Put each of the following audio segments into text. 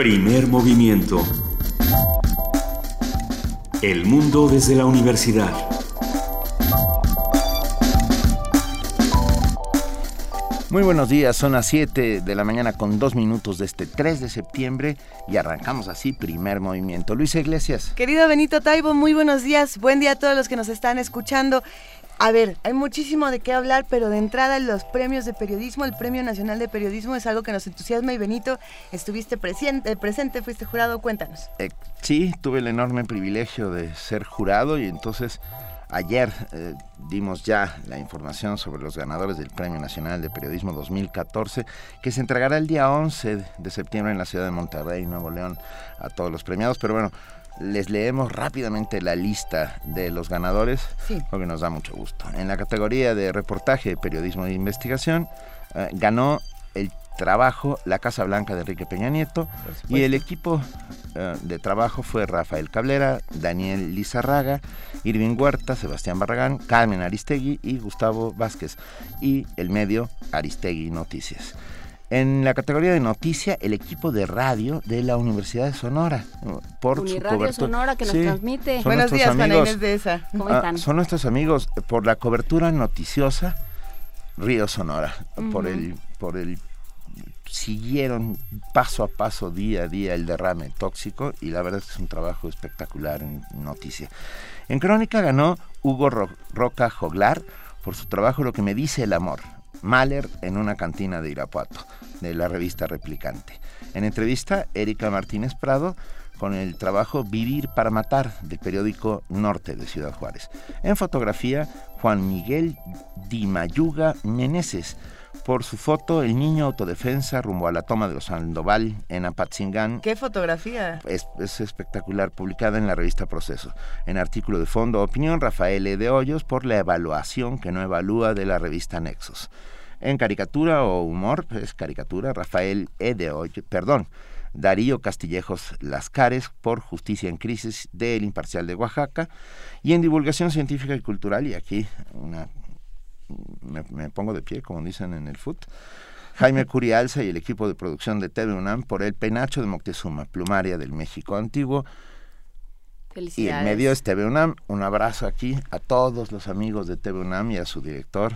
Primer movimiento. El mundo desde la universidad. Muy buenos días, son las 7 de la mañana con dos minutos de este 3 de septiembre y arrancamos así primer movimiento. Luis Iglesias. Querido Benito Taibo, muy buenos días, buen día a todos los que nos están escuchando. A ver, hay muchísimo de qué hablar, pero de entrada los premios de periodismo, el Premio Nacional de Periodismo es algo que nos entusiasma y Benito, estuviste presente, presente fuiste jurado, cuéntanos. Eh, sí, tuve el enorme privilegio de ser jurado y entonces ayer eh, dimos ya la información sobre los ganadores del Premio Nacional de Periodismo 2014, que se entregará el día 11 de septiembre en la ciudad de Monterrey, Nuevo León, a todos los premiados, pero bueno les leemos rápidamente la lista de los ganadores, porque nos da mucho gusto. En la categoría de reportaje, periodismo de investigación, eh, ganó el trabajo La Casa Blanca de Enrique Peña Nieto y el equipo eh, de trabajo fue Rafael Cablera, Daniel Lizarraga, Irving Huerta, Sebastián Barragán, Carmen Aristegui y Gustavo Vázquez y el medio Aristegui Noticias. En la categoría de noticia, el equipo de radio de la Universidad de Sonora. Por Uniradio su Sonora que nos transmite. Buenos días, Juana Inés de esa. ¿Cómo ah, están? son nuestros amigos por la cobertura noticiosa Río Sonora. Por el, por el siguieron paso a paso, día a día, el derrame tóxico y la verdad es que es un trabajo espectacular en noticia. En Crónica ganó Hugo Roca Joglar por su trabajo Lo que me dice el amor, Mahler en una cantina de Irapuato, de la revista Replicante. En entrevista, Erika Martínez Prado con el trabajo Vivir para Matar del periódico Norte de Ciudad Juárez. En fotografía, Juan Miguel Dimayuga Meneses por su foto El niño autodefensa rumbo a la toma de los Sandoval en Apatzingán. ¿Qué fotografía? Es, espectacular, publicada en la revista Proceso. En artículo de fondo opinión, Rafael E. de Hoyos por la evaluación que no evalúa de la revista Nexos. En caricatura o humor, es caricatura, Rafael E. de Hoyos, perdón, Darío Castillejos Lascares por Justicia en Crisis del Imparcial de Oaxaca. Y en divulgación científica y cultural, y aquí una me, pongo de pie, como dicen en el FUT. Jaime Curialza y el equipo de producción de TV UNAM por el penacho de Moctezuma, plumaria del México antiguo. Y en medio es TV UNAM. Un abrazo aquí a todos los amigos de TV UNAM y a su director,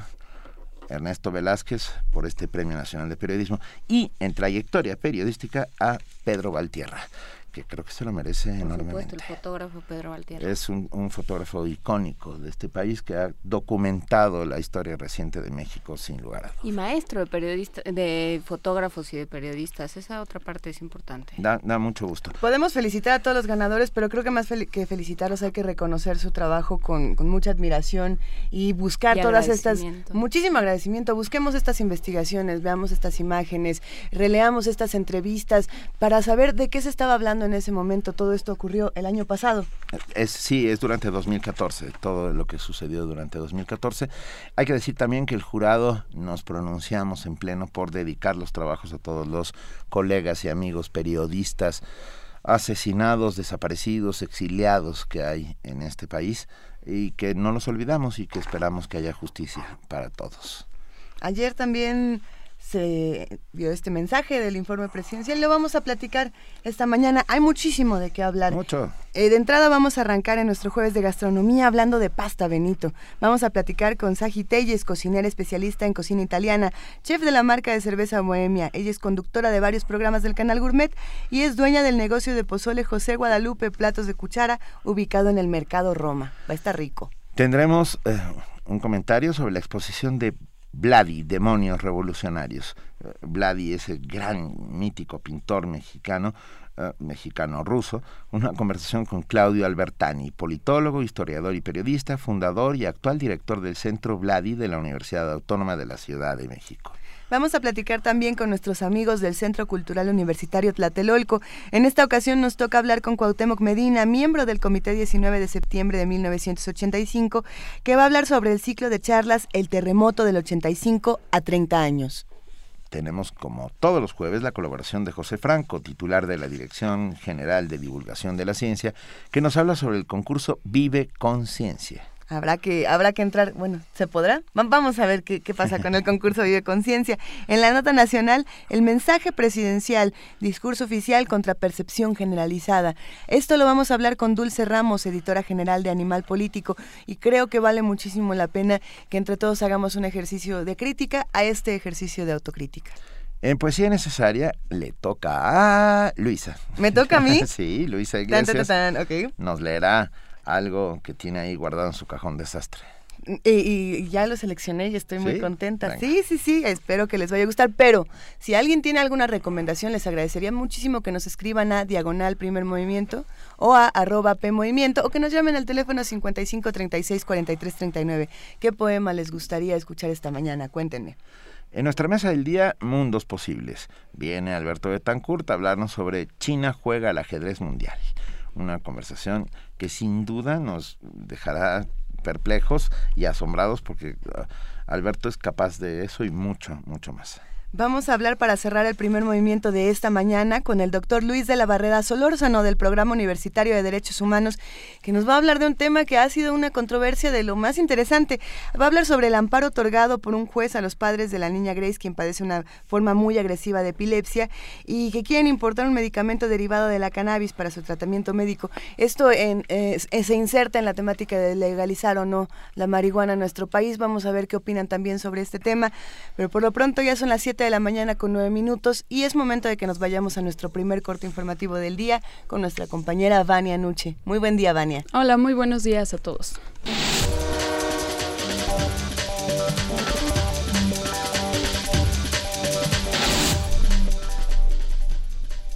Ernesto Velázquez, por este Premio Nacional de Periodismo. Y en trayectoria periodística a Pedro Valtierra que creo que se lo merece Por enormemente. el fotógrafo Pedro Valtierra. Es un, fotógrafo icónico de este país que ha documentado la historia reciente de México sin lugar a dudas. Y maestro de periodista, de fotógrafos y de periodistas, esa otra parte es importante. Da, da mucho gusto. Podemos felicitar a todos los ganadores, pero creo que más que felicitarlos hay que reconocer su trabajo con, con mucha admiración y buscar todas estas... Muchísimo agradecimiento. Busquemos estas investigaciones, veamos estas imágenes, releamos estas entrevistas para saber de qué se estaba hablando en ese momento? Todo esto ocurrió el año pasado. Es, sí, es durante 2014, todo lo que sucedió durante 2014. Hay que decir también que el jurado nos pronunciamos en pleno por dedicar los trabajos a todos los colegas y amigos periodistas asesinados, desaparecidos, exiliados que hay en este país y que no los olvidamos y que esperamos que haya justicia para todos. Ayer también se dio este mensaje del informe presidencial. Lo vamos a platicar esta mañana. Hay muchísimo de qué hablar. Mucho. Eh, de entrada vamos a arrancar en nuestro jueves de gastronomía hablando de pasta Benito. Vamos a platicar con Saji Telles, cocinera especialista en cocina italiana, chef de la marca de cerveza Bohemia. Ella es conductora de varios programas del canal Gourmet y es dueña del negocio de pozole José Guadalupe Platos de Cuchara, ubicado en el Mercado Roma. Va a estar rico. Tendremos eh, un comentario sobre la exposición de Vladi, Demonios Revolucionarios. Vladi eh, es el gran mítico pintor mexicano, eh, mexicano-ruso, una conversación con Claudio Albertani, politólogo, historiador y periodista, fundador y actual director del Centro Vladi de la Universidad Autónoma de la Ciudad de México. Vamos a platicar también con nuestros amigos del Centro Cultural Universitario Tlatelolco. En esta ocasión nos toca hablar con Cuauhtémoc Medina, miembro del Comité 19 de septiembre de 1985, que va a hablar sobre el ciclo de charlas El terremoto del 85 a 30 años tenemos como todos los jueves la colaboración de José Franco, titular de la Dirección General de Divulgación de la Ciencia, que nos habla sobre el concurso Vive Conciencia. Habrá que, habrá que entrar, bueno, ¿se podrá? Vamos a ver qué, qué pasa con el concurso Vive Conciencia. En la nota nacional, el mensaje presidencial, discurso oficial contra percepción generalizada. Esto lo vamos a hablar con Dulce Ramos, editora general de Animal Político, y creo que vale muchísimo la pena que entre todos hagamos un ejercicio de crítica a este ejercicio de autocrítica. En Poesía Necesaria le toca a Luisa. ¿Me toca a mí? sí, Luisa Iglesias. Nos leerá algo que tiene ahí guardado en su cajón desastre. Y, ya lo seleccioné y estoy muy contenta. Sí, sí, sí, espero que les vaya a gustar. Pero si alguien tiene alguna recomendación, les agradecería muchísimo que nos escriban a Diagonal Primer Movimiento o a arroba P Movimiento o que nos llamen al teléfono 55 36 43 39. ¿Qué poema les gustaría escuchar esta mañana? Cuéntenme. En nuestra mesa del día, Mundos Posibles. Viene Alberto Betancourt a hablarnos sobre China juega al ajedrez mundial una conversación que sin duda nos dejará perplejos y asombrados porque ah, Alberto es capaz de eso y mucho, mucho más. Vamos a hablar para cerrar el primer movimiento de esta mañana con el doctor Luis de la Barrera Solórzano del Programa Universitario de Derechos Humanos, que nos va a hablar de un tema que ha sido una controversia de lo más interesante. Va a hablar sobre el amparo otorgado por un juez a los padres de la niña Grace, quien padece una forma muy agresiva de epilepsia y que quieren importar un medicamento derivado de la cannabis para su tratamiento médico. Esto se inserta en la temática de legalizar o no la marihuana en nuestro país. Vamos a ver qué opinan también sobre este tema, pero por lo pronto ya son las 7 de la mañana con nueve minutos y es momento de que nos vayamos a nuestro primer corte informativo del día con nuestra compañera Vania Nuche. Muy buen día, Vania. Hola, muy buenos días a todos.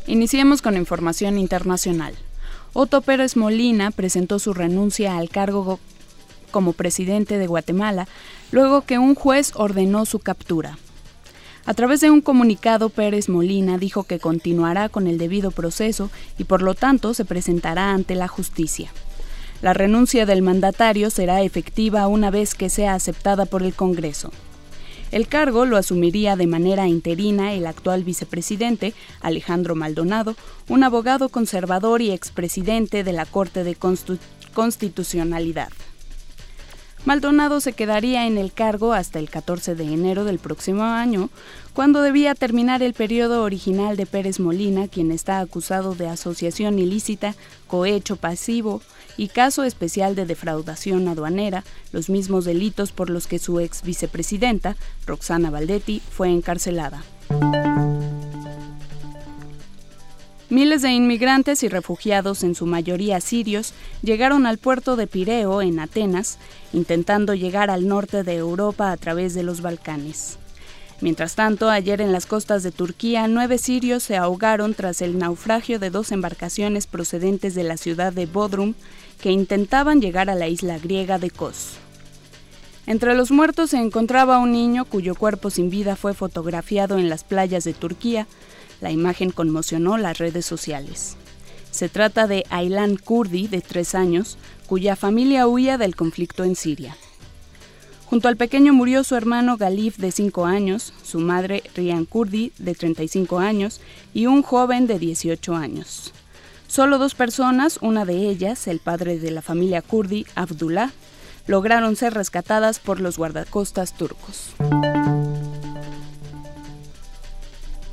Iniciemos con información internacional. Otto Pérez Molina presentó su renuncia al cargo como presidente de Guatemala luego que un juez ordenó su captura. A través de un comunicado, Pérez Molina dijo que continuará con el debido proceso y por lo tanto se presentará ante la justicia. La renuncia del mandatario será efectiva una vez que sea aceptada por el Congreso. El cargo lo asumiría de manera interina el actual vicepresidente, Alejandro Maldonado, un abogado conservador y expresidente de la Corte de Constitucionalidad. Maldonado se quedaría en el cargo hasta el 14 de enero del próximo año, cuando debía terminar el periodo original de Pérez Molina, quien está acusado de asociación ilícita, cohecho pasivo y caso especial de defraudación aduanera, los mismos delitos por los que su ex vicepresidenta, Roxana Valdetti, fue encarcelada. Miles de inmigrantes y refugiados, en su mayoría sirios, llegaron al puerto de Pireo, en Atenas, intentando llegar al norte de Europa a través de los Balcanes. Mientras tanto, ayer en las costas de Turquía, nueve sirios se ahogaron tras el naufragio de dos embarcaciones procedentes de la ciudad de Bodrum que intentaban llegar a la isla griega de Kos. Entre los muertos se encontraba un niño cuyo cuerpo sin vida fue fotografiado en las playas de Turquía, la imagen conmocionó las redes sociales. Se trata de Aylan Kurdi, de tres años, cuya familia huía del conflicto en Siria. Junto al pequeño murió su hermano Galif, de 5 años, su madre Rian Kurdi, de 35 años, y un joven de 18 años. Solo dos personas, una de ellas, el padre de la familia kurdi, Abdullah, lograron ser rescatadas por los guardacostas turcos.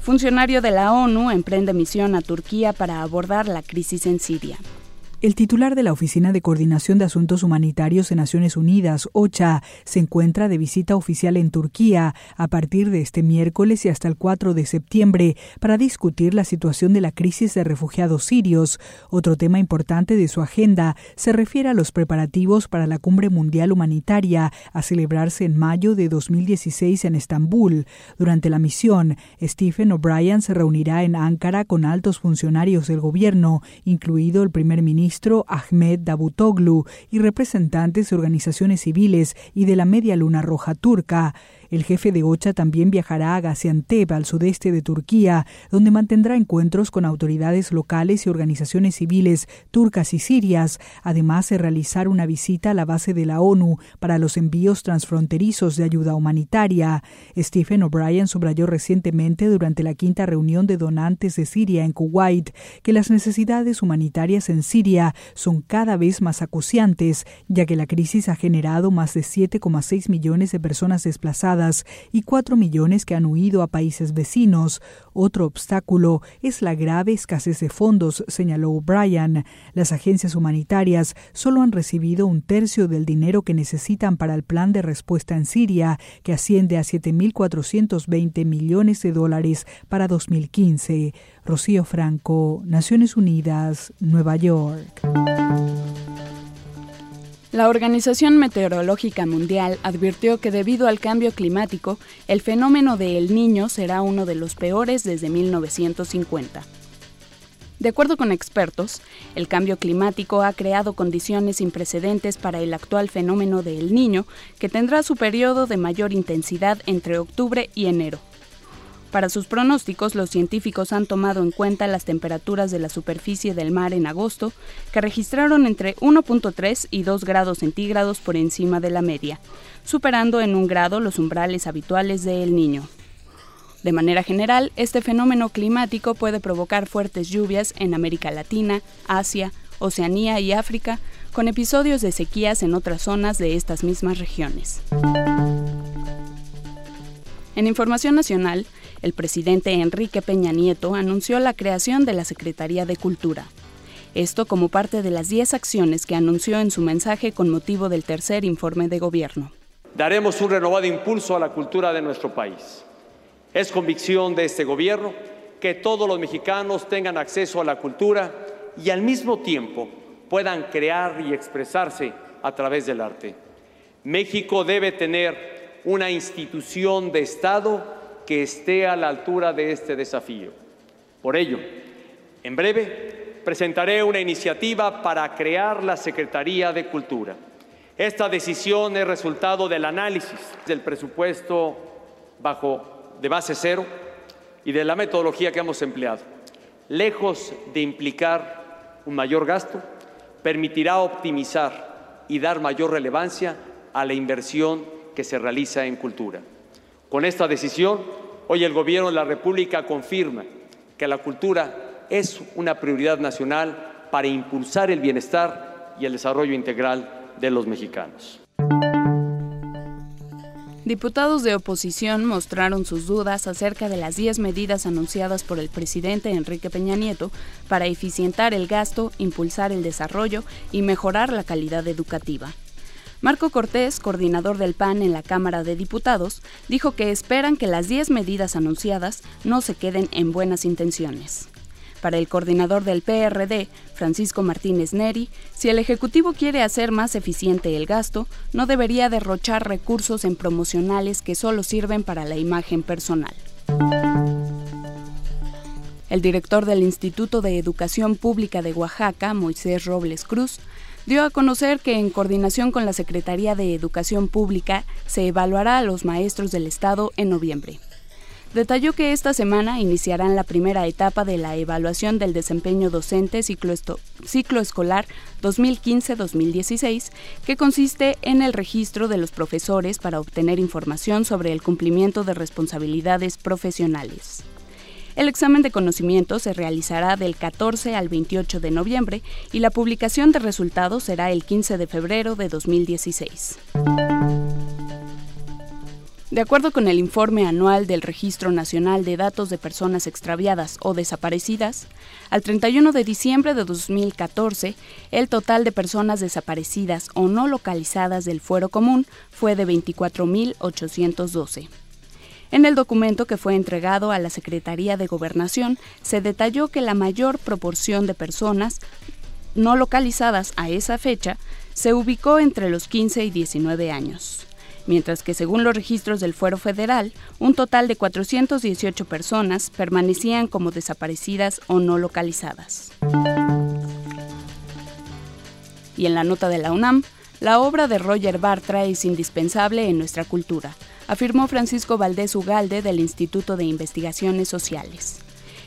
Funcionario de la ONU emprende misión a Turquía para abordar la crisis en Siria. El titular de la Oficina de Coordinación de Asuntos Humanitarios de Naciones Unidas, OCHA, se encuentra de visita oficial en Turquía a partir de este miércoles y hasta el 4 de septiembre para discutir la situación de la crisis de refugiados sirios. Otro tema importante de su agenda se refiere a los preparativos para la Cumbre Mundial Humanitaria a celebrarse en mayo de 2016 en Estambul. Durante la misión, Stephen O'Brien se reunirá en Ankara con altos funcionarios del gobierno, incluido el primer ministro Ahmed Davutoglu y representantes de organizaciones civiles y de la Media Luna Roja turca. El jefe de OCHA también viajará a Gaziantep, al sudeste de Turquía, donde mantendrá encuentros con autoridades locales y organizaciones civiles turcas y sirias, además de realizar una visita a la base de la ONU para los envíos transfronterizos de ayuda humanitaria. Stephen O'Brien subrayó recientemente durante la quinta reunión de donantes de Siria en Kuwait que las necesidades humanitarias en Siria son cada vez más acuciantes, ya que la crisis ha generado más de 7,6 millones de personas desplazadas y 4 millones que han huido a países vecinos. Otro obstáculo es la grave escasez de fondos, señaló O'Brien. Las agencias humanitarias solo han recibido un tercio del dinero que necesitan para el plan de respuesta en Siria, que asciende a 7.420 millones de dólares para 2015. Rocío Franco, Naciones Unidas, Nueva York. La Organización Meteorológica Mundial advirtió que debido al cambio climático, el fenómeno de El Niño será uno de los peores desde 1950. De acuerdo con expertos, el cambio climático ha creado condiciones sin precedentes para el actual fenómeno de El Niño, que tendrá su periodo de mayor intensidad entre octubre y enero. Para sus pronósticos, los científicos han tomado en cuenta las temperaturas de la superficie del mar en agosto, que registraron entre 1.3 y 2 grados centígrados por encima de la media, superando en un grado los umbrales habituales de El Niño. De manera general, este fenómeno climático puede provocar fuertes lluvias en América Latina, Asia, Oceanía y África, con episodios de sequías en otras zonas de estas mismas regiones. En información nacional, el presidente Enrique Peña Nieto anunció la creación de la Secretaría de Cultura. Esto como parte de las 10 acciones que anunció en su mensaje con motivo del tercer informe de gobierno. Daremos un renovado impulso a la cultura de nuestro país. Es convicción de este gobierno que todos los mexicanos tengan acceso a la cultura y al mismo tiempo puedan crear y expresarse a través del arte. México debe tener una institución de Estado que esté a la altura de este desafío. Por ello, en breve presentaré una iniciativa para crear la Secretaría de Cultura. Esta decisión es resultado del análisis del presupuesto bajo de base cero y de la metodología que hemos empleado. Lejos de implicar un mayor gasto, permitirá optimizar y dar mayor relevancia a la inversión que se realiza en cultura. Con esta decisión, hoy el Gobierno de la República confirma que la cultura es una prioridad nacional para impulsar el bienestar y el desarrollo integral de los mexicanos. Diputados de oposición mostraron sus dudas acerca de las 10 medidas anunciadas por el presidente Enrique Peña Nieto para eficientar el gasto, impulsar el desarrollo y mejorar la calidad educativa. Marco Cortés, coordinador del PAN en la Cámara de Diputados, dijo que esperan que las 10 medidas anunciadas no se queden en buenas intenciones. Para el coordinador del PRD, Francisco Martínez Neri, si el Ejecutivo quiere hacer más eficiente el gasto, no debería derrochar recursos en promocionales que solo sirven para la imagen personal. El director del Instituto de Educación Pública de Oaxaca, Moisés Robles Cruz, dio a conocer que en coordinación con la Secretaría de Educación Pública se evaluará a los maestros del Estado en noviembre. Detalló que esta semana iniciarán la primera etapa de la evaluación del desempeño docente ciclo, escolar 2015-2016, que consiste en el registro de los profesores para obtener información sobre el cumplimiento de responsabilidades profesionales. El examen de conocimiento se realizará del 14 al 28 de noviembre y la publicación de resultados será el 15 de febrero de 2016. De acuerdo con el informe anual del Registro Nacional de Datos de Personas Extraviadas o Desaparecidas, al 31 de diciembre de 2014, el total de personas desaparecidas o no localizadas del fuero común fue de 24.812. En el documento que fue entregado a la Secretaría de Gobernación se detalló que la mayor proporción de personas no localizadas a esa fecha se ubicó entre los 15 y 19 años, mientras que según los registros del Fuero Federal, un total de 418 personas permanecían como desaparecidas o no localizadas. Y en la nota de la UNAM, la obra de Roger Bartra es indispensable en nuestra cultura afirmó Francisco Valdés Ugalde del Instituto de Investigaciones Sociales.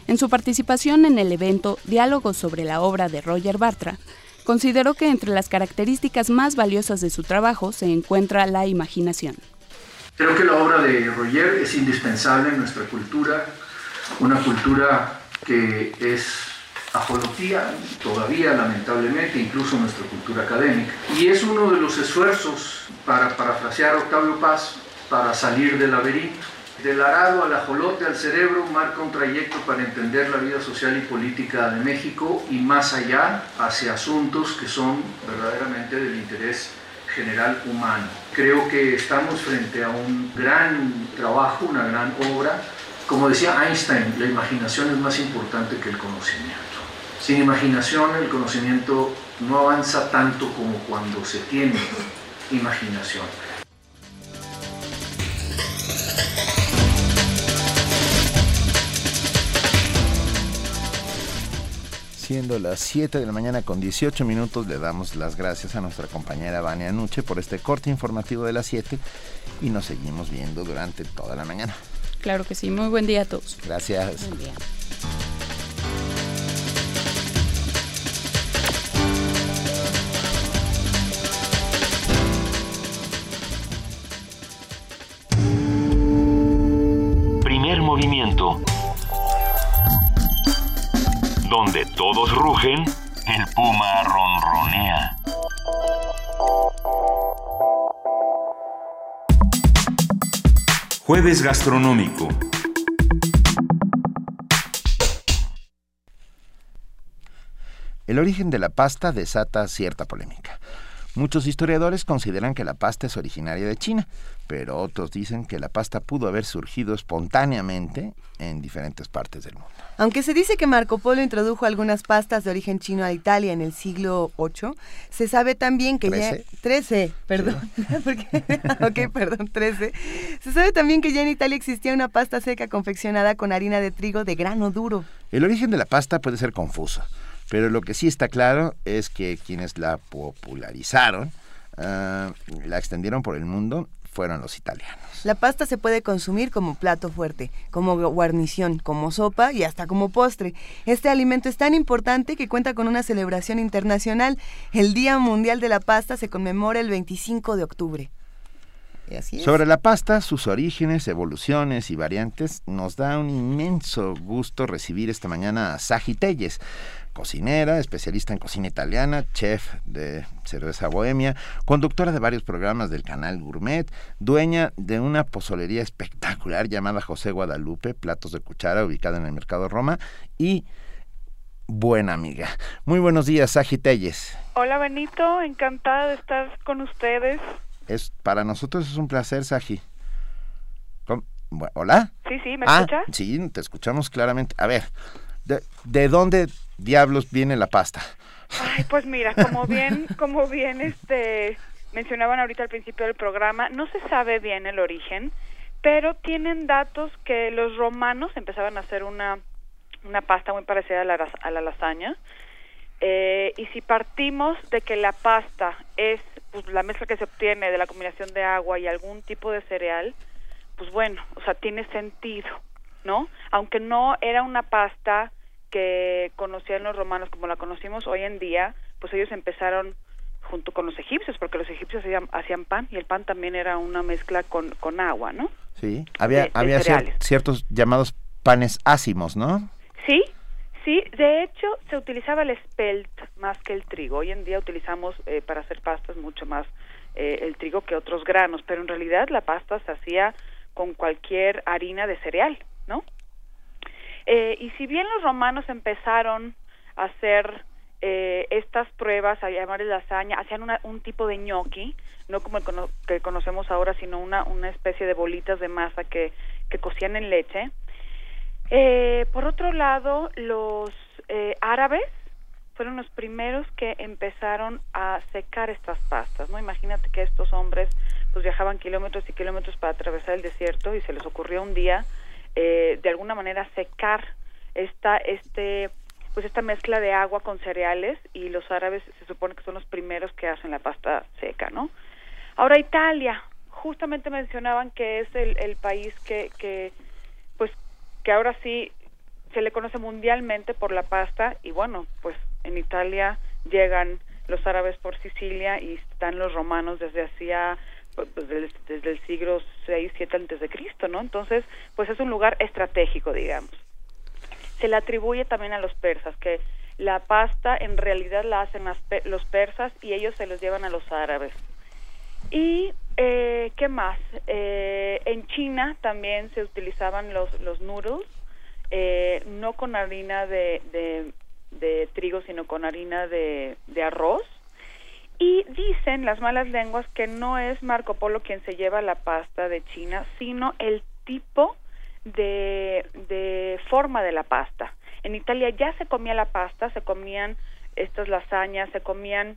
En su participación en el evento Diálogos sobre la obra de Roger Bartra, consideró que entre las características más valiosas de su trabajo se encuentra la imaginación. Creo que la obra de Roger es indispensable en nuestra cultura, una cultura que es apología todavía lamentablemente, incluso nuestra cultura académica. Y es uno de los esfuerzos, para parafrasear a Octavio Paz, para salir del laberinto. Del arado al ajolote al cerebro marca un trayecto para entender la vida social y política de México y más allá hacia asuntos que son verdaderamente del interés general humano. Creo que estamos frente a un gran trabajo, una gran obra. Como decía Einstein, la imaginación es más importante que el conocimiento. Sin imaginación el conocimiento no avanza tanto como cuando se tiene imaginación. Siendo las 7 de la mañana con 18 minutos, le damos las gracias a nuestra compañera Vania Nuche por este corte informativo de las 7 y nos seguimos viendo durante toda la mañana. Claro que sí, muy buen día a todos. Gracias. Buen día. Primer movimiento. Donde todos rugen, el puma ronronea. Jueves gastronómico. El origen de la pasta desata cierta polémica. Muchos historiadores consideran que la pasta es originaria de China, pero otros dicen que la pasta pudo haber surgido espontáneamente en diferentes partes del mundo. Aunque se dice que Marco Polo introdujo algunas pastas de origen chino a Italia en el siglo VIII, se sabe también que ya... ¿Trece? 13, perdón. Porque- ok, perdón, 13. Se sabe también que ya en Italia existía una pasta seca confeccionada con harina de trigo de grano duro. El origen de la pasta puede ser confuso, pero lo que sí está claro es que quienes la popularizaron, ah, la extendieron por el mundo, fueron los italianos. La pasta se puede consumir como plato fuerte, como guarnición, como sopa y hasta como postre. Este alimento es tan importante que cuenta con una celebración internacional. El Día Mundial de la Pasta se conmemora el 25 de octubre. Y así es. Sobre la pasta, sus orígenes, evoluciones y variantes, nos da un inmenso gusto recibir esta mañana a Saji Telles, cocinera, especialista en cocina italiana, chef de cerveza bohemia, conductora de varios programas del canal Gourmet, dueña de una pozolería espectacular llamada José Guadalupe, platos de cuchara, ubicada en el Mercado Roma, y buena amiga. Muy buenos días, Saji Telles. Hola Benito, encantada de estar con ustedes. Es, para nosotros es un placer, Saji. ¿Hola? Sí, sí, ¿me ah, escucha? sí, te escuchamos claramente. A ver, ¿de, de dónde diablos viene la pasta? Ay, pues mira, como bien, como bien este mencionaban ahorita al principio del programa, no se sabe bien el origen, pero tienen datos que los romanos empezaban a hacer una una pasta muy parecida a la, a la lasaña. Eh, y si partimos de que la pasta es pues, la mezcla que se obtiene de la combinación de agua y algún tipo de cereal, pues bueno, o sea, tiene sentido, ¿no? Aunque no era una pasta que conocían los romanos como la conocimos hoy en día, pues ellos empezaron junto con los egipcios, porque los egipcios hacían, hacían pan y el pan también era una mezcla con, con agua, ¿no? Sí, había, De- había ciertos llamados panes ácimos, ¿no? Sí, sí, de hecho se utilizaba el spelt más que el trigo. Hoy en día utilizamos eh, para hacer pastas mucho más eh, el trigo que otros granos, pero en realidad la pasta se hacía con cualquier harina de cereal, ¿no? Eh, y si bien los romanos empezaron a hacer eh, estas pruebas, a llamarle lasaña, hacían una- un tipo de gnocchi, no como el que conocemos ahora, sino una, una especie de bolitas de masa que, que cocían en leche. Eh, por otro lado, los eh, árabes fueron los primeros que empezaron a secar estas pastas, ¿no? Imagínate que estos hombres pues viajaban kilómetros y kilómetros para atravesar el desierto y se les ocurrió un día eh, de alguna manera secar esta este pues esta mezcla de agua con cereales y los árabes se supone que son los primeros que hacen la pasta seca, ¿no? Ahora Italia, justamente mencionaban que es el, el país que, que, que ahora sí se le conoce mundialmente por la pasta y bueno, pues en Italia llegan los árabes por Sicilia y están los romanos desde hacía pues, desde, desde el siglo 6, 7 antes de Cristo, ¿no? Entonces, pues es un lugar estratégico, digamos. Se le atribuye también a los persas que la pasta en realidad la hacen las los persas y ellos se los llevan a los árabes. Y eh, qué más? Eh, en China también se utilizaban los los noodles, eh, no con harina de, de, trigo, sino con harina de, de arroz. Y dicen las malas lenguas que no es Marco Polo quien se lleva la pasta de China, sino el tipo de, de forma de la pasta. En Italia ya se comía la pasta, se comían estas lasañas, se comían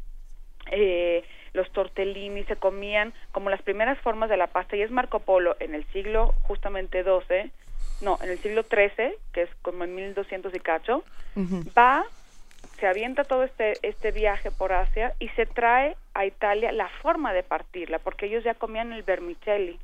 eh, los tortellini, se comían como las primeras formas de la pasta y es Marco Polo en el siglo justamente 12, no, en el siglo 13, que es como en 1200 y cacho, va, se avienta todo este este viaje por Asia y se trae a Italia la forma de partirla, porque ellos ya comían el vermicelli,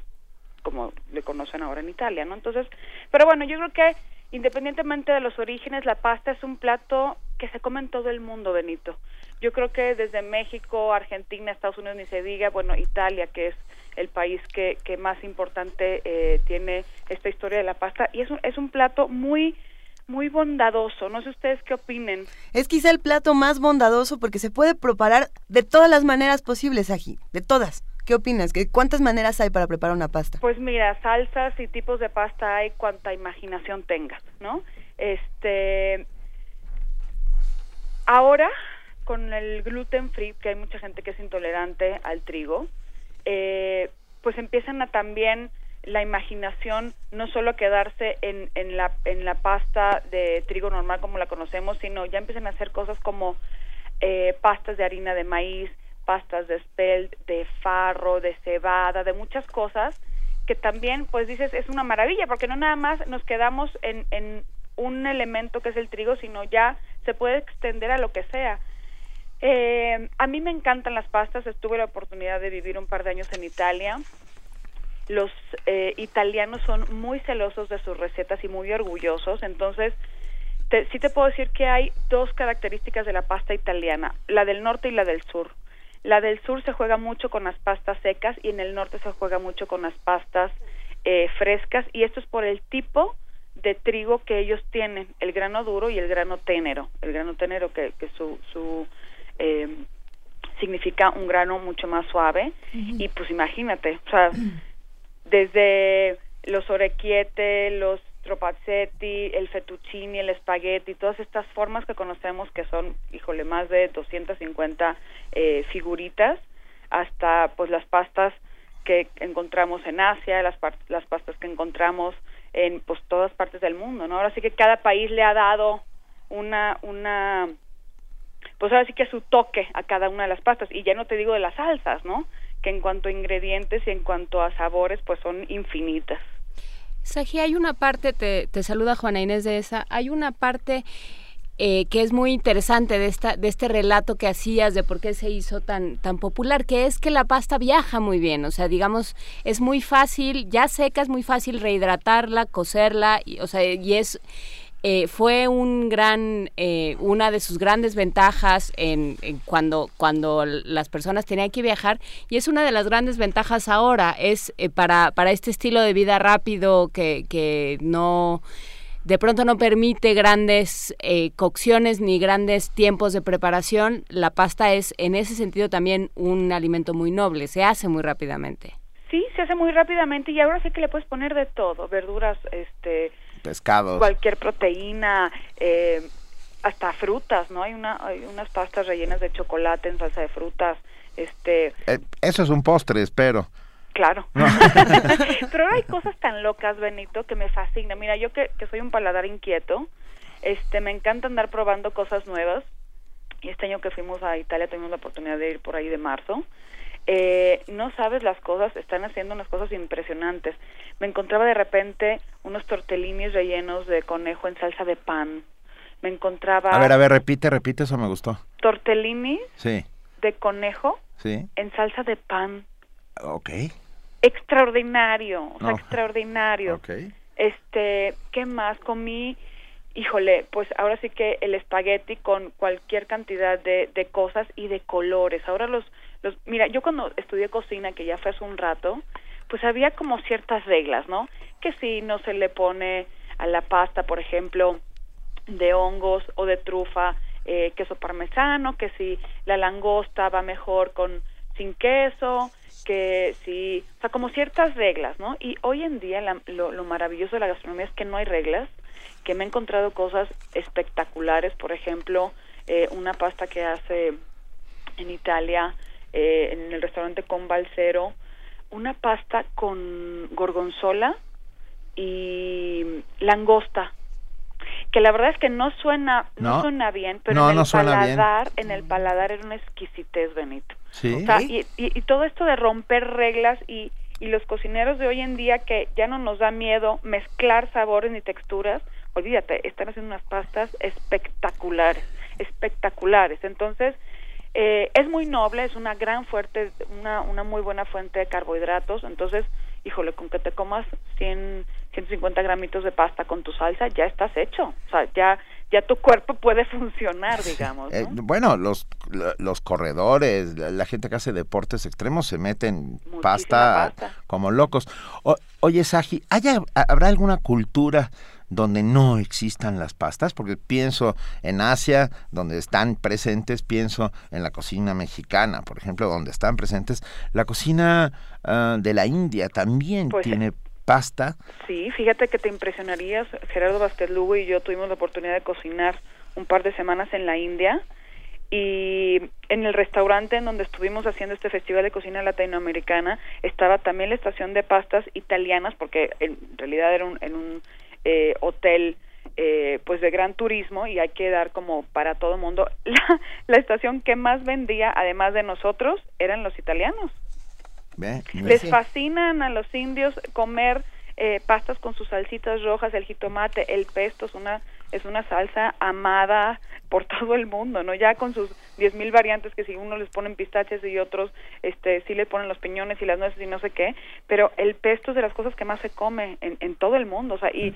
como le conocen ahora en Italia, ¿no? Entonces, pero bueno, yo creo que independientemente de los orígenes, la pasta es un plato que se come en todo el mundo, Benito. Yo creo que desde México, Argentina, Estados Unidos, ni se diga, bueno, Italia, que es el país que, que más importante eh, tiene esta historia de la pasta, y es un, es un plato muy muy bondadoso. No sé ustedes qué opinen. Es quizá el plato más bondadoso porque se puede preparar de todas las maneras posibles, Aji, de todas. ¿Qué opinas? ¿Qué- ¿Cuántas maneras hay para preparar una pasta? Pues mira, salsas y tipos de pasta hay cuanta imaginación tengas, ¿no? Este, ahora con el gluten free, que hay mucha gente que es intolerante al trigo, eh, pues empiezan a también la imaginación no solo a quedarse en, en la en la pasta de trigo normal como la conocemos, sino ya empiezan a hacer cosas como eh, pastas de harina de maíz, pastas de spelt, de farro, de cebada, de muchas cosas que también, pues dices, es una maravilla, porque no nada más nos quedamos en, en un elemento que es el trigo, sino ya se puede extender a lo que sea. Eh, a mí me encantan las pastas, estuve la oportunidad de vivir un par de años en Italia. Los eh, italianos son muy celosos de sus recetas y muy orgullosos, entonces te, sí te puedo decir que hay dos características de la pasta italiana, la del norte y la del sur. La del sur se juega mucho con las pastas secas y en el norte se juega mucho con las pastas eh, frescas y esto es por el tipo de trigo que ellos tienen, el grano duro y el grano ténero. El grano ténero que, que su, su eh, significa un grano mucho más suave y pues imagínate, o sea, desde los orecchiette, los tropazzetti, el fettuccini, el espagueti, todas estas formas que conocemos que son, híjole, más de 250 eh, figuritas, hasta pues las pastas que encontramos en Asia, las, las pastas que encontramos en pues todas partes del mundo, ¿no? Ahora sí que cada país le ha dado una una pues ahora sí que su toque a cada una de las pastas y ya no te digo de las salsas, ¿no? Que en cuanto a ingredientes y en cuanto a sabores pues son infinitas. Saji, hay una parte, te, te saluda Juana Inés de esa, hay una parte eh, que es muy interesante de, esta, de este relato que hacías de por qué se hizo tan, tan popular, que es que la pasta viaja muy bien, o sea, digamos, es muy fácil, ya seca, es muy fácil rehidratarla, cocerla, y, o sea, y es... eh, fue un gran, eh, una de sus grandes ventajas en, cuando, cuando las personas tenían que viajar y es una de las grandes ventajas ahora, es eh, para, para este estilo de vida rápido que, que no, de pronto no permite grandes eh, cocciones ni grandes tiempos de preparación, la pasta es en ese sentido también un alimento muy noble, se hace muy rápidamente. Sí, se hace muy rápidamente y ahora sí que le puedes poner de todo, verduras, este, Pescados. cualquier proteína, eh, hasta frutas, ¿no? Hay una, hay unas pastas rellenas de chocolate en salsa de frutas, este, Eh, eso es un postre, espero. claro. Pero ahora hay cosas tan locas, Benito, que me fascina. Mira, yo que, que soy un paladar inquieto, este, me encanta andar probando cosas nuevas. Y este año que fuimos a Italia tuvimos la oportunidad de ir por ahí de marzo. Eh, no sabes las cosas, están haciendo unas cosas impresionantes. Me encontraba de repente unos tortellinis rellenos de conejo en salsa de pan. Me encontraba A ver, a ver, repite, repite, eso me gustó. tortellinis Sí, de conejo sí, en salsa de pan. ok. extraordinario, o sea, No. extraordinario. Ok. Este, ¿qué más comí? Híjole, pues ahora sí que el espagueti con cualquier cantidad de, de cosas y de colores. Ahora los, los, mira, yo cuando estudié cocina, que ya fue hace un rato, pues había como ciertas reglas, ¿no? Que si no se le pone a la pasta, por ejemplo, de hongos o de trufa, eh, queso parmesano, que si la langosta va mejor con sin queso, que si, o sea, como ciertas reglas, ¿no? Y hoy en día la- lo, lo maravilloso de la gastronomía es que no hay reglas, que me he encontrado cosas espectaculares, por ejemplo, eh, una pasta que hace en Italia, eh, en el restaurante con Balsero, una pasta con gorgonzola y langosta que la verdad es que no suena no, No. suena bien pero No, en el no suena bien. paladar en el paladar era una exquisitez Benito Sí. o sea, y, y- y todo esto de romper reglas y, y los cocineros de hoy en día que ya no nos da miedo mezclar sabores ni texturas, olvídate, están haciendo unas pastas espectaculares, espectaculares. Entonces, eh, es muy noble, es una gran fuerte, una, una muy buena fuente de carbohidratos. Entonces, híjole, con que te comas 100, 150 gramitos de pasta con tu salsa, ya estás hecho. O sea, ya, ya tu cuerpo puede funcionar, digamos. Eh, ¿no? bueno, los, los corredores, la, la gente que hace deportes extremos se meten pasta, pasta. como locos. O- oye, Saji, ¿haya- ¿habrá alguna cultura donde no existan las pastas? Porque pienso en Asia, donde están presentes, pienso en la cocina mexicana, por ejemplo, donde están presentes. La cocina ah, de la India también Pues, tiene pasta. Sí, fíjate que te impresionarías. Gerardo Vázquez Lugo y yo tuvimos la oportunidad de cocinar un par de semanas en la India y en el restaurante en donde estuvimos haciendo este festival de cocina latinoamericana estaba también la estación de pastas italianas porque en realidad era un, en un eh, hotel eh, pues de gran turismo y hay que dar como para todo el mundo la, la estación que más vendía además de nosotros eran los italianos. Les fascinan a los indios comer eh, pastas con sus salsitas rojas, el jitomate, el pesto es una es una salsa amada por todo el mundo, ¿no? Ya con sus diez mil variantes que si uno les ponen pistaches y otros este sí le ponen los piñones y las nueces y no sé qué, pero el pesto es de las cosas que más se come en, en todo el mundo, o sea, y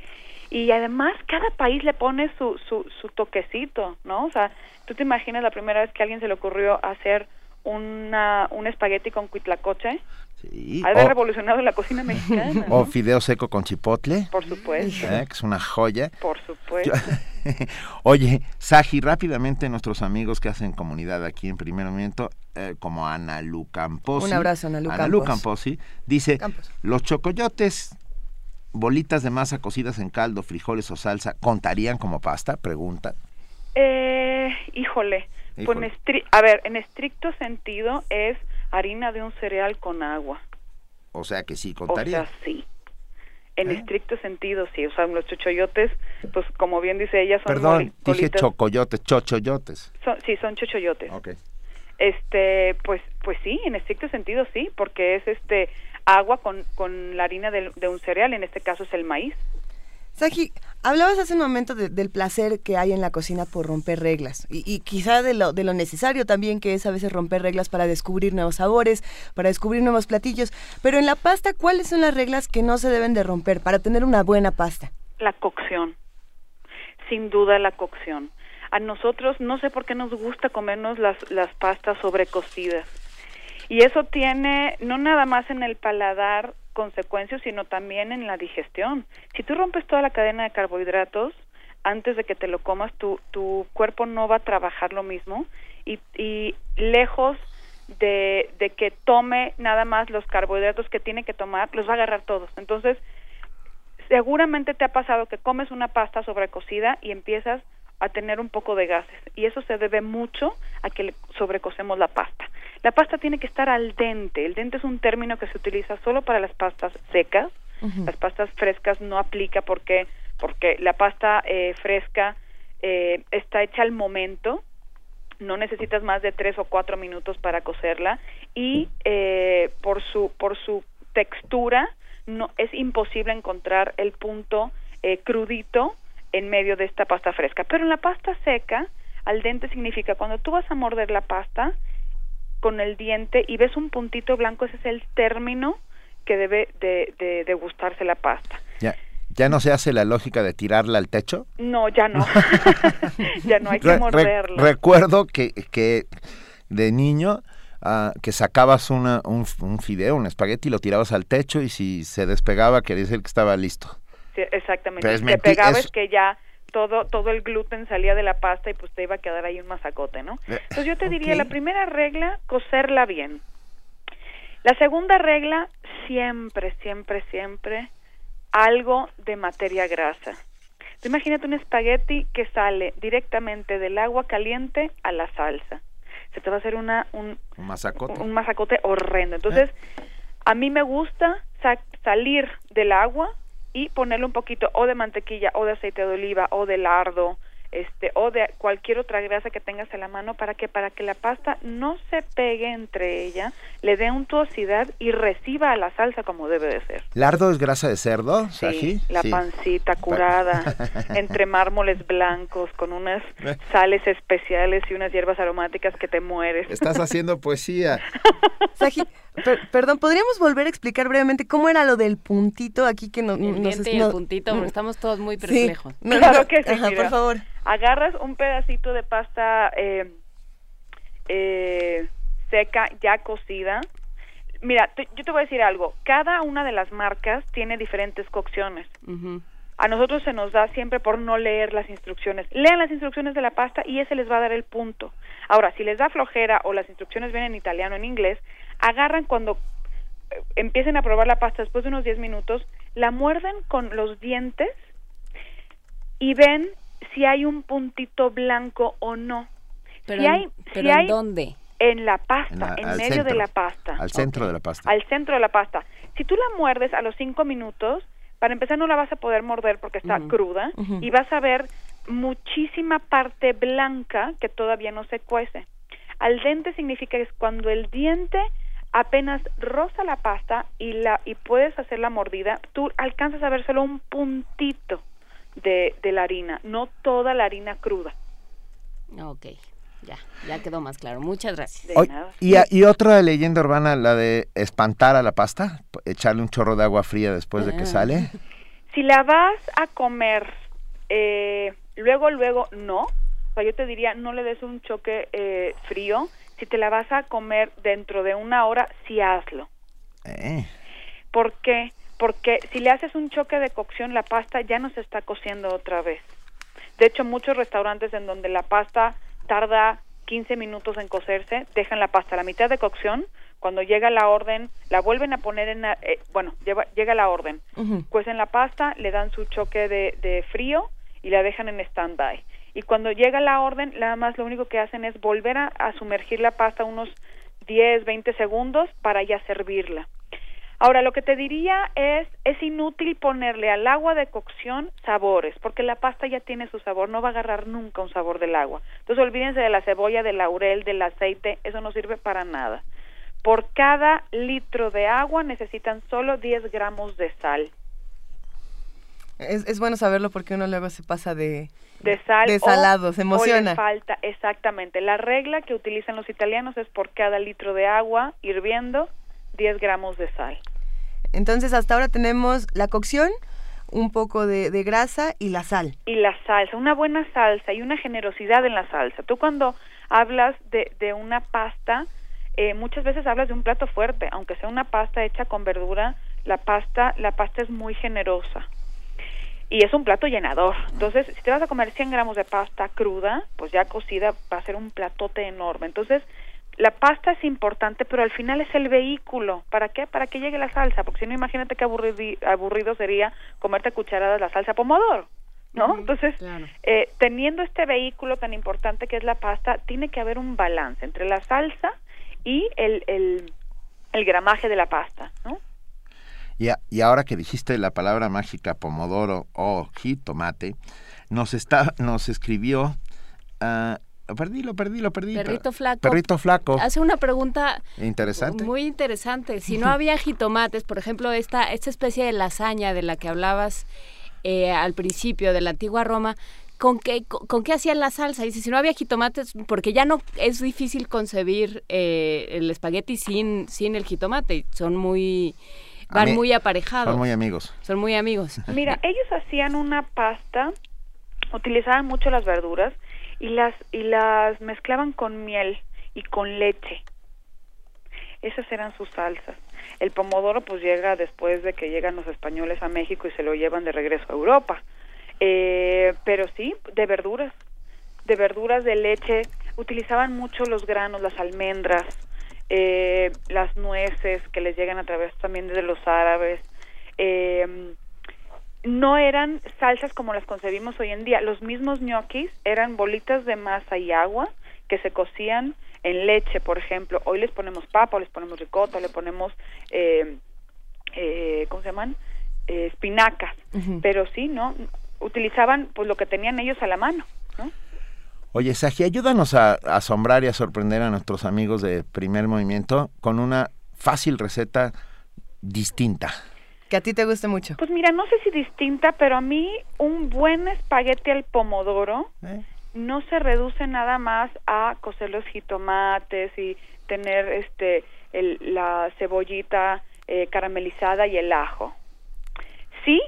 y además cada país le pone su, su, su toquecito, ¿no? O sea, tú te imaginas la primera vez que a alguien se le ocurrió hacer una, un espagueti con cuitlacoche, Sí, ha de haber o- revolucionado la cocina mexicana. O ¿no? fideo seco con chipotle. Por supuesto. ¿eh? que es una joya. Por supuesto. Oye, Saji, rápidamente nuestros amigos que hacen comunidad aquí en Primer Movimiento, eh, como Ana Lu Camposi. Un abrazo, Ana Lu Ana Lu Campos. Camposi, dice, Campos. los chocoyotes, bolitas de masa cocidas en caldo, frijoles o salsa, ¿contarían como pasta? Pregunta. Eh, híjole, pues en a ver, en estricto sentido es harina de un cereal con agua. O sea que sí, O contaría. sea, sí. En ¿Eh? estricto sentido, sí. O sea, los chochoyotes, pues como bien dice ella, son Perdón, dije chocoyotes, chochoyotes. son- sí, son chochoyotes. Ok. Este, pues, pues sí, en estricto sentido sí, porque es este agua con, con la harina del- de un cereal, en este caso es el maíz. Saji, hablabas hace un momento de- del placer que hay en la cocina por romper reglas y, quizá de lo, de lo necesario también que es a veces romper reglas para descubrir nuevos sabores, para descubrir nuevos platillos. Pero en la pasta, ¿cuáles son las reglas que no se deben de romper para tener una buena pasta? La cocción, sin duda la cocción. A nosotros no sé por qué nos gusta comernos las, las pastas sobrecocidas. Y eso tiene no nada más en el paladar consecuencias, sino también en la digestión. Si tú rompes toda la cadena de carbohidratos, antes de que te lo comas, tu, tu cuerpo no va a trabajar lo mismo y, y lejos de, de que tome nada más los carbohidratos que tiene que tomar, los va a agarrar todos. Entonces, seguramente te ha pasado que comes una pasta sobrecocida y empiezas a tener un poco de gases y eso se debe mucho a que sobrecocemos la pasta. La pasta tiene que estar al dente. El dente es un término que se utiliza solo para las pastas secas. Las pastas frescas no aplica porque porque la pasta eh, fresca eh, está hecha al momento. No necesitas más de tres o cuatro minutos para cocerla y eh, por su por su textura no es imposible encontrar el punto eh, crudito en medio de esta pasta fresca. Pero en la pasta seca, al dente significa cuando tú vas a morder la pasta con el diente y ves un puntito blanco, ese es el término que debe de, de degustarse la pasta. Ya. ¿Ya no se hace la lógica de tirarla al techo? No, ya no. ya no hay que morderla. recuerdo que, que de niño uh, que sacabas una, un, un, fideo, un espagueti, lo tirabas al techo y si se despegaba quería decir que estaba listo. Sí, exactamente. si te pegaba es... que ya todo todo el gluten salía de la pasta y pues te iba a quedar ahí un masacote, ¿no? Eh, Entonces yo te diría, la primera regla, cocerla bien. La segunda regla, siempre, siempre, siempre, algo de materia grasa. imagínate un espagueti que sale directamente del agua caliente a la salsa. Se te va a hacer una, un, un masacote. Un masacote horrendo. Entonces, ¿Eh? a mí me gusta salir del agua y ponerle un poquito o de mantequilla o de aceite de oliva o de lardo este o de cualquier otra grasa que tengas en la mano para que para que la pasta no se pegue entre ella, le dé untuosidad y reciba la salsa como debe de ser. ¿Lardo es grasa de cerdo? Sí, la pancita curada entre mármoles blancos con unas sales especiales y unas hierbas aromáticas que te mueres. Estás haciendo poesía. perdón, ¿podríamos volver a explicar brevemente cómo era lo del puntito aquí que no, el nos, y el puntito, estamos todos muy perplejos. claro que sí, por favor. Agarras un pedacito de pasta eh, eh, seca ya cocida. Mira, yo te voy a decir algo. Cada una de las marcas tiene diferentes cocciones. A nosotros se nos da siempre por no leer las instrucciones. Lean las instrucciones de la pasta y ese les va a dar el punto. Ahora, si les da flojera o las instrucciones vienen en italiano o en inglés, agarran cuando eh, empiecen a probar la pasta después de unos 10 minutos, la muerden con los dientes y ven si hay un puntito blanco o no. Pero, si hay, pero si hay, dónde? En la pasta, en, medio centro, de la pasta. Al centro okay. de la pasta. Al centro de la pasta. Si tú la muerdes a los 5 minutos, para empezar no la vas a poder morder porque está uh -huh. cruda uh -huh. y vas a ver muchísima parte blanca que todavía no se cuece. Al dente significa que es cuando el diente apenas roza la pasta y la y puedes hacer la mordida, tú alcanzas a ver solo un puntito de, de la harina, no toda la harina cruda. Ok, ya, ya quedó más claro. Muchas gracias. Y, y, otra leyenda urbana, la de espantar a la pasta, echarle un chorro de agua fría después de que sale. Si la vas a comer eh, luego, luego no. O sea, yo te diría, no le des un choque eh, frío. Si te la vas a comer dentro de una hora, sí hazlo. Eh. ¿Por qué? Porque si le haces un choque de cocción, la pasta ya no se está cociendo otra vez. De hecho, muchos restaurantes en donde la pasta tarda 15 minutos en cocerse, dejan la pasta a la mitad de cocción, cuando llega la orden, la vuelven a poner en, eh, bueno, lleva, llega la orden, uh -huh. cuecen la pasta, le dan su choque de, de frío y la dejan en stand-by. Y cuando llega la orden, nada más lo único que hacen es volver a, a sumergir la pasta unos 10, 20 segundos para ya servirla. Ahora, lo que te diría es, es inútil ponerle al agua de cocción sabores, porque la pasta ya tiene su sabor, no va a agarrar nunca un sabor del agua. Entonces, olvídense de la cebolla, del laurel, del aceite, eso no sirve para nada. Por cada litro de agua necesitan solo 10 gramos de sal. Es, es bueno saberlo porque uno luego se pasa de, de sal de salado, o, se emociona. O le falta, exactamente. La regla que utilizan los italianos es por cada litro de agua hirviendo 10 gramos de sal. Entonces hasta ahora tenemos la cocción, un poco de, de, grasa y la sal. Y la salsa, una buena salsa y una generosidad en la salsa. Tú cuando hablas de, de una pasta, eh, muchas veces hablas de un plato fuerte, aunque sea una pasta hecha con verdura, la pasta, la pasta es muy generosa. Y es un plato llenador. Entonces, si te vas a comer 100 gramos de pasta cruda, pues ya cocida, va a ser un platote enorme. Entonces, la pasta es importante, pero al final es el vehículo. ¿Para qué? Para que llegue la salsa, porque si no, imagínate qué aburrido, aburrido sería comerte cucharadas la salsa pomodoro, ¿no? Uh -huh, Entonces, claro. eh, teniendo este vehículo tan importante que es la pasta, tiene que haber un balance entre la salsa y el, el, el gramaje de la pasta, ¿no? Y, a, y, ahora que dijiste la palabra mágica pomodoro o jitomate, nos está, nos escribió uh, perdí, lo perdí, lo perdí. Perrito flaco. Perrito flaco. Hace una pregunta interesante. Muy interesante. Si no había jitomates, por ejemplo, esta, esta especie de lasaña de la que hablabas eh, al principio de la antigua Roma, ¿con qué, con, con, qué hacían la salsa? Dice, si no había jitomates, porque ya no es difícil concebir eh, el espagueti sin, sin el jitomate. Son muy van muy aparejados. Son muy amigos. Son muy amigos. Mira, ellos hacían una pasta, utilizaban mucho las verduras y las y las mezclaban con miel y con leche. Esas eran sus salsas. El pomodoro pues llega después de que llegan los españoles a México y se lo llevan de regreso a Europa. Eh, pero sí, de verduras, de verduras, de leche. Utilizaban mucho los granos, las almendras, eh, las nueces que les llegan a través también de los árabes. Eh, no eran salsas como las concebimos hoy en día. Los mismos ñoquis eran bolitas de masa y agua que se cocían en leche, por ejemplo. Hoy les ponemos papa, les ponemos ricota, le ponemos, eh, eh, ¿cómo se llaman? Eh, espinacas. Pero sí, ¿no? Utilizaban pues lo que tenían ellos a la mano, ¿no? Oye, Saji, ayúdanos a, a asombrar y a sorprender a nuestros amigos de Primer Movimiento con una fácil receta distinta. Que a ti te guste mucho. Pues mira, no sé si distinta, pero a mí un buen espagueti al pomodoro no se reduce nada más a cocer los jitomates y tener este el, la cebollita eh, caramelizada y el ajo. Sí,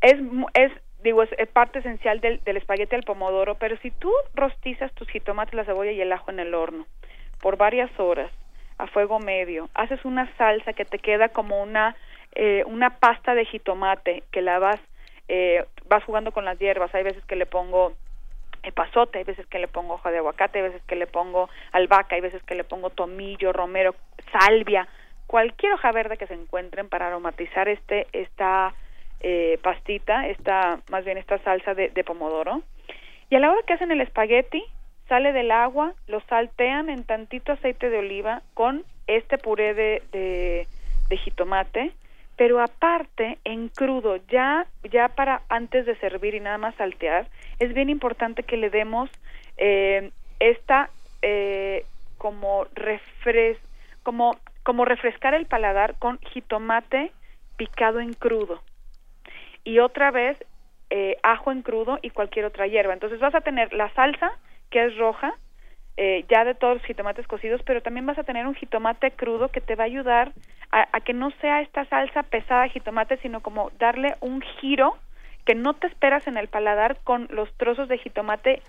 es, es digo, es, es parte esencial del, del espagueti al pomodoro, pero si tú rostizas tus jitomates, la cebolla y el ajo en el horno por varias horas a fuego medio, haces una salsa que te queda como una eh, una pasta de jitomate que la vas eh, vas jugando con las hierbas, hay veces que le pongo epazote, hay veces que le pongo hoja de aguacate, hay veces que le pongo albahaca, hay veces que le pongo tomillo, romero, salvia, cualquier hoja verde que se encuentren para aromatizar este esta eh, pastita, esta más bien esta salsa de, de pomodoro. Y a la hora que hacen el espagueti, sale del agua, lo saltean en tantito aceite de oliva con este puré de, de jitomate, pero aparte en crudo, ya ya para antes de servir y nada más saltear, es bien importante que le demos eh, esta eh, como refres como como refrescar el paladar con jitomate picado en crudo y otra vez eh, ajo en crudo y cualquier otra hierba. Entonces vas a tener la salsa que es roja, eh, ya de todos los jitomates cocidos, pero también vas a tener un jitomate crudo que te va a ayudar a, a que no sea esta salsa pesada de jitomate, sino como darle un giro que no te esperas en el paladar con los trozos de jitomate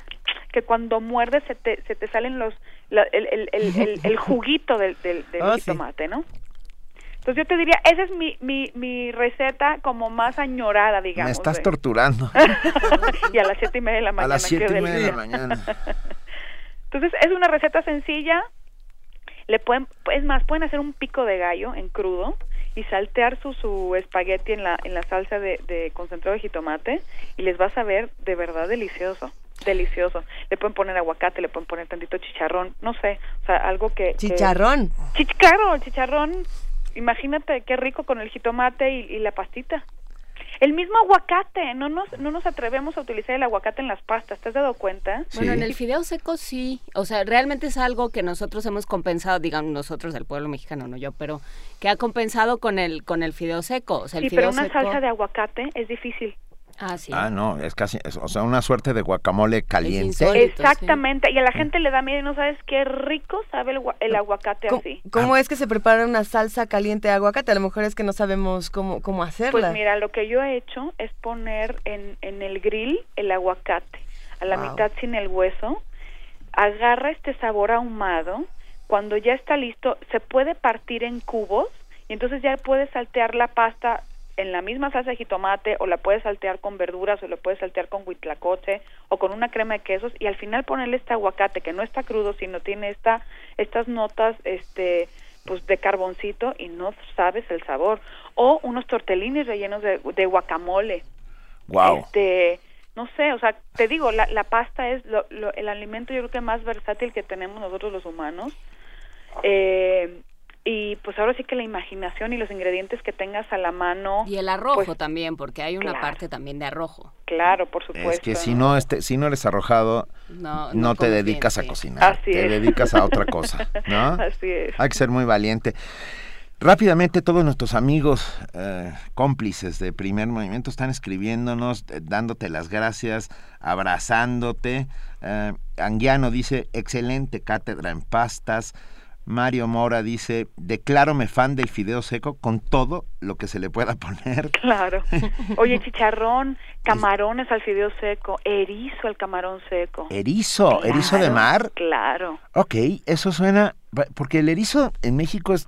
que cuando muerdes se te, se te salen los la- el, el, el, el- el juguito del, del, del Oh, sí. jitomate, ¿no? Entonces yo te diría, esa es mi, mi, mi receta como más añorada, digamos. Me estás de- torturando. y a las siete y media de la mañana. A las siete y media de la mañana. Entonces es una receta sencilla. Le pueden, es más, pueden hacer un pico de gallo en crudo y saltear su, su espagueti en la, en la salsa de, de concentrado de jitomate y les va a saber de verdad delicioso. Delicioso. Le pueden poner aguacate, le pueden poner tantito chicharrón, no sé, o sea, algo que... que- Chicharrón. Chich- claro, chicharrón, imagínate qué rico con el jitomate y, y la pastita. El mismo aguacate, no nos, no nos atrevemos a utilizar el aguacate en las pastas, ¿te has dado cuenta? Bueno, en el fideo seco sí, o sea, realmente es algo que nosotros hemos compensado, digamos nosotros del pueblo mexicano, no yo, pero que ha compensado con el con el fideo seco, o sea, el Sí, fideo pero una seco. salsa de aguacate es difícil. Ah, sí. Ah, no, es casi, es- o sea, una suerte de guacamole caliente. Exactamente, y a la gente le da miedo y no sabes qué rico sabe el, gua- el aguacate ¿Cómo, así. cómo es que se prepara una salsa caliente de aguacate? A lo mejor es que no sabemos cómo, cómo hacerla. Pues mira, lo que yo he hecho es poner en, en el grill el aguacate, a la Wow. mitad sin el hueso, agarra este sabor ahumado, cuando ya está listo se puede partir en cubos y entonces ya puedes saltear la pasta en la misma salsa de jitomate o la puedes saltear con verduras o la puedes saltear con huitlacoche o con una crema de quesos y al final ponerle este aguacate que no está crudo sino tiene esta estas notas este pues de carboncito y no sabes el sabor. O unos tortellini rellenos de, de guacamole. Wow. este no sé o sea te digo la, la pasta es lo- lo- el alimento yo creo que más versátil que tenemos nosotros los humanos. Eh, y pues ahora sí que la imaginación y los ingredientes que tengas a la mano Y el arrojo pues, también, porque hay una claro. parte también de arrojo. claro por supuesto Es que si no, este, si no eres arrojado, No, no, no te dedicas a cocinar, Así te es. dedicas a otra cosa, ¿no? así es Hay que ser muy valiente. Rápidamente todos nuestros amigos eh, cómplices de primer movimiento están escribiéndonos, eh, dándote las gracias, abrazándote. Eh, Anguiano dice, excelente cátedra en pastas. Mario Mora dice, declárome fan del fideo seco con todo lo que se le pueda poner. Claro. Oye, chicharrón, camarones al fideo seco, erizo al camarón seco. Erizo, erizo de mar. Claro. Ok, eso suena, porque el erizo en México es,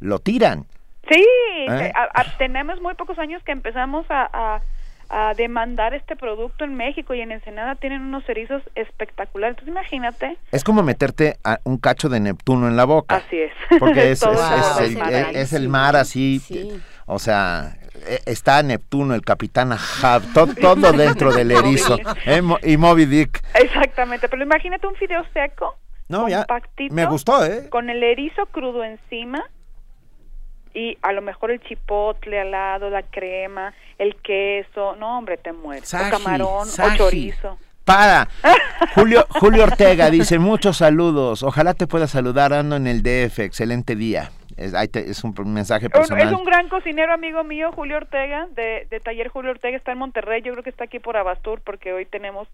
lo tiran. Sí, ¿Eh? a- a- tenemos muy pocos años que empezamos a, a- a demandar este producto en México y en Ensenada tienen unos erizos espectaculares. Entonces imagínate, Es como meterte a un cacho de Neptuno en la boca. así es. Porque es, Todo es- el es mar. es- es el mar así, o sea, e- está Neptuno, el capitán Ahab, to- todo dentro del erizo, ¿eh? Y Moby Dick. Exactamente, pero imagínate un fideo seco, No, ya, compactito, me gustó, ¿eh? con el erizo crudo encima y a lo mejor el chipotle al lado, la crema, el queso, no hombre, te mueres. Saji, o camarón, saji. o chorizo. Para. Julio, Julio Ortega dice, muchos saludos, ojalá te pueda saludar, ando en el DF, excelente día. Es, es un mensaje personal. es un gran cocinero amigo mío, Julio Ortega, de, de Taller Julio Ortega, está en Monterrey, yo creo que está aquí por Abastur, porque hoy tenemos,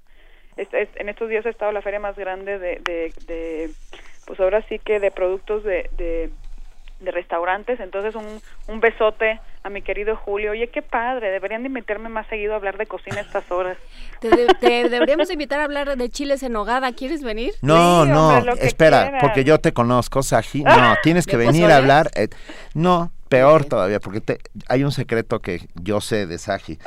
es- es- en estos días ha estado la feria más grande de, de, de, pues ahora sí que de productos de, de, de restaurantes, entonces un, un besote a mi querido Julio, oye, qué padre, deberían de invitarme más seguido a hablar de cocina a estas horas. Te, de- te deberíamos invitar a hablar de chiles en nogada. ¿Quieres venir? No, Sí, no, hombre, espera, quieras. porque yo te conozco, Saji. No, tienes que ¿De venir pozole? a hablar. eh, no, peor todavía, porque te- hay un secreto que yo sé de Saji.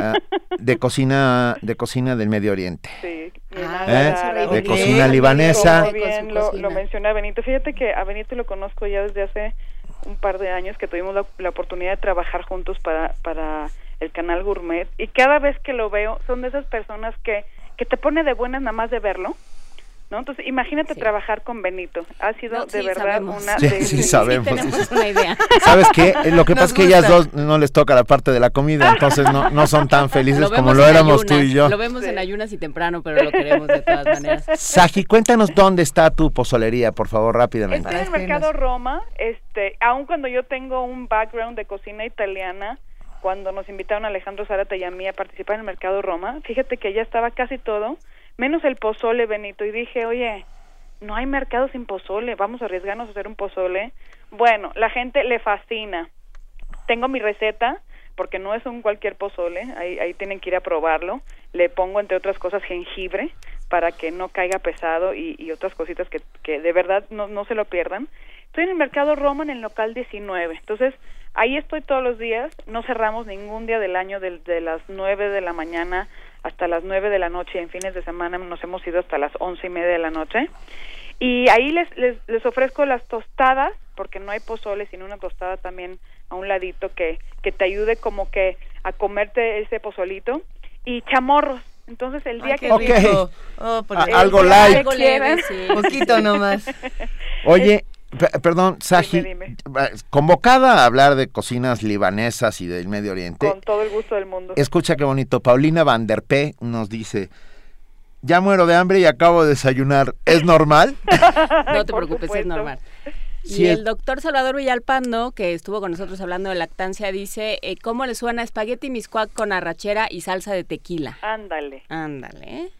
ah, de cocina de cocina del Medio Oriente. Sí, Ah, ¿Eh? De Bien, cocina libanesa. Bien, lo, lo menciona Benito. Fíjate que a Benito lo conozco ya desde hace un par de años que tuvimos la, la oportunidad de trabajar juntos para, para el canal Gourmet y cada vez que lo veo son de esas personas que, que te pone de buenas nada más de verlo. ¿No? Entonces, imagínate Sí. trabajar con Benito. Ha sido No, de sí, verdad sabemos. una Sí, delicia. sí, sabemos. tenemos una idea. ¿Sabes qué? Eh, Lo que pasa es que ellas dos no les toca la parte de la comida, entonces no, no son tan felices como lo éramos tú y yo. Lo vemos en ayunas y temprano, pero lo queremos de todas maneras. Saji, cuéntanos dónde está tu pozolería, por favor, rápidamente. Estoy en el mercado Roma, este, aun cuando yo tengo un background de cocina italiana, cuando nos invitaron a Alejandro Zárate y a mí a participar en el mercado Roma, fíjate que ya estaba casi todo, menos el pozole Benito, y dije, oye, no hay mercado sin pozole, vamos a arriesgarnos a hacer un pozole. Bueno, la gente le fascina. Tengo mi receta, porque no es un cualquier pozole, ahí, ahí tienen que ir a probarlo. Le pongo, entre otras cosas, jengibre para que no caiga pesado y, y otras cositas que, que de verdad no, no se lo pierdan. Estoy en el Mercado Roma, en el local 19. Entonces, ahí estoy todos los días. No cerramos ningún día del año del- de, las 9 de la mañana hasta las 9 de la noche. En fines de semana nos hemos ido hasta las once y media de la noche. Y ahí les, les, les ofrezco las tostadas, porque no hay pozole, sino una tostada también a un ladito que, que te ayude como que a comerte ese pozolito. Y chamorros. Entonces el día Ay, que... qué Ok. rico. Oh, algo light. Algo leve, sí. Poquito nomás. Oye, perdón, Saji, dime. convocada a hablar de cocinas libanesas y del Medio Oriente, Con todo el gusto del mundo. escucha qué bonito. Paulina Van der P nos dice, ya muero de hambre y acabo de desayunar. ¿Es normal? No te Por preocupes, es normal. Sí, y el doctor Salvador Villalpando, que estuvo con nosotros hablando de lactancia, dice, eh, ¿cómo le suena espagueti miscuac con arrachera y salsa de tequila? Ándale. Ándale, ¿eh?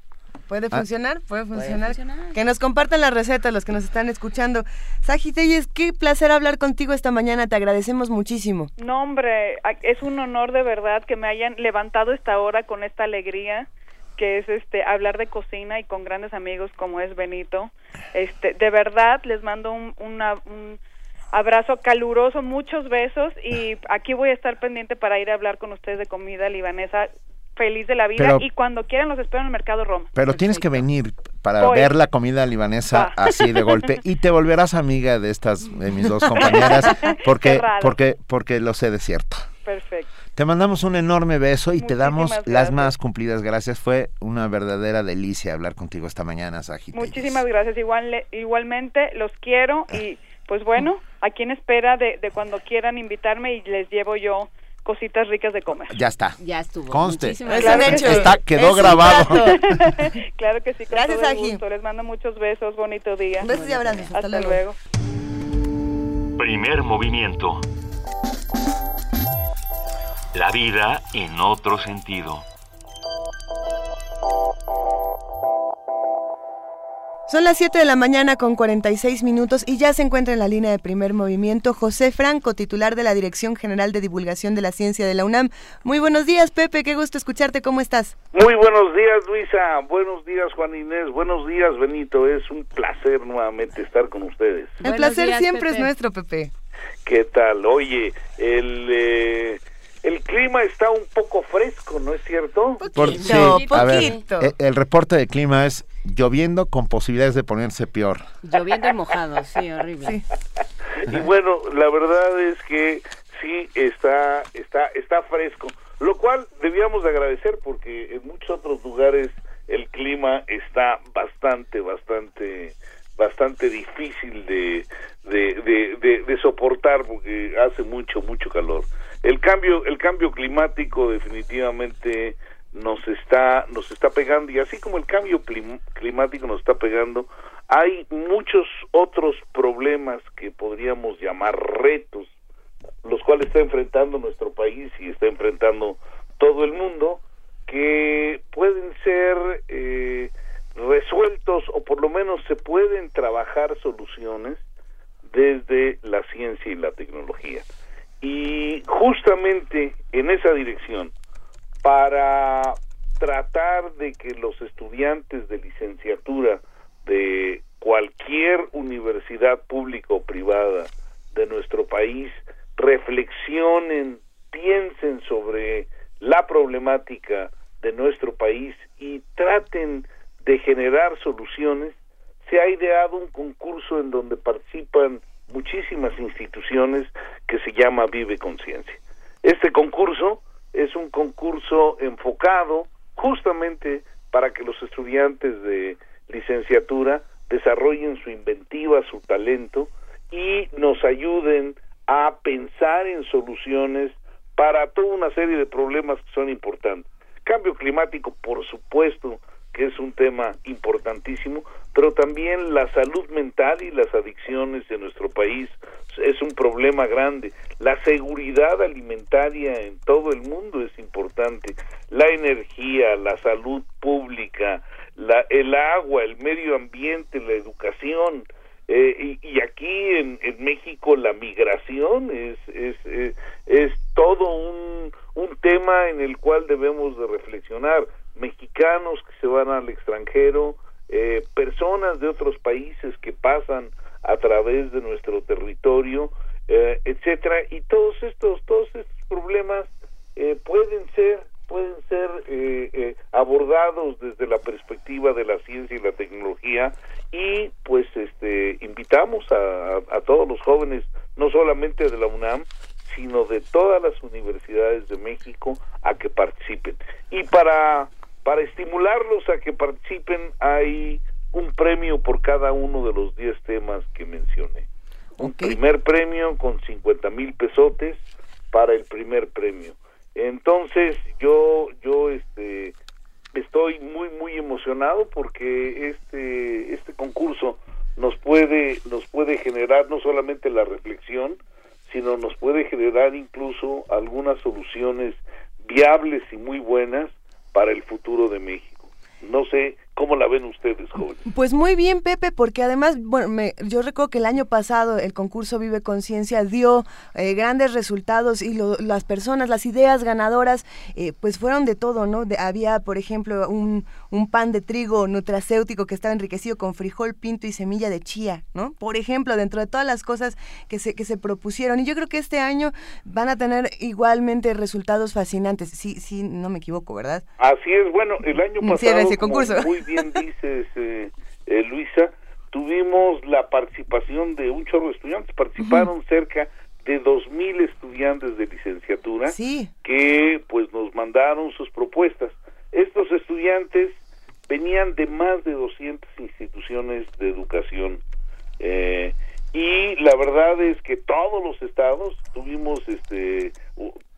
¿Puede funcionar? ¿Puede funcionar? funcionar. Que nos compartan la receta los que nos están escuchando. Saji Telles, qué placer hablar contigo esta mañana. Te agradecemos muchísimo. No, hombre, es un honor de verdad que me hayan levantado esta hora con esta alegría que es este hablar de cocina y con grandes amigos como es Benito. Este, de verdad les mando un, una- un abrazo caluroso, muchos besos y aquí voy a estar pendiente para ir a hablar con ustedes de comida libanesa. Feliz de la vida Pero- y cuando quieran los espero en el Mercado Roma. Pero tienes que venir para Voy. ver la comida libanesa Va. así de golpe y te volverás amiga de estas de mis dos compañeras porque porque porque lo sé de cierto. Perfecto. Te mandamos un enorme beso y te damos las más cumplidas gracias. Fue una verdadera delicia hablar contigo esta mañana, Saji. Muchísimas gracias. Igual, igualmente los quiero y pues bueno, aquí en espera de, de cuando quieran invitarme y les llevo yo cositas ricas de comer. Ya está. Ya estuvo. Conste. Muchísimas sí. Está, quedó Es grabado. claro que sí, con Gracias, todo el Aji. gusto. Les mando muchos besos, bonito día. Besos y abrazos. Hasta, Hasta luego. luego. Primer movimiento. La vida en otro sentido. Son las 7 de la mañana con 46 minutos y ya se encuentra en la línea de primer movimiento José Franco, titular de la Dirección General de Divulgación de la Ciencia de la UNAM. Muy buenos días, Pepe, qué gusto escucharte, ¿cómo estás? Muy buenos días, Luisa. Buenos días, Juan Inés. Buenos días, Benito. Es un placer nuevamente estar con ustedes. El placer siempre es nuestro, Pepe. ¿Qué tal? Oye, el... Eh, el clima está un poco fresco, ¿no es cierto? Poquito, poquito. Eh, el reporte de clima es lloviendo con posibilidades de ponerse peor. Lloviendo y mojado, sí, horrible. Y bueno, la verdad es que sí está está está fresco, lo cual debíamos de agradecer porque en muchos otros lugares el clima está bastante bastante bastante difícil de de, de, de soportar porque hace mucho mucho calor. El cambio el cambio climático definitivamente nos está nos está pegando y así como el cambio climático nos está pegando hay muchos otros problemas que podríamos llamar retos los cuales está enfrentando nuestro país y está enfrentando todo el mundo que pueden ser eh, resueltos o por lo menos se pueden trabajar soluciones desde la ciencia y la tecnología. Y justamente en esa dirección para tratar de que los estudiantes de licenciatura de cualquier universidad pública o privada de nuestro país reflexionen, piensen sobre la problemática de nuestro país y traten de generar soluciones, se ha ideado un concurso en donde participan muchísimas instituciones que se llama Vive Conciencia. Este concurso es un concurso enfocado justamente para que los estudiantes de licenciatura desarrollen su inventiva, su talento y nos ayuden a pensar en soluciones para toda una serie de problemas que son importantes. Cambio climático, por supuesto, es un tema importantísimo, pero también la salud mental y las adicciones en nuestro país es un problema grande. La seguridad alimentaria en todo el mundo es importante. La energía, la salud pública, la, el agua, el medio ambiente, la educación. Eh, y, aquí en, México la migración es, es, es, es todo un, un tema en el cual debemos de reflexionar. Mexicanos que se van al extranjero, eh, personas de otros países que pasan a través de nuestro territorio, eh, etcétera, y todos estos todos estos problemas eh, pueden ser pueden ser eh, abordados desde la perspectiva de la ciencia y la tecnología. Y pues este invitamos a, a todos los jóvenes no solamente de la UNAM sino de todas las universidades de México a que participen. Y para para estimularlos a que participen hay un premio por cada uno de los 10 temas que mencioné. Un primer premio con 50 mil pesotes para el primer premio. Entonces yo yo este estoy muy muy emocionado porque este este concurso nos puede nos puede generar no solamente la reflexión sino nos puede generar incluso algunas soluciones viables y muy buenas para el futuro de México. No sé ¿Cómo la ven ustedes, jóvenes? Pues muy bien, Pepe, porque además, bueno, me, yo recuerdo que el año pasado el concurso Vive Conciencia dio eh, grandes resultados y las personas, las ideas ganadoras, eh, pues fueron de todo, ¿no? había, por ejemplo, un, un, pan de trigo nutracéutico que estaba enriquecido con frijol, pinto y semilla de chía, ¿no? Por ejemplo, dentro de todas las cosas que se, que se propusieron. Y yo creo que este año van a tener igualmente resultados fascinantes. Sí, sí, no me equivoco, ¿verdad? Así es, bueno, el año pasado... Sí, ese concurso bien dices, eh, eh, Luisa, tuvimos la participación de un chorro de estudiantes, participaron cerca de dos mil estudiantes de licenciatura que pues nos mandaron sus propuestas. Estos estudiantes venían de más de 200 instituciones de educación eh, y la verdad es que todos los estados tuvimos este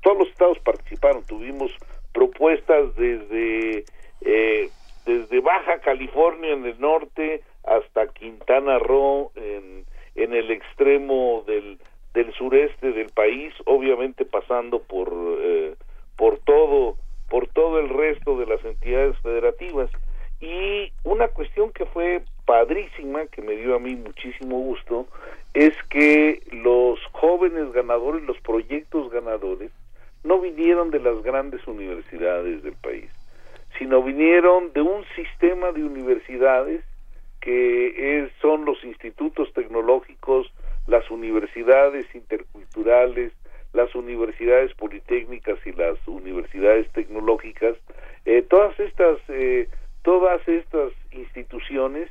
todos los estados participaron. Tuvimos propuestas desde eh, desde Baja California en el norte hasta Quintana Roo en, el extremo del, del sureste del país, obviamente pasando por eh, por todo por todo el resto de las entidades federativas. Y una cuestión que fue padrísima que me dio a mí muchísimo gusto es que los jóvenes ganadores, los proyectos ganadores, no vinieron de las grandes universidades del país, sino vinieron de un sistema de universidades que son los institutos tecnológicos, las universidades interculturales, las universidades politécnicas y las universidades tecnológicas, eh, todas estas eh, todas estas instituciones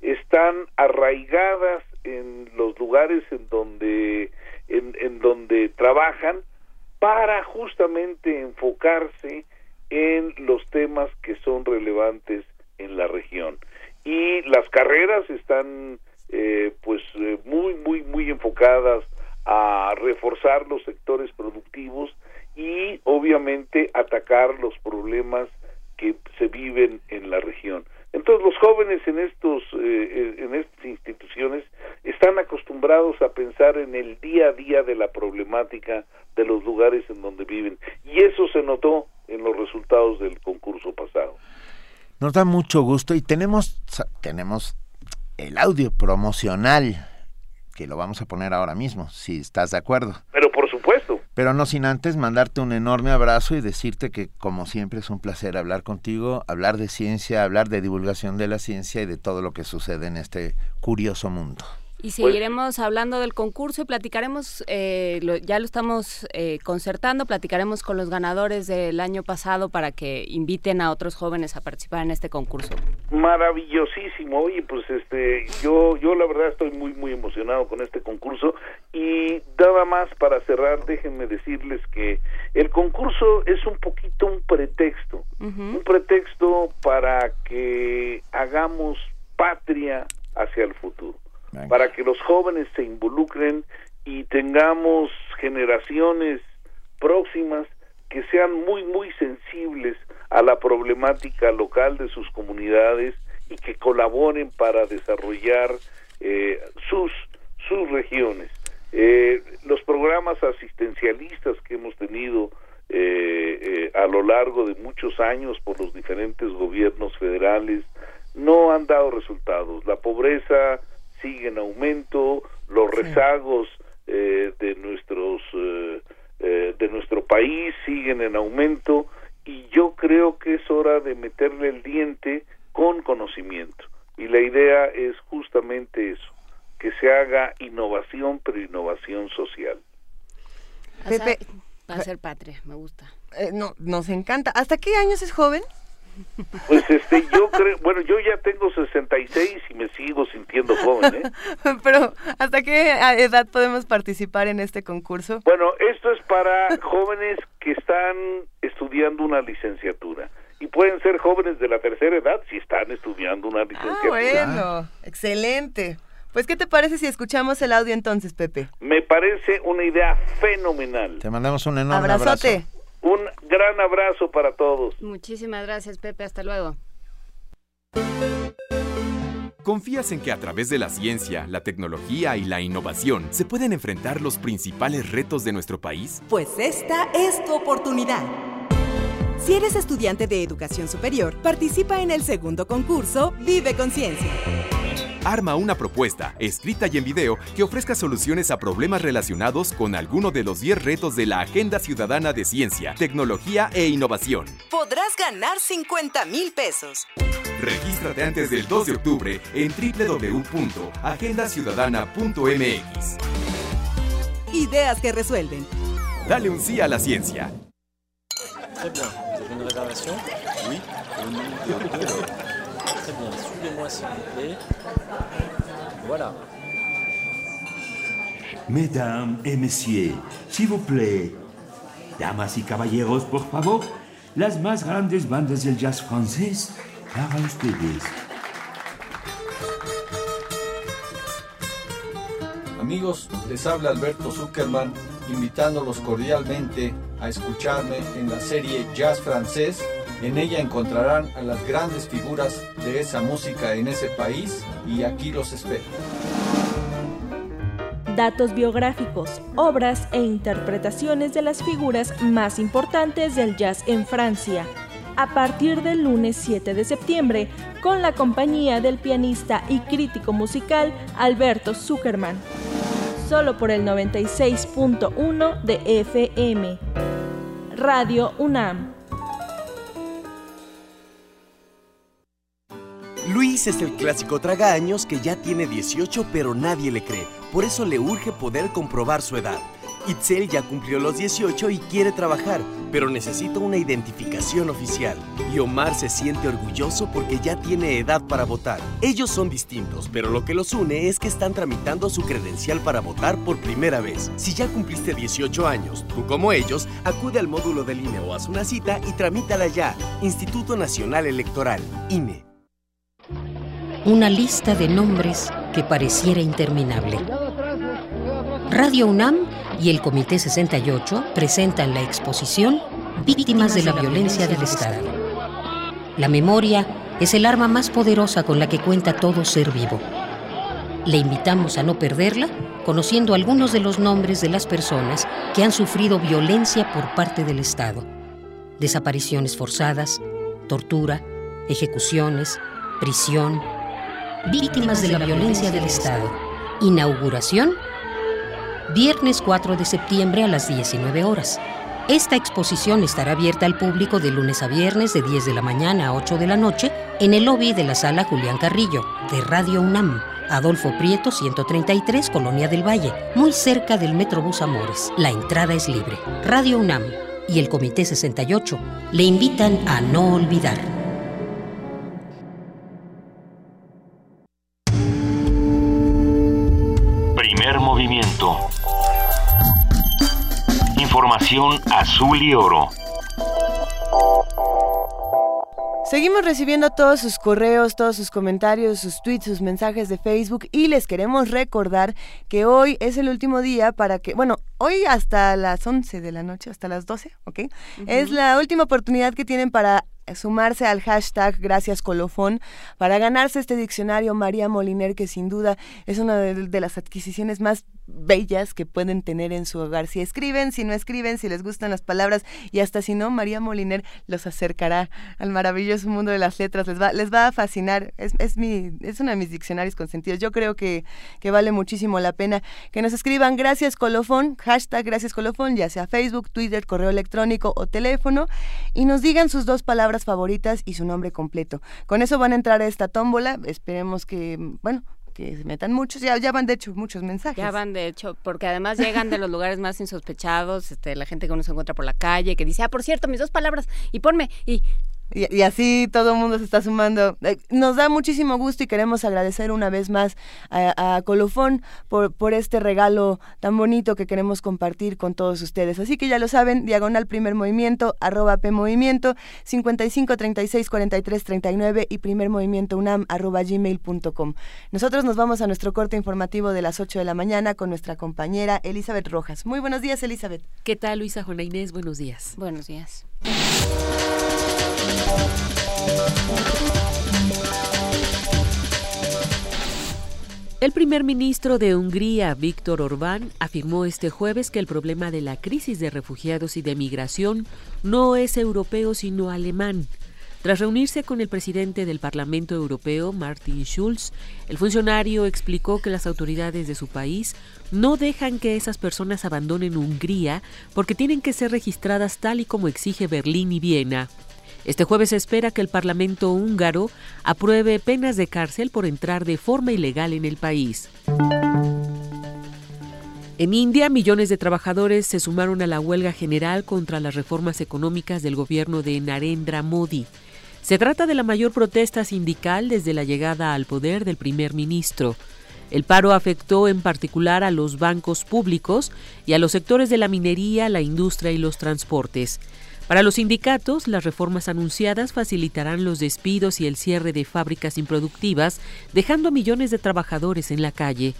están arraigadas en los lugares en donde en donde trabajan para justamente enfocarse en los temas que son relevantes en la región y las carreras están eh, pues eh, muy muy muy enfocadas a reforzar los sectores productivos y obviamente atacar los problemas que se viven en la región. Entonces los jóvenes en estos eh, en estas instituciones están acostumbrados a pensar en el día a día de la problemática de los lugares en donde viven y eso se notó en los resultados del concurso pasado. Nos da mucho gusto y tenemos tenemos el audio promocional que lo vamos a poner ahora mismo, si estás de acuerdo. Pero por supuesto. Pero no sin antes mandarte un enorme abrazo y decirte que como siempre es un placer hablar contigo, hablar de ciencia, hablar de divulgación de la ciencia y de todo lo que sucede en este curioso mundo. Y seguiremos hablando del concurso y platicaremos, eh, ya lo estamos eh, concertando, platicaremos con los ganadores del año pasado para que inviten a otros jóvenes a participar en este concurso. Maravillosísimo, oye, pues este, yo, yo la verdad estoy muy, muy emocionado con este concurso. Y nada más para cerrar, déjenme decirles que el concurso es un poquito un pretexto, un pretexto para que hagamos patria hacia el futuro para que los jóvenes se involucren y tengamos generaciones próximas que sean muy muy sensibles a la problemática local de sus comunidades y que colaboren para desarrollar eh, sus sus regiones. Eh, los programas asistencialistas que hemos tenido eh, a lo largo de muchos años por los diferentes gobiernos federales no han dado resultados. La pobreza sigue en aumento, los rezagos eh, de nuestros eh, eh, de nuestro país siguen en aumento y yo creo que es hora de meterle el diente con conocimiento. Y la idea es justamente eso que se haga innovación pero innovación social. Pepe para ser patria me gusta. no nos encanta. Hasta qué años es joven pues este, yo creo, bueno, yo ya tengo 66 y me sigo sintiendo joven, ¿eh? Pero, ¿hasta qué edad podemos participar en este concurso? Bueno, esto es para jóvenes que están estudiando una licenciatura. Y pueden ser jóvenes de la tercera edad si están estudiando una licenciatura. Ah, bueno, excelente. Pues, ¿qué te parece si escuchamos el audio entonces, Pepe? Me parece una idea fenomenal. Te mandamos un enorme Abrazote. abrazo. Un gran abrazo para todos. Muchísimas gracias, Pepe. Hasta luego. ¿Confías en que a través de la ciencia, la tecnología y la innovación se pueden enfrentar los principales retos de nuestro país? Pues esta es tu oportunidad. Si eres estudiante de educación superior, participa en el segundo concurso Vive Conciencia. Arma una propuesta, escrita y en video, que ofrezca soluciones a problemas relacionados con alguno de los 10 retos de la Agenda Ciudadana de Ciencia, Tecnología e Innovación. Podrás ganar 50 mil pesos. Regístrate antes del 2 de octubre en www.agendaciudadana.mx. Ideas que resuelven. Dale un sí a la ciencia. Très bien. Vous avez une réservation Oui. Très bien. Suivez-moi s'il vous plaît. Voilà. Mesdames et messieurs, s'il vous plaît. Damas y caballeros, por favor. Las más grandes bandas del jazz francés para ustedes. Amigos, les habla Alberto Zuckerman, invitándolos cordialmente a escucharme en la serie Jazz Francés. En ella encontrarán a las grandes figuras de esa música en ese país y aquí los espero. Datos biográficos, obras e interpretaciones de las figuras más importantes del jazz en Francia. a partir del lunes 7 de septiembre con la compañía del pianista y crítico musical Alberto Zuckerman. Solo por el 96.1 de FM. Radio UNAM. Luis es el clásico tragaños que ya tiene 18 pero nadie le cree. Por eso le urge poder comprobar su edad. Itzel ya cumplió los 18 y quiere trabajar, pero necesita una identificación oficial. Y Omar se siente orgulloso porque ya tiene edad para votar. Ellos son distintos, pero lo que los une es que están tramitando su credencial para votar por primera vez. Si ya cumpliste 18 años, tú como ellos, acude al módulo del INE o haz una cita y tramítala ya. Instituto Nacional Electoral, INE. Una lista de nombres que pareciera interminable. Radio UNAM y el Comité 68 presentan la exposición Víctimas de la Violencia del Estado. La memoria es el arma más poderosa con la que cuenta todo ser vivo. Le invitamos a no perderla conociendo algunos de los nombres de las personas que han sufrido violencia por parte del Estado. Desapariciones forzadas, tortura, ejecuciones, prisión, víctimas de la violencia del Estado. Inauguración viernes 4 de septiembre a las 19 horas. Esta exposición estará abierta al público de lunes a viernes de 10 de la mañana a 8 de la noche en el lobby de la sala Julián Carrillo de Radio UNAM, Adolfo Prieto 133, Colonia del Valle, muy cerca del Metrobús Amores. La entrada es libre. Radio UNAM y el Comité 68 le invitan a no olvidar. Azul y oro. Seguimos recibiendo todos sus correos, todos sus comentarios, sus tweets, sus mensajes de Facebook y les queremos recordar que hoy es el último día para que, bueno, hoy hasta las 11 de la noche, hasta las 12, ¿ok? Es la última oportunidad que tienen para sumarse al hashtag Gracias Colofón para ganarse este diccionario María Moliner, que sin duda es una de, de, las adquisiciones más bellas que pueden tener en su hogar. Si escriben, si no escriben, si les gustan las palabras y hasta si no, María Moliner los acercará al maravilloso mundo de las letras. Les va, les va a fascinar. Es, es, mi, es uno de mis diccionarios consentidos. Yo creo que, que vale muchísimo la pena que nos escriban Gracias Colofón, hashtag Gracias Colofón, ya sea Facebook, Twitter, correo electrónico o teléfono, y nos digan sus dos palabras favoritas y su nombre completo. Con eso van a entrar a esta tómbola. Esperemos que, bueno, que se metan muchos, ya, ya van de hecho muchos mensajes. Ya van de hecho, porque además llegan de los lugares más insospechados, este, la gente que uno se encuentra por la calle, que dice, ah, por cierto, mis dos palabras, y ponme, y y, y, así todo el mundo se está sumando. Eh, nos da muchísimo gusto y queremos agradecer una vez más a, a, Colofón por, por este regalo tan bonito que queremos compartir con todos ustedes. Así que ya lo saben, diagonal primer movimiento, arroba P movimiento, 55 36 43 39 y primer movimiento unam arroba gmail.com. Nosotros nos vamos a nuestro corte informativo de las 8 de la mañana con nuestra compañera Elizabeth Rojas. Muy buenos días, Elizabeth. ¿Qué tal, Luisa Juana Inés? Buenos días. Buenos días. El primer ministro de Hungría, Víctor Orbán, afirmó este jueves que el problema de la crisis de refugiados y de migración no es europeo sino alemán. Tras reunirse con el presidente del Parlamento Europeo, Martin Schulz, el funcionario explicó que las autoridades de su país no dejan que esas personas abandonen Hungría porque tienen que ser registradas tal y como exige Berlín y Viena. Este jueves se espera que el Parlamento húngaro apruebe penas de cárcel por entrar de forma ilegal en el país. En India, millones de trabajadores se sumaron a la huelga general contra las reformas económicas del gobierno de Narendra Modi. Se trata de la mayor protesta sindical desde la llegada al poder del primer ministro. El paro afectó en particular a los bancos públicos y a los sectores de la minería, la industria y los transportes. Para los sindicatos, las reformas anunciadas facilitarán los despidos y el cierre de fábricas improductivas, dejando a millones de trabajadores en la calle.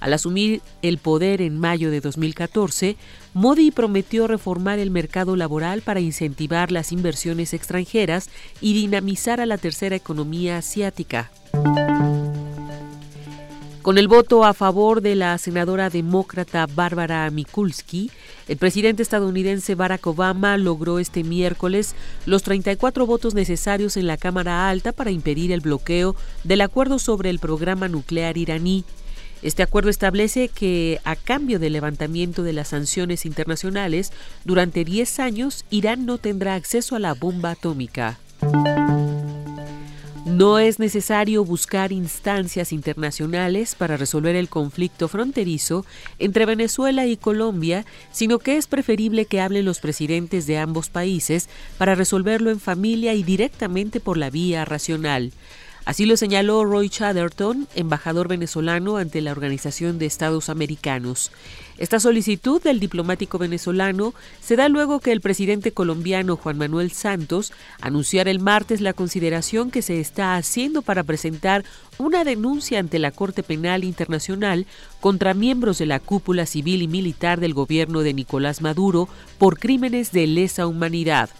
Al asumir el poder en mayo de 2014, Modi prometió reformar el mercado laboral para incentivar las inversiones extranjeras y dinamizar a la tercera economía asiática. Con el voto a favor de la senadora demócrata Bárbara Mikulski, el presidente estadounidense Barack Obama logró este miércoles los 34 votos necesarios en la Cámara Alta para impedir el bloqueo del acuerdo sobre el programa nuclear iraní. Este acuerdo establece que, a cambio del levantamiento de las sanciones internacionales, durante 10 años Irán no tendrá acceso a la bomba atómica. No es necesario buscar instancias internacionales para resolver el conflicto fronterizo entre Venezuela y Colombia, sino que es preferible que hablen los presidentes de ambos países para resolverlo en familia y directamente por la vía racional. Así lo señaló Roy Chatterton, embajador venezolano ante la Organización de Estados Americanos. Esta solicitud del diplomático venezolano se da luego que el presidente colombiano Juan Manuel Santos anunciara el martes la consideración que se está haciendo para presentar una denuncia ante la Corte Penal Internacional contra miembros de la cúpula civil y militar del gobierno de Nicolás Maduro por crímenes de lesa humanidad.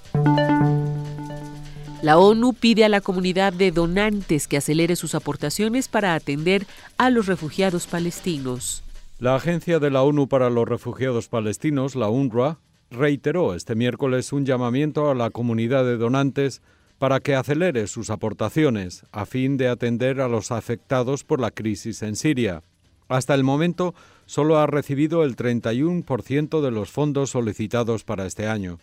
La ONU pide a la comunidad de donantes que acelere sus aportaciones para atender a los refugiados palestinos. La Agencia de la ONU para los Refugiados Palestinos, la UNRWA, reiteró este miércoles un llamamiento a la comunidad de donantes para que acelere sus aportaciones a fin de atender a los afectados por la crisis en Siria. Hasta el momento solo ha recibido el 31% de los fondos solicitados para este año.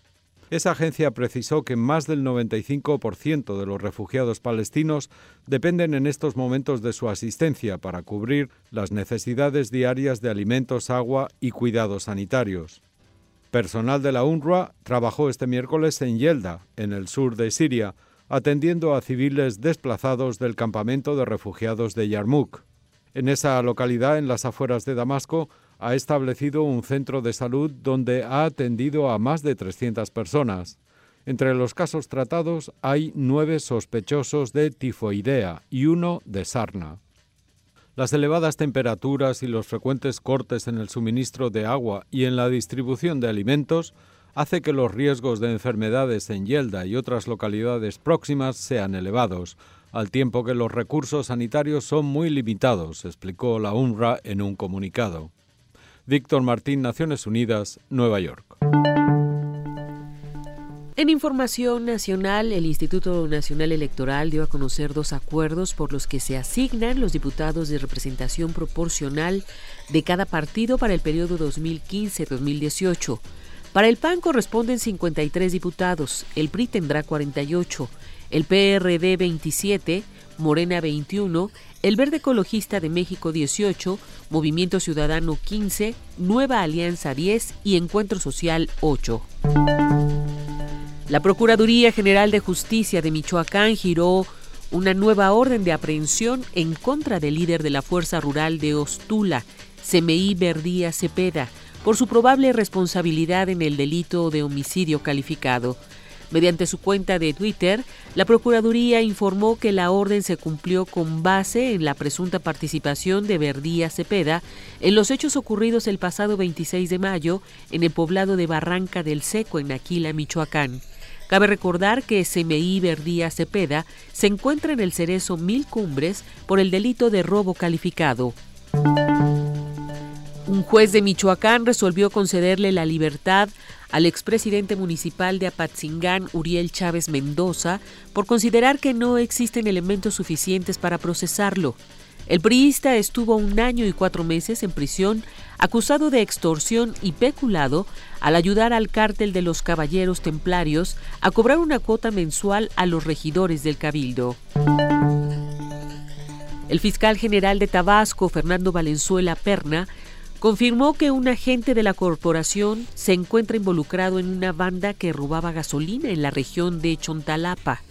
Esa agencia precisó que más del 95% de los refugiados palestinos dependen en estos momentos de su asistencia para cubrir las necesidades diarias de alimentos, agua y cuidados sanitarios. Personal de la UNRWA trabajó este miércoles en Yelda, en el sur de Siria, atendiendo a civiles desplazados del campamento de refugiados de Yarmouk. En esa localidad, en las afueras de Damasco, ha establecido un centro de salud donde ha atendido a más de 300 personas. Entre los casos tratados hay nueve sospechosos de tifoidea y uno de sarna. Las elevadas temperaturas y los frecuentes cortes en el suministro de agua y en la distribución de alimentos hace que los riesgos de enfermedades en Yelda y otras localidades próximas sean elevados, al tiempo que los recursos sanitarios son muy limitados, explicó la UNRWA en un comunicado. Víctor Martín, Naciones Unidas, Nueva York. En información nacional, el Instituto Nacional Electoral dio a conocer dos acuerdos por los que se asignan los diputados de representación proporcional de cada partido para el periodo 2015-2018. Para el PAN corresponden 53 diputados, el PRI tendrá 48, el PRD 27, Morena 21, El Verde Ecologista de México 18, Movimiento Ciudadano 15, Nueva Alianza 10 y Encuentro Social 8. La Procuraduría General de Justicia de Michoacán giró una nueva orden de aprehensión en contra del líder de la Fuerza Rural de Ostula, CMI Verdía Cepeda, por su probable responsabilidad en el delito de homicidio calificado. Mediante su cuenta de Twitter, la Procuraduría informó que la orden se cumplió con base en la presunta participación de Verdía Cepeda en los hechos ocurridos el pasado 26 de mayo en el poblado de Barranca del Seco, en Aquila, Michoacán. Cabe recordar que SMI Verdía Cepeda se encuentra en el Cerezo Mil Cumbres por el delito de robo calificado. Un juez de Michoacán resolvió concederle la libertad al expresidente municipal de Apatzingán, Uriel Chávez Mendoza, por considerar que no existen elementos suficientes para procesarlo. El priista estuvo un año y cuatro meses en prisión acusado de extorsión y peculado al ayudar al cártel de los Caballeros Templarios a cobrar una cuota mensual a los regidores del Cabildo. El fiscal general de Tabasco, Fernando Valenzuela Perna, confirmó que un agente de la corporación se encuentra involucrado en una banda que robaba gasolina en la región de Chontalapa.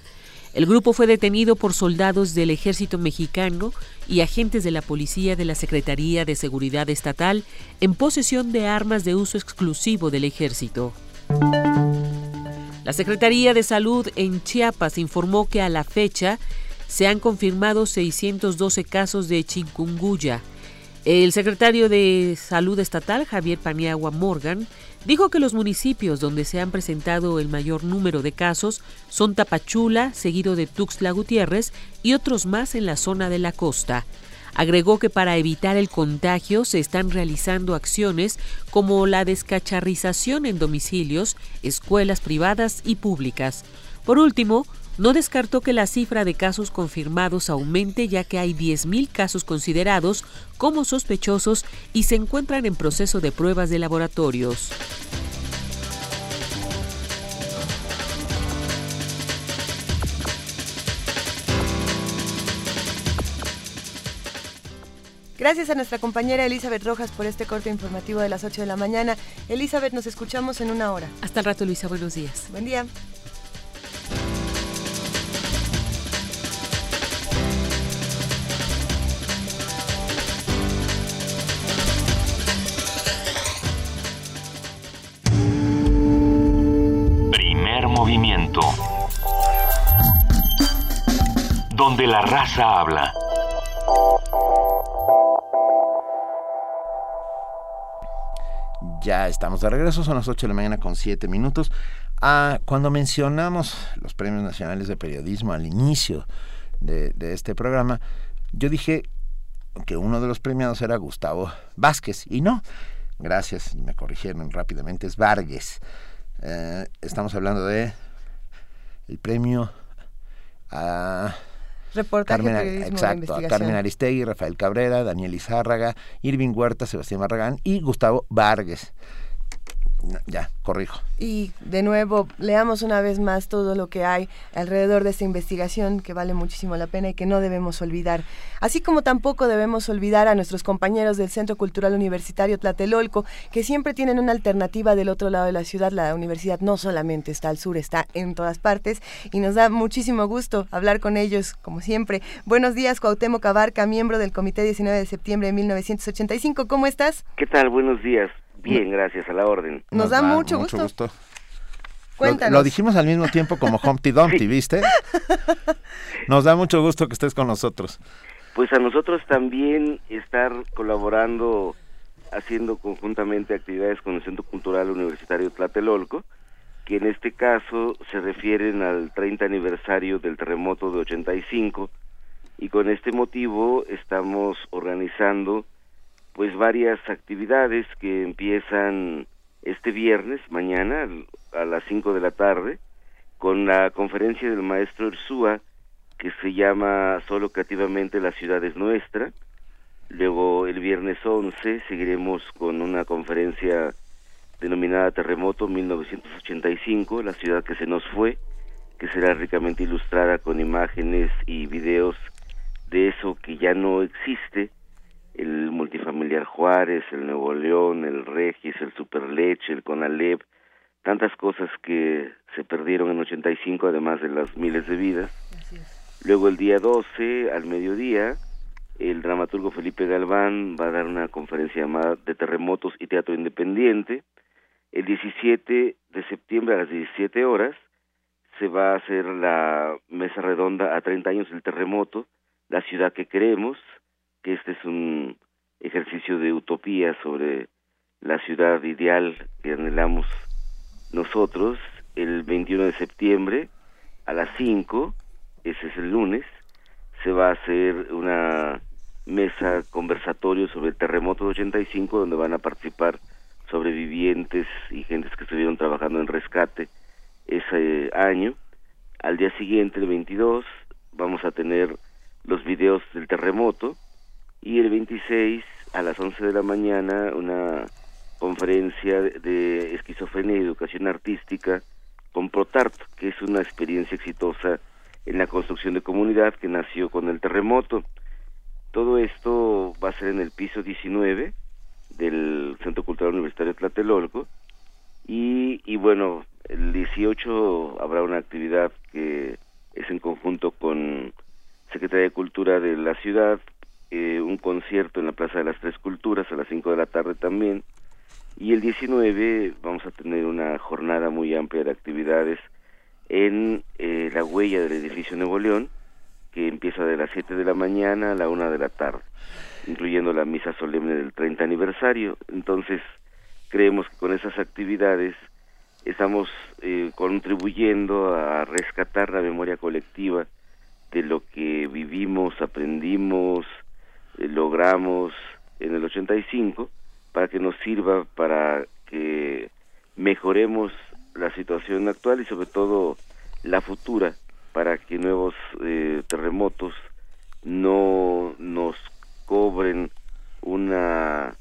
El grupo fue detenido por soldados del ejército mexicano y agentes de la policía de la Secretaría de Seguridad Estatal en posesión de armas de uso exclusivo del ejército. La Secretaría de Salud en Chiapas informó que a la fecha se han confirmado 612 casos de chikungunya el secretario de Salud Estatal, Javier Paniagua Morgan, dijo que los municipios donde se han presentado el mayor número de casos son Tapachula, seguido de Tuxtla Gutiérrez y otros más en la zona de la costa. Agregó que para evitar el contagio se están realizando acciones como la descacharrización en domicilios, escuelas privadas y públicas. Por último, no descartó que la cifra de casos confirmados aumente ya que hay 10.000 casos considerados como sospechosos y se encuentran en proceso de pruebas de laboratorios. Gracias a nuestra compañera Elizabeth Rojas por este corte informativo de las 8 de la mañana. Elizabeth, nos escuchamos en una hora. Hasta el rato, Luisa. Buenos días. Buen día. Movimiento. Donde la raza habla. Ya estamos de regreso, son las 8 de la mañana con 7 minutos. Ah, cuando mencionamos los premios nacionales de periodismo al inicio de, de este programa, yo dije que uno de los premiados era Gustavo Vázquez, y no, gracias, me corrigieron rápidamente, es Vargas. Eh, estamos hablando de el premio a Reportaje, Carmen, periodismo exacto. Carmen Aristegui, Rafael Cabrera, Daniel Izárraga, Irving Huerta, Sebastián Barragán y Gustavo Vargas. No, Ya, corrijo. Y de nuevo, leamos una vez más todo lo que hay alrededor de esta investigación que vale muchísimo la pena y que no debemos olvidar. Así como tampoco debemos olvidar a nuestros compañeros del Centro Cultural Universitario Tlatelolco, que siempre tienen una alternativa del otro lado de la ciudad. La universidad no solamente está al sur, está en todas partes y nos da muchísimo gusto hablar con ellos, como siempre. Buenos días, Cuauhtémoc Abarca, miembro del Comité 19 de septiembre de 1985. ¿Cómo estás? ¿Qué tal? Buenos días. Bien, gracias, a la orden. Nos da mucho gusto. Lo, Cuéntanos. lo dijimos al mismo tiempo como Humpty Dumpty, ¿viste? Nos da mucho gusto que estés con nosotros. Pues a nosotros también estar colaborando, haciendo conjuntamente actividades con el Centro Cultural Universitario Tlatelolco, que en este caso se refieren al 30 aniversario del terremoto de 85, y con este motivo estamos organizando pues varias actividades que empiezan este viernes, mañana, a las 5 de la tarde, con la conferencia del maestro Ursúa, que se llama Solo creativamente la ciudad es nuestra. Luego el viernes 11 seguiremos con una conferencia denominada Terremoto 1985, la ciudad que se nos fue, que será ricamente ilustrada con imágenes y videos de eso que ya no existe, el multifamiliar Juárez, el Nuevo León, el Regis, el Superleche, el Conalep, tantas cosas que se perdieron en 85, además de las miles de vidas. Luego el día 12, al mediodía, el dramaturgo Felipe Galván va a dar una conferencia llamada de terremotos y teatro independiente. El 17 de septiembre a las 17 horas se va a hacer la mesa redonda a 30 años del terremoto, la ciudad que queremos, este es un ejercicio de utopía sobre la ciudad ideal que anhelamos nosotros. El 21 de septiembre a las 5, ese es el lunes, se va a hacer una mesa conversatorio sobre el terremoto de 85 donde van a participar sobrevivientes y gentes que estuvieron trabajando en rescate ese año. Al día siguiente, el 22, vamos a tener los videos del terremoto y el 26 a las 11 de la mañana una conferencia de esquizofrenia y educación artística con Protart, que es una experiencia exitosa en la construcción de comunidad que nació con el terremoto. Todo esto va a ser en el piso 19 del Centro Cultural Universitario Tlatelolco y, y bueno, el 18 habrá una actividad que es en conjunto con Secretaría de Cultura de la ciudad, eh, un concierto en la Plaza de las Tres Culturas a las 5 de la tarde también. Y el 19 vamos a tener una jornada muy amplia de actividades en eh, la huella del edificio Nuevo León, que empieza de las 7 de la mañana a la 1 de la tarde, incluyendo la misa solemne del 30 aniversario. Entonces, creemos que con esas actividades estamos eh, contribuyendo a rescatar la memoria colectiva de lo que vivimos, aprendimos, logramos en el 85 para que nos sirva para que mejoremos la situación actual y sobre todo la futura para que nuevos eh, terremotos no nos cobren una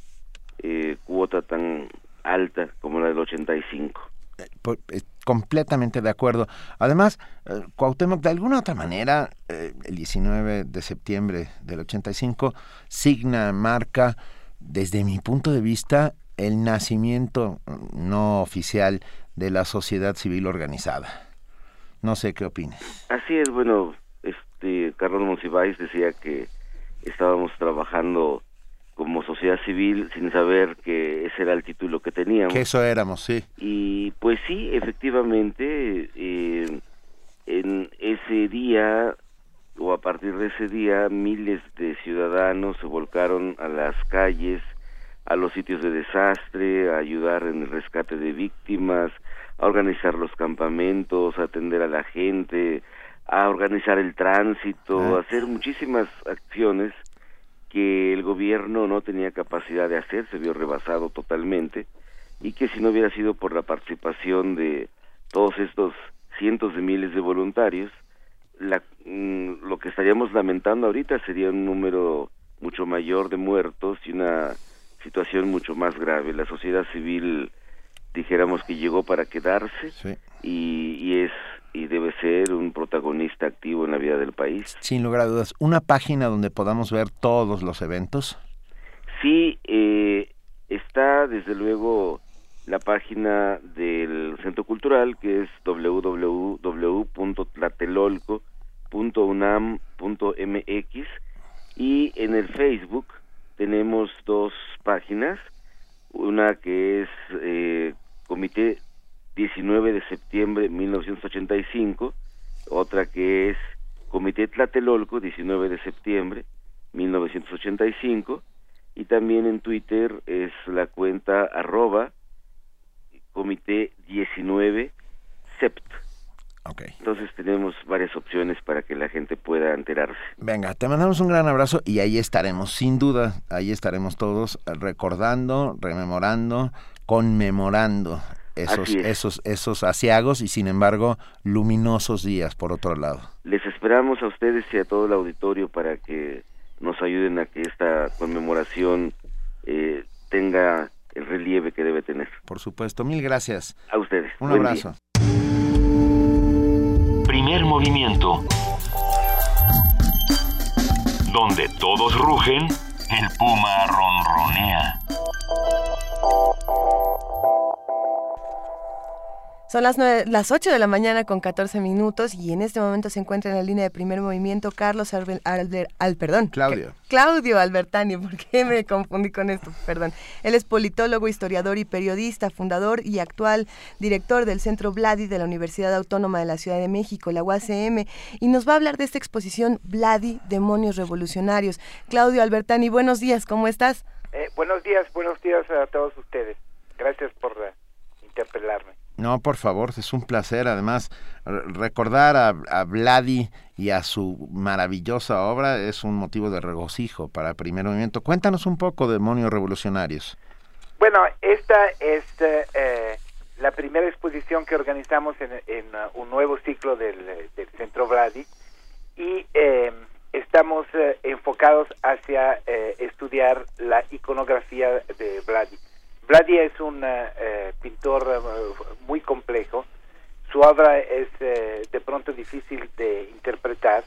eh, cuota tan alta como la del 85. Eh, completamente de acuerdo. Además, eh, Cuauhtémoc, de alguna otra manera, el 19 de septiembre del 85 signa, marca, desde mi punto de vista, el nacimiento no oficial de la sociedad civil organizada. No sé qué opinas. Así es, bueno, este Carlos Monsiváis decía que estábamos trabajando como sociedad civil sin saber que ese era el título que teníamos. Que eso éramos, sí. Y pues sí, efectivamente, eh, en ese día o a partir de ese día miles de ciudadanos se volcaron a las calles, a los sitios de desastre, a ayudar en el rescate de víctimas, a organizar los campamentos, a atender a la gente, a organizar el tránsito, a hacer muchísimas acciones que el gobierno no tenía capacidad de hacer, se vio rebasado totalmente, y que si no hubiera sido por la participación de todos estos cientos de miles de voluntarios, la, mm, lo que estaríamos lamentando ahorita sería un número mucho mayor de muertos y una situación mucho más grave. La sociedad civil dijéramos que llegó para quedarse y, es y debe ser un protagonista activo en la vida del país. Sin lugar a dudas, una página donde podamos ver todos los eventos. Sí, eh, está desde luego la página del Centro Cultural que es www.tlatelolco.unam.mx y en el Facebook tenemos dos páginas, una que es eh, Comité 19 de septiembre de 1985, otra que es Comité Tlatelolco 19 de septiembre 1985 y también en Twitter es la cuenta arroba Comité 19 Sept. Okay. Entonces tenemos varias opciones para que la gente pueda enterarse. Venga, te mandamos un gran abrazo y ahí estaremos, sin duda, ahí estaremos todos recordando, rememorando, conmemorando esos, esos, esos asiagos y sin embargo luminosos días por otro lado. Les esperamos a ustedes y a todo el auditorio para que nos ayuden a que esta conmemoración eh, tenga el relieve que debe tener. Por supuesto, mil gracias. A ustedes. Un abrazo. Primer movimiento. Donde todos rugen, el puma ronronea. Son las, las 8 de la mañana con 14 minutos y en este momento se encuentra en la línea de primer movimiento Carlos Albert, al, perdón, Claudio. Claudio Albertani, ¿por qué me confundí con esto? Perdón. Él es politólogo, historiador y periodista, fundador y actual director del Centro Vladi de la Universidad Autónoma de la Ciudad de México, la UACM, y nos va a hablar de esta exposición Vladi, Demonios Revolucionarios. Claudio Albertani, buenos días, ¿cómo estás? Eh, buenos días, buenos días a todos ustedes. Gracias por uh, interpelarme. No, por favor, es un placer. Además, recordar a, Vladi y a su maravillosa obra es un motivo de regocijo para el primer movimiento. Cuéntanos un poco, Demonios Revolucionarios. Bueno, esta es eh, la primera exposición que organizamos en, uh, un nuevo ciclo del, Centro Vladi y eh, estamos eh, enfocados hacia estudiar la iconografía de Vladi Vladi es un eh, eh, pintor eh, muy complejo. Su obra es de pronto difícil de interpretar.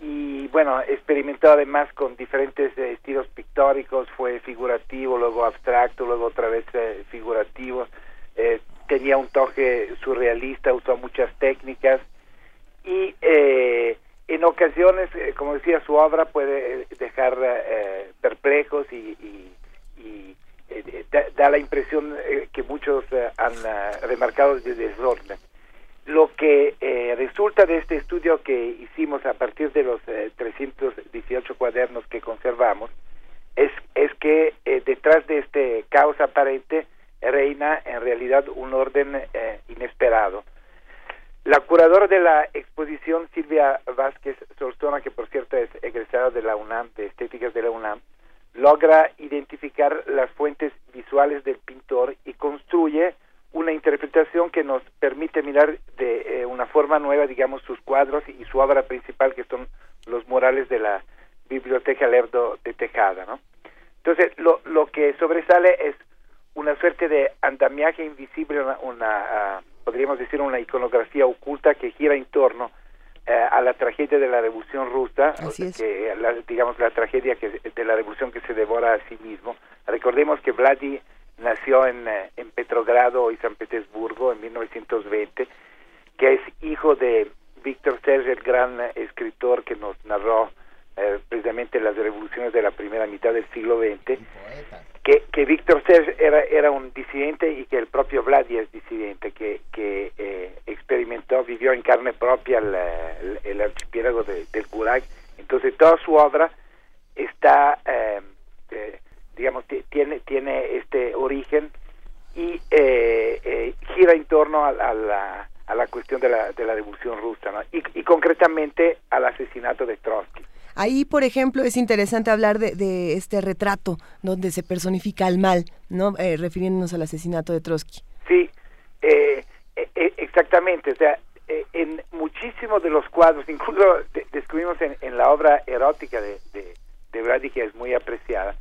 Y bueno, experimentó además con diferentes estilos pictóricos, fue figurativo, luego abstracto, luego otra vez figurativo, tenía un toque surrealista, usó muchas técnicas. Y en ocasiones, como decía, su obra puede dejar perplejos y, y eh, da, la impresión eh, que muchos eh, han remarcado de desorden. Lo que resulta de este estudio que hicimos a partir de los 318 cuadernos que conservamos es, es que detrás de este caos aparente reina en realidad un orden inesperado. La curadora de la exposición, Silvia Vázquez Solzona, que por cierto es egresada de la UNAM, de Estéticas de la UNAM, logra identificar las fuentes visuales del pintor y construye una interpretación que nos permite mirar de eh, una forma nueva, digamos, sus cuadros y su obra principal, que son los murales de la Biblioteca Lerdo de Tejada, ¿no? Entonces, lo, lo que sobresale es una suerte de andamiaje invisible, una, una ah, podríamos decir, una iconografía oculta que gira en torno eh, a la tragedia de la Revolución Rusa, que la, digamos la tragedia que, de la revolución que se devora a sí mismo. Recordemos que Vladi nació en, eh, en Petrogrado y San Petersburgo en 1920, que es hijo de Víctor Serge, el gran escritor que nos narró eh, precisamente las revoluciones de la primera mitad del siglo XX, que, que Víctor Serge era, era un disidente y que el propio Vladi es disidente, que, que eh, experimentó, vivió en carne propia el, archipiélago de, del Gulag. Entonces toda su obra está, eh, eh digamos, tiene, tiene este origen y eh, eh, gira en torno a, la, a la cuestión de la, de la revolución rusa ¿no? y concretamente al asesinato de Trotsky. Ahí, por ejemplo, es interesante hablar de, de este retrato donde se personifica el mal, ¿no? Eh, refiriéndonos al asesinato de Trotsky. Sí, eh, eh, exactamente. O sea, en muchísimos de los cuadros, incluso descubrimos en, la obra erótica de, de, de Brady, que es muy apreciada,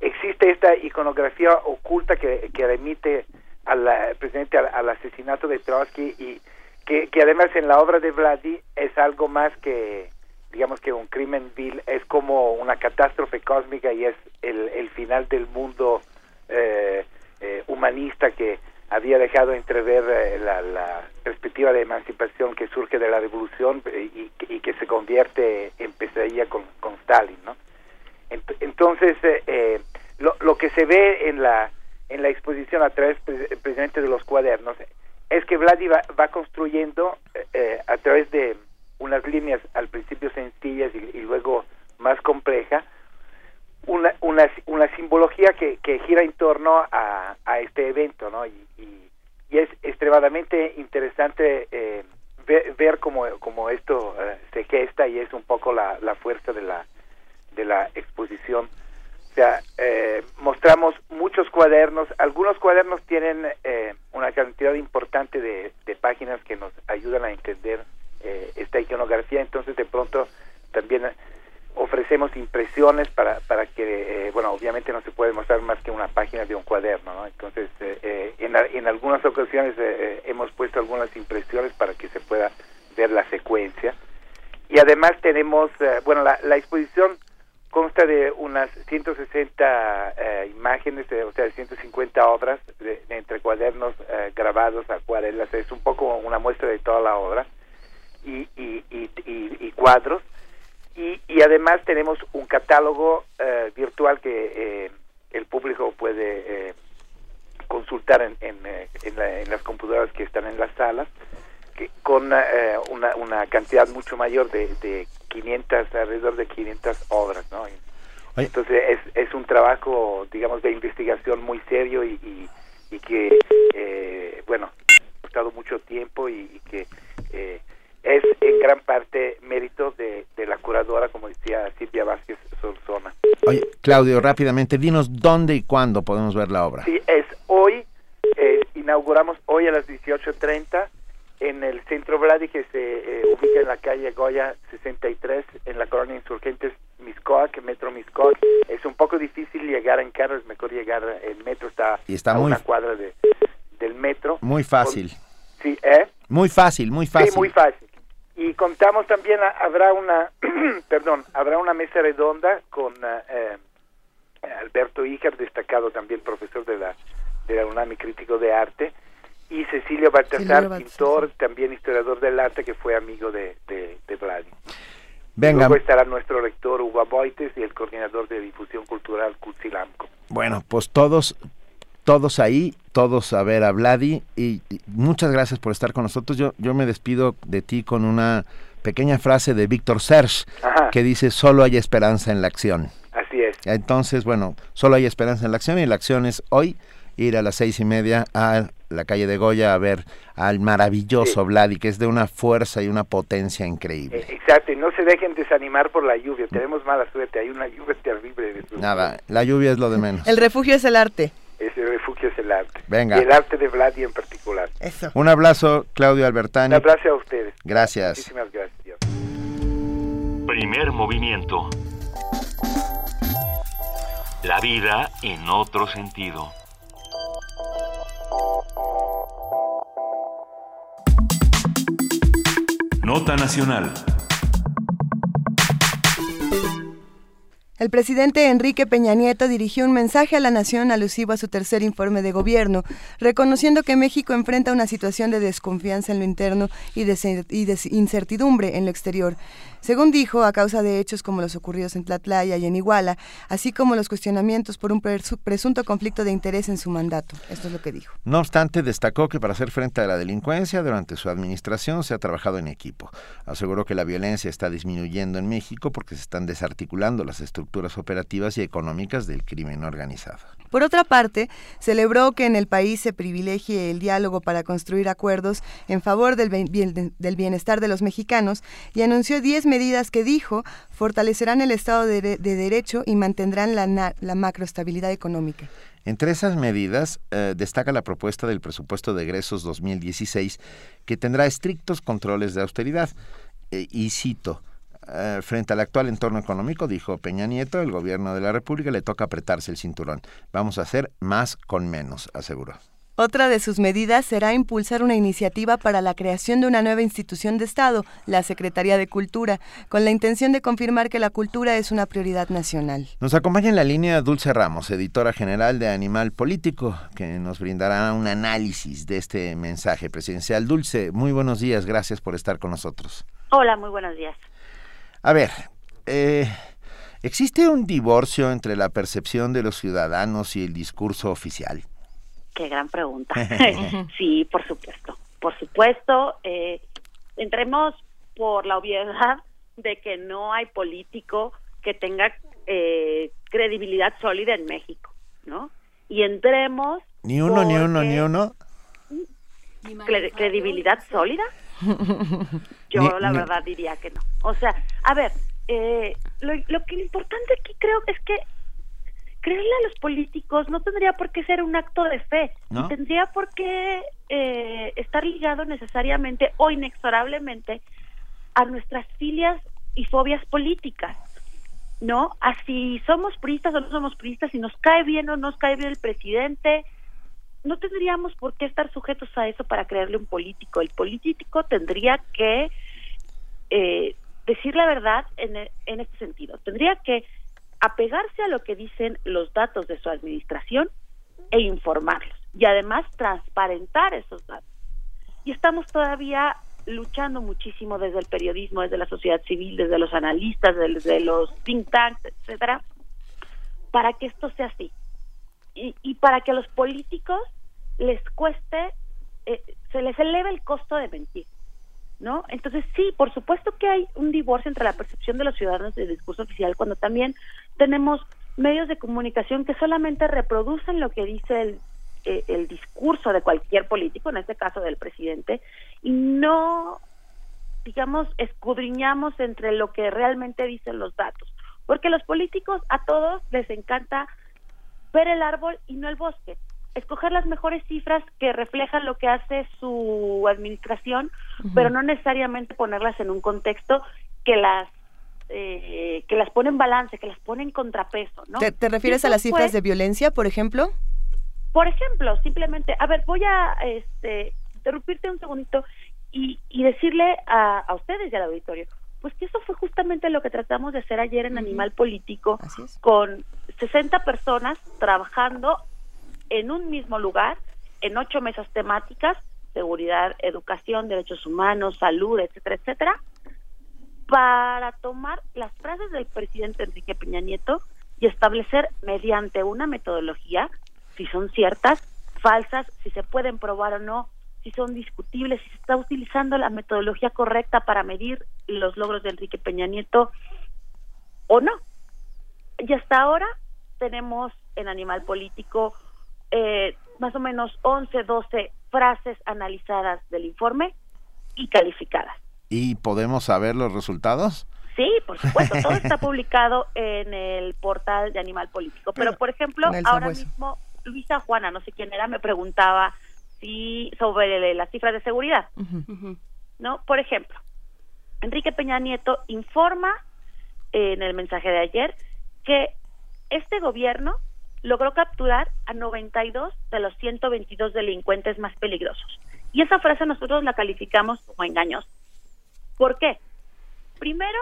existe esta iconografía oculta que, que remite al presidente al, asesinato de Trotsky y que, que además en la obra de Vladi es algo más que digamos que un crimen vil es como una catástrofe cósmica y es el, el final del mundo eh, eh, humanista que había dejado entrever eh, la, perspectiva de emancipación que surge de la revolución eh, y, que se convierte en pesadilla con, con Stalin, ¿no? Entonces, lo, lo, que se ve en la en la exposición a través precisamente de los cuadernos es que Vladi va, va construyendo a través de unas líneas al principio sencillas y, y luego más compleja, una, una, una simbología que, que, gira en torno a, a este evento, ¿no? Y, y, es extremadamente interesante eh, ver, ver cómo, cómo esto eh, se gesta y es un poco la, la fuerza de la, de la exposición. O sea, eh, mostramos muchos cuadernos, algunos cuadernos tienen eh, una cantidad importante de, de páginas que nos ayudan a entender eh, esta iconografía, entonces de pronto también ofrecemos impresiones para, para que, eh, bueno, obviamente no se puede mostrar más que una página de un cuaderno, ¿no? Entonces, eh, en, en, algunas ocasiones hemos puesto algunas impresiones para que se pueda ver la secuencia. Y además tenemos, bueno, la, la, exposición consta de unas 160 imágenes, o sea, 150 obras de, de entre cuadernos grabados, acuarelas, es un poco una muestra de toda la obra y, y, y, y cuadros. Y, además tenemos un catálogo eh, virtual que eh, el público puede eh, consultar en, en, en, la, en, las computadoras que están en las salas, que, con una, una cantidad mucho mayor de, de 500, alrededor de 500 obras, ¿no? Entonces es, es un trabajo, digamos, de investigación muy serio y, y, y que, bueno, ha costado mucho tiempo y, y que es en gran parte mérito de, de, la curadora, como decía Silvia Vázquez Solzona. Oye, Claudio, rápidamente, dinos dónde y cuándo podemos ver la obra. Sí, es hoy, eh, inauguramos hoy a las 18.30 en el Centro Vladi, que se eh, ubica en la calle Goya 63, en la colonia Insurgentes Miscoac, Metro Miscoac. Es un poco difícil llegar en carro, es mejor llegar, el metro está, y está a muy, una cuadra de, del metro. Muy fácil. Sí, ¿eh? Muy fácil, muy fácil. Sí, muy fácil y contamos también habrá una perdón habrá una mesa redonda con eh, Alberto Ijar destacado también profesor de la de la UNAM y crítico de arte y Cecilio Baltasar pintor también historiador del arte que fue amigo de de, de Vladi Venga. Luego estará nuestro rector Hugo Boites y el coordinador de difusión cultural Cutsilamco. Bueno, pues todos todos ahí, todos a ver a Vladi y, y, muchas gracias por estar con nosotros. Yo, yo me despido de ti con una pequeña frase de Víctor Serge Ajá. que dice solo hay esperanza en la acción. Así es. Entonces, bueno, solo hay esperanza en la acción y la acción es hoy ir a las seis y media a la calle de Goya a ver al maravilloso Vladi, que es de una fuerza y una potencia increíble. Eh, Exacto, y no se dejen desanimar por la lluvia, tenemos mala suerte, hay una lluvia terrible. de- Nada, la lluvia es lo de menos. El refugio es el arte. Es el arte. Venga. Y el arte de Vladi en particular. Eso. Un abrazo, Claudio Albertani. Un abrazo a ustedes. Gracias. Muchísimas gracias. Primer movimiento. La vida en otro sentido. Nota Nacional. El presidente Enrique Peña Nieto dirigió un mensaje a la nación alusivo a su tercer informe de gobierno, reconociendo que México enfrenta una situación de desconfianza en lo interno y de, incertidumbre en lo exterior. Según dijo, a causa de hechos como los ocurridos en Tlatlaya y en Iguala, así como los cuestionamientos por un presu- presunto conflicto de interés en su mandato. Esto es lo que dijo. No obstante, destacó que para hacer frente a la delincuencia durante su administración se ha trabajado en equipo. Aseguró que la violencia está disminuyendo en México porque se están desarticulando las estructuras operativas y económicas del crimen organizado. Por otra parte, celebró que en el país se privilegie el diálogo para construir acuerdos en favor del, bien- bien- del bienestar de los mexicanos y anunció 10 medidas que dijo fortalecerán el Estado de, de Derecho y mantendrán la macroestabilidad económica. Entre esas medidas eh, destaca la propuesta del presupuesto de egresos 2016 que tendrá estrictos controles de austeridad. Eh, y cito, eh, frente al actual entorno económico, dijo Peña Nieto, el gobierno de la República le toca apretarse el cinturón. Vamos a hacer más con menos, aseguró. Otra de sus medidas será impulsar una iniciativa para la creación de una nueva institución de Estado, la Secretaría de Cultura, con la intención de confirmar que la cultura es una prioridad nacional. Nos acompaña en la línea Dulce Ramos, editora general de Animal Político, que nos brindará un análisis de este mensaje presidencial. Dulce, muy buenos días, gracias por estar con nosotros. Hola, muy buenos días. A ver, eh, ¿existe un divorcio entre la percepción de los ciudadanos y el discurso oficial? Qué gran pregunta. sí, por supuesto. Por supuesto, eh, entremos por la obviedad de que no hay político que tenga eh, credibilidad sólida en México, ¿no? Y entremos Ni uno, ni uno, ni uno. Cre- credibilidad sólida. Yo Ni- la ni- verdad diría que no. O sea, a ver, eh, lo, lo que lo importante aquí creo es que creerle a los políticos no tendría por qué ser un acto de fe, ¿No? tendría por qué eh, estar ligado necesariamente o inexorablemente a nuestras filias y fobias políticas. ¿No? Así somos priistas o no somos priistas, si nos cae bien o no nos cae bien el presidente, no tendríamos por qué estar sujetos a eso para creerle a un político. El político tendría que eh, decir la verdad en, e- en este sentido. Tendría que apegarse a lo que dicen los datos de su administración e informarlos. Y además transparentar esos datos. Y estamos todavía luchando muchísimo desde el periodismo, desde la sociedad civil, desde los analistas, desde los think tanks, etcétera, para que esto sea así y, y para que a los políticos les cueste, eh, se les eleve el costo de mentir, ¿no? Entonces sí, por supuesto que hay un divorcio entre la percepción de los ciudadanos y el discurso oficial cuando también tenemos medios de comunicación que solamente reproducen lo que dice el, eh, el discurso de cualquier político, en este caso del presidente, y no, digamos, escudriñamos entre lo que realmente dicen los datos. Porque los políticos a todos les encanta ver el árbol y no el bosque. Escoger las mejores cifras que reflejan lo que hace su administración, pero no necesariamente ponerlas en un contexto que las eh, que las pone en balance, que las pone en contrapeso, ¿no? ¿Te, te refieres a las cifras fue- de violencia, por ejemplo? por ejemplo, simplemente, a ver, voy a este, interrumpirte un segundito y, y decirle a, a ustedes y al auditorio, pues que eso fue justamente lo que tratamos de hacer ayer en Animal Político, con 60 personas trabajando en un mismo lugar, en ocho mesas temáticas, seguridad, educación, derechos humanos, salud, etcétera, etcétera, para tomar las frases del presidente Enrique Peña Nieto y establecer mediante una metodología si son ciertas, falsas, si se pueden probar o no, si son discutibles, si se está utilizando la metodología correcta para medir los logros de Enrique Peña Nieto o no. Y hasta ahora tenemos en Animal Político eh, más o menos 11, 12 frases analizadas del informe y calificadas. ¿Y podemos saber los resultados? Sí, por supuesto, todo está publicado en el portal de Animal Político. Pero, por ejemplo, ahora mismo Luisa Juana, no sé quién era, me preguntaba si sobre las cifras de seguridad. ¿no? Por ejemplo, Enrique Peña Nieto informa en el mensaje de ayer que este gobierno logró capturar a 92 de los 122 delincuentes más peligrosos. Y esa frase nosotros la calificamos como engañosa. ¿Por qué? Primero,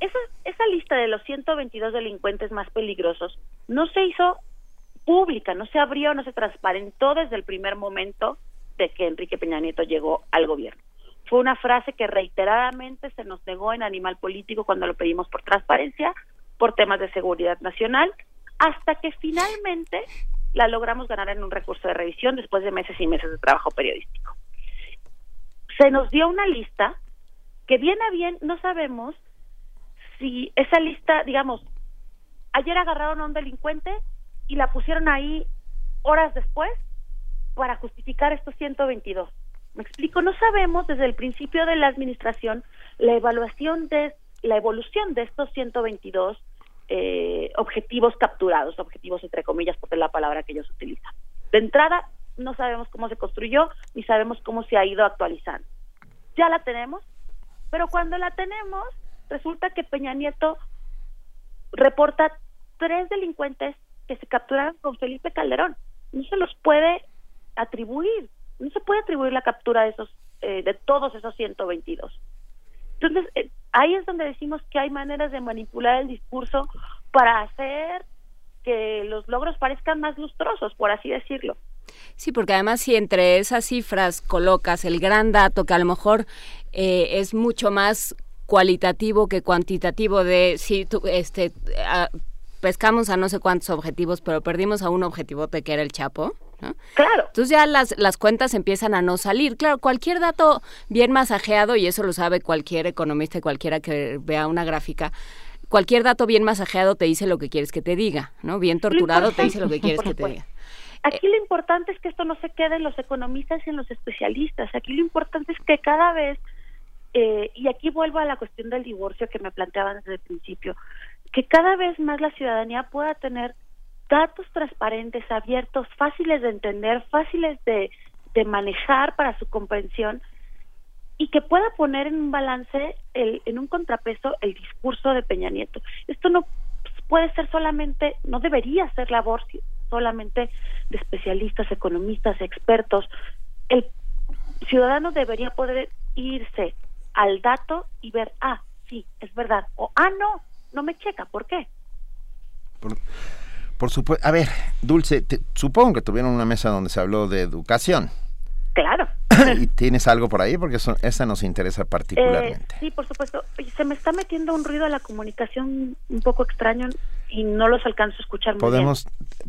esa, esa lista de los 122 delincuentes más peligrosos no se hizo pública, no se abrió, no se transparentó desde el primer momento de que Enrique Peña Nieto llegó al gobierno. Fue una frase que reiteradamente se nos negó en Animal Político cuando lo pedimos por transparencia, por temas de seguridad nacional, hasta que finalmente la logramos ganar en un recurso de revisión después de meses y meses de trabajo periodístico. Se nos dio una lista que bien a bien no sabemos si esa lista, digamos, ayer agarraron a un delincuente y la pusieron ahí horas después para justificar estos 122. Me explico, no sabemos desde el principio de la administración la evaluación de la evolución de estos 122 eh, objetivos capturados, objetivos entre comillas, porque es la palabra que ellos utilizan. De entrada, no sabemos cómo se construyó ni sabemos cómo se ha ido actualizando. Ya la tenemos, pero cuando la tenemos, resulta que Peña Nieto reporta tres delincuentes que se capturaron con Felipe Calderón. No se los puede atribuir, no se puede atribuir la captura de esos, eh, de todos esos 122. Entonces, eh, ahí es donde decimos que hay maneras de manipular el discurso para hacer que los logros parezcan más lustrosos, por así decirlo. Sí, porque además si entre esas cifras colocas el gran dato que a lo mejor eh, es mucho más cualitativo que cuantitativo de si tú, este a- pescamos a no sé cuántos objetivos, pero perdimos a un objetivote que era el Chapo. ¿no? Claro. Entonces ya las, las cuentas empiezan a no salir. Claro, cualquier dato bien masajeado, y eso lo sabe cualquier economista y cualquiera que vea una gráfica, cualquier dato bien masajeado te dice lo que quieres que te diga, ¿no? Bien torturado te dice lo que quieres que te diga. Aquí lo importante es que esto no se quede en los economistas y en los especialistas. Aquí lo importante es que cada vez, eh, y aquí vuelvo a la cuestión del divorcio que me planteaban desde el principio, que cada vez más la ciudadanía pueda tener datos transparentes, abiertos, fáciles de entender, fáciles de, manejar para su comprensión y que pueda poner en un balance, el, en un contrapeso, el discurso de Peña Nieto. Esto no puede ser solamente, no debería ser labor solamente de especialistas, economistas, expertos. El ciudadano debería poder irse al dato y ver, ah, sí, es verdad, o ah, no, no me checa, ¿por qué? Por, por supuesto. A ver, Dulce, te- supongo que tuvieron una mesa donde se habló de educación. Claro. ¿Y tienes algo por ahí? Porque eso, esa nos interesa particularmente. Eh, sí, por supuesto. Se me está metiendo un ruido a la comunicación un poco extraño y no los alcanzo a escuchar muy Podemos,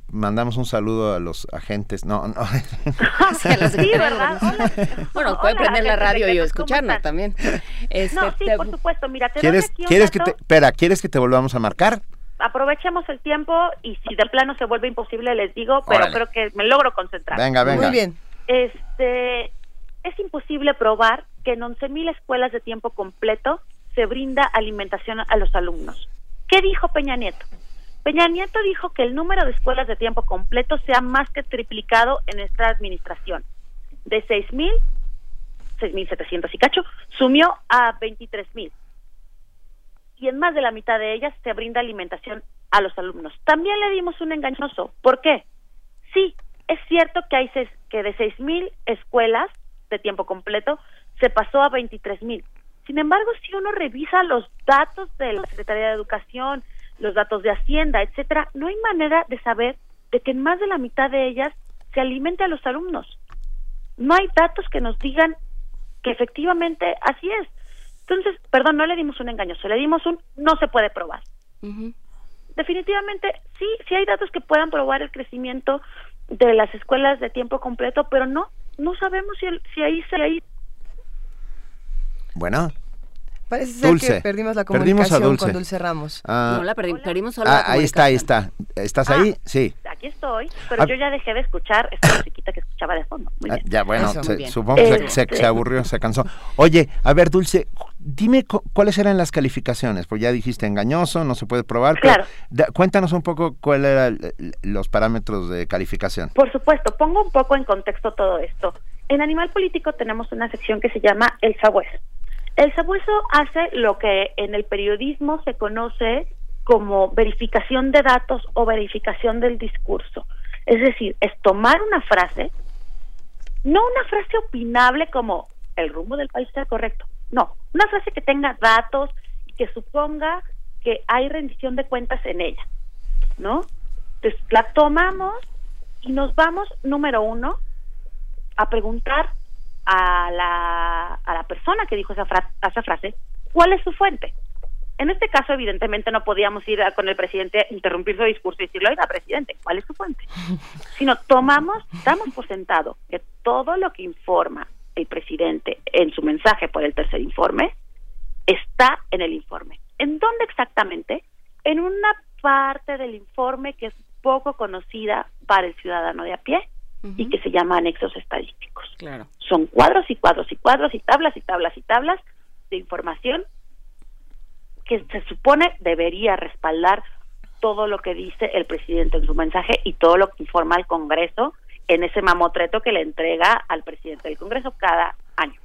mandamos un saludo a los agentes. No, no. Sí, ¿verdad? Hola. Bueno, puede Hola, prender la radio y secretos, ¿cómo escucharnos también. Este, No, sí, te- por supuesto. Mira, te doy ¿Quieres, aquí un ¿quieres que te, espera, ¿quieres que te volvamos a marcar? Aprovechemos el tiempo y si de plano se vuelve imposible les digo, pero Órale. creo que me logro concentrar. Venga, venga. Muy bien. Este, es imposible probar que en 11.000 escuelas de tiempo completo se brinda alimentación a los alumnos. ¿Qué dijo Peña Nieto? Peña Nieto dijo que el número de escuelas de tiempo completo se ha más que triplicado en esta administración. De 6.000, 6.700 y cacho, sumió a 23.000 y en más de la mitad de ellas se brinda alimentación a los alumnos. También le dimos un engañoso. ¿Por qué? Sí, es cierto que hay seis- que de 6.000 escuelas de tiempo completo se pasó a 23.000. Sin embargo, si uno revisa los datos de la Secretaría de Educación, los datos de Hacienda, etcétera, no hay manera de saber de que en más de la mitad de ellas se alimente a los alumnos. No hay datos que nos digan que efectivamente así es. Entonces, perdón, no le dimos un engañoso, le dimos un no se puede probar. Definitivamente, sí, sí hay datos que puedan probar el crecimiento de las escuelas de tiempo completo, pero no, no sabemos si, el- si ahí se ahí Bueno. Parece ser Dulce. que perdimos la Perdimos a comunicación Dulce. con Dulce Ramos. Ah, no la perdimos, perdimos solo ah, la ahí está, ahí está. ¿Estás ahí? Sí. aquí estoy, pero Ah. yo ya dejé de escuchar esta musiquita que escuchaba de fondo. Muy Ah, bien. ya, bueno, Eso, muy se- bien. supongo que se- se, Este, se aburrió, se cansó. Oye, a ver, Dulce, dime cu- cuáles eran las calificaciones, pues ya dijiste engañoso, no se puede probar, pero Claro. da- cuéntanos un poco cuáles eran los parámetros de calificación. Por supuesto, pongo un poco en contexto todo esto. En Animal Político tenemos una sección que se llama El Sabueso. El Sabueso hace lo que en el periodismo se conoce como verificación de datos o verificación del discurso. Es decir, es tomar una frase, no una frase opinable como el rumbo del país está correcto, no, una frase que tenga datos y que suponga que hay rendición de cuentas en ella, ¿no? Entonces la tomamos y nos vamos, número uno, a preguntar a la, a la persona que dijo esa, fra- esa frase cuál es su fuente. En este caso, evidentemente, no podíamos ir a- con el presidente, interrumpir su discurso y decirle, oiga, presidente, ¿cuál es su fuente? Sino tomamos, damos por sentado que todo lo que informa el presidente en su mensaje por el tercer informe está en el informe. ¿En dónde exactamente? En una parte del informe que es poco conocida para el ciudadano de a pie y que se llama anexos estadísticos. Claro. Son cuadros y cuadros y cuadros y tablas y tablas y tablas de información que se supone debería respaldar todo lo que dice el presidente en su mensaje y todo lo que informa al Congreso en ese mamotreto que le entrega al presidente del Congreso cada año.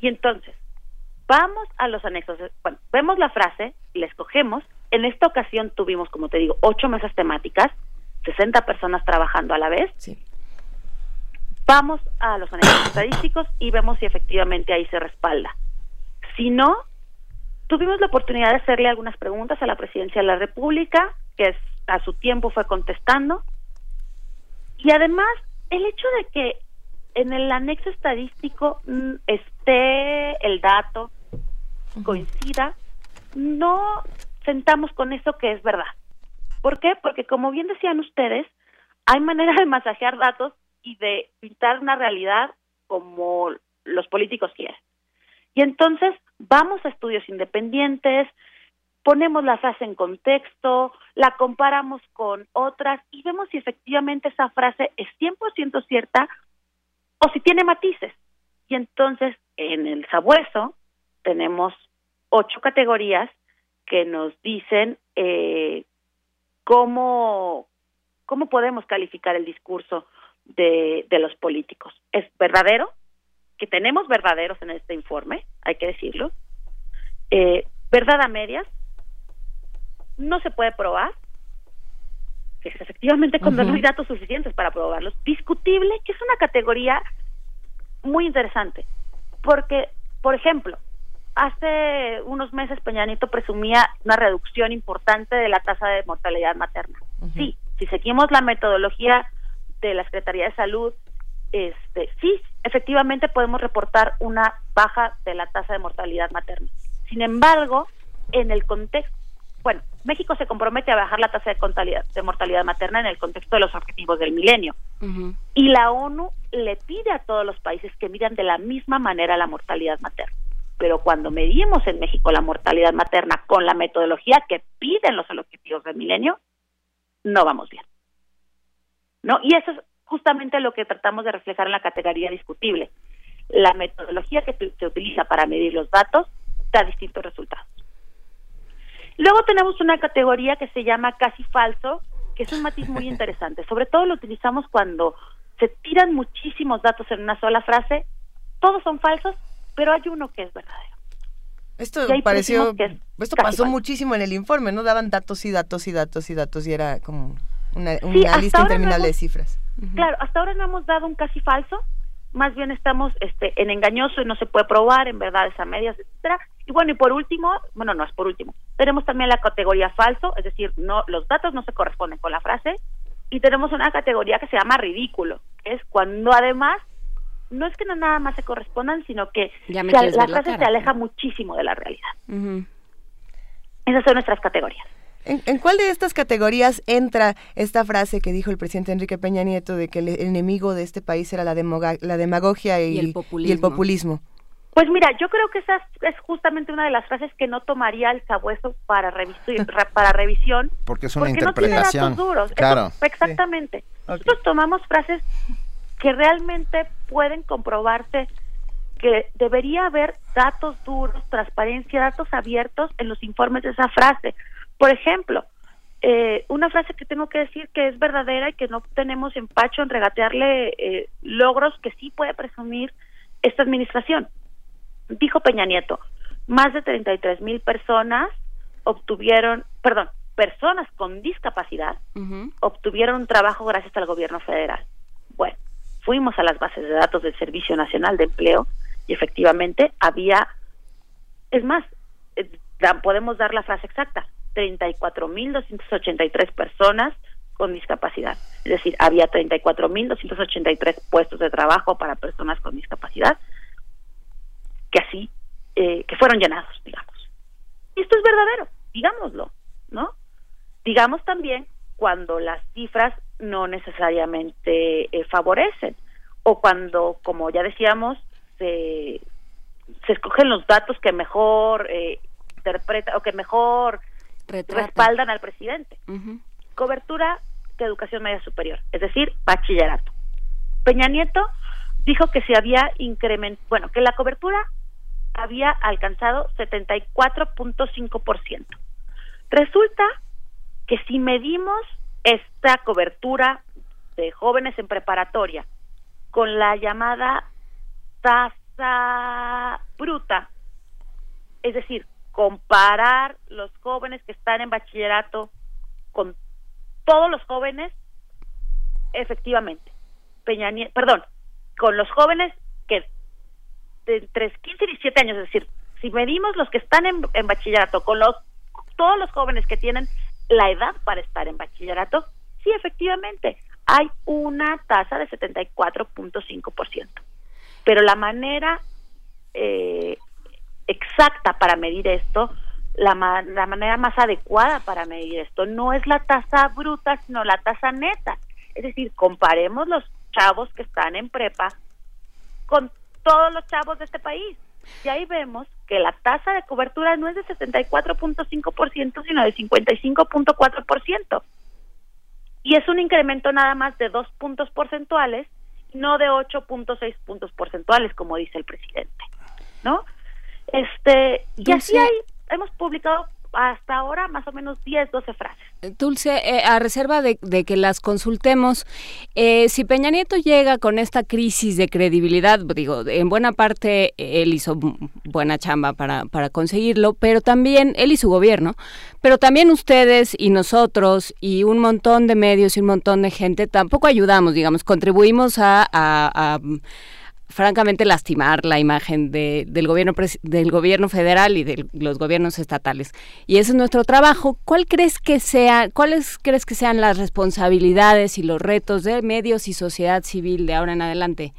Y entonces, vamos a los anexos. Bueno, vemos la frase, la escogemos. En esta ocasión tuvimos, como te digo, ocho mesas temáticas, 60 personas trabajando a la vez. Vamos a los anexos estadísticos y vemos si efectivamente ahí se respalda. Si no, tuvimos la oportunidad de hacerle algunas preguntas a la presidencia de la República, que a su tiempo fue contestando. Y además, el hecho de que en el anexo estadístico mm, esté el dato, coincida, no sentamos con eso que es verdad. ¿Por qué? Porque como bien decían ustedes, hay manera de masajear datos y de pintar una realidad como los políticos quieren. Y entonces vamos a estudios independientes, ponemos la frase en contexto, la comparamos con otras y vemos si efectivamente esa frase es 100% cierta o si tiene matices. Y entonces en el sabueso tenemos ocho categorías que nos dicen eh, cómo, cómo podemos calificar el discurso de, de los políticos. ¿Es verdadero? Que tenemos verdaderos en este informe, hay que decirlo. Eh, ¿Verdad a medias? No se puede probar. Que es efectivamente cuando no hay datos suficientes para probarlos. Discutible, que es una categoría muy interesante. Porque, por ejemplo, hace unos meses Peña Nieto presumía una reducción importante de la tasa de mortalidad materna. Sí, si seguimos la metodología de la Secretaría de Salud, este, sí, efectivamente podemos reportar una baja de la tasa de mortalidad materna. Sin embargo, en el contexto, bueno, México se compromete a bajar la tasa de, mortalidad, de mortalidad materna en el contexto de los objetivos del milenio. Y la ONU le pide a todos los países que midan de la misma manera la mortalidad materna. Pero cuando medimos en México la mortalidad materna con la metodología que piden los objetivos del milenio, no vamos bien. ¿No? Y eso es justamente lo que tratamos de reflejar en la categoría discutible. La metodología que se utiliza para medir los datos da distintos resultados. Luego tenemos una categoría que se llama casi falso, que es un matiz muy interesante. Sobre todo lo utilizamos cuando se tiran muchísimos datos en una sola frase. Todos son falsos, pero hay uno que es verdadero. Esto pareció, que es esto pasó muchísimo en el informe, ¿no? Daban datos y datos y datos y datos y era como una, Sí, una hasta lista ahora no interminable de cifras. Claro, hasta ahora no hemos dado un casi falso, más bien estamos este, en engañoso y no se puede probar, en verdades a medias, etcétera. Y bueno, y por último, bueno, no es por último, tenemos también la categoría falso, es decir, no los datos no se corresponden con la frase, y tenemos una categoría que se llama ridículo, que es cuando además no es que no nada más se correspondan, sino que se- la frase se aleja muchísimo de la realidad. Esas son nuestras categorías. ¿En, en cuál de estas categorías entra esta frase que dijo el presidente Enrique Peña Nieto de que el enemigo de este país era la, demoga- la demagogia y, Y el y el populismo. Pues mira, yo creo que esa es justamente una de las frases que no tomaría el sabueso para revisión, para revisión Porque es una porque no tiene interpretación. datos duros. Eso- Claro. exactamente. Nosotros tomamos frases que realmente pueden comprobarse que debería haber datos duros, transparencia, datos abiertos en los informes de esa frase. Por ejemplo, eh, una frase que tengo que decir que es verdadera y que no tenemos empacho en regatearle eh, logros que sí puede presumir esta administración. Dijo Peña Nieto, más de 33 mil personas obtuvieron, perdón, personas con discapacidad obtuvieron un trabajo gracias al gobierno federal. Bueno, fuimos a las bases de datos del Servicio Nacional de Empleo y efectivamente había, es más, eh, podemos dar la frase exacta, 34.283 personas con discapacidad. Es decir, había 34.283 puestos de trabajo para personas con discapacidad que así, eh, que fueron llenados, digamos. Y esto es verdadero, digámoslo, ¿no? Digamos también cuando las cifras no necesariamente eh, favorecen o cuando, como ya decíamos, se, se escogen los datos que mejor eh, interpreta o que mejor respaldan al presidente. Cobertura de educación media superior, es decir, bachillerato. Peña Nieto dijo que se había incrementado, bueno, que la cobertura había alcanzado 74.5%. Resulta que si medimos esta cobertura de jóvenes en preparatoria con la llamada tasa bruta, es decir, comparar los jóvenes que están en bachillerato con todos los jóvenes, efectivamente, Peña perdón, con los jóvenes que de entre 15 y 17 años, es decir, si medimos los que están en, en bachillerato con los todos los jóvenes que tienen la edad para estar en bachillerato, sí, efectivamente, hay una tasa de 74.5%. Pero la manera eh, exacta para medir esto, la, ma- la manera más adecuada para medir esto, no es la tasa bruta, sino la tasa neta. Es decir, comparemos los chavos que están en prepa con todos los chavos de este país. Y ahí vemos que la tasa de cobertura no es de 74.5%, sino de 55.4%. Y es un incremento nada más de dos puntos porcentuales, no de 8.6 puntos porcentuales, como dice el presidente. ¿No? Este, y así hay, hemos publicado hasta ahora más o menos 10, 12 frases. Dulce, eh, a reserva de, de que las consultemos, eh, si Peña Nieto llega con esta crisis de credibilidad, digo, en buena parte eh, él hizo bu- buena chamba para, para conseguirlo, pero también él y su gobierno, pero también ustedes y nosotros y un montón de medios y un montón de gente tampoco ayudamos, digamos, contribuimos a francamente lastimar la imagen de, del gobierno del gobierno federal y de los gobiernos estatales. Y ese es nuestro trabajo. Cuál crees que sea cuáles crees que sean las responsabilidades y los retos de medios y sociedad civil de ahora en adelante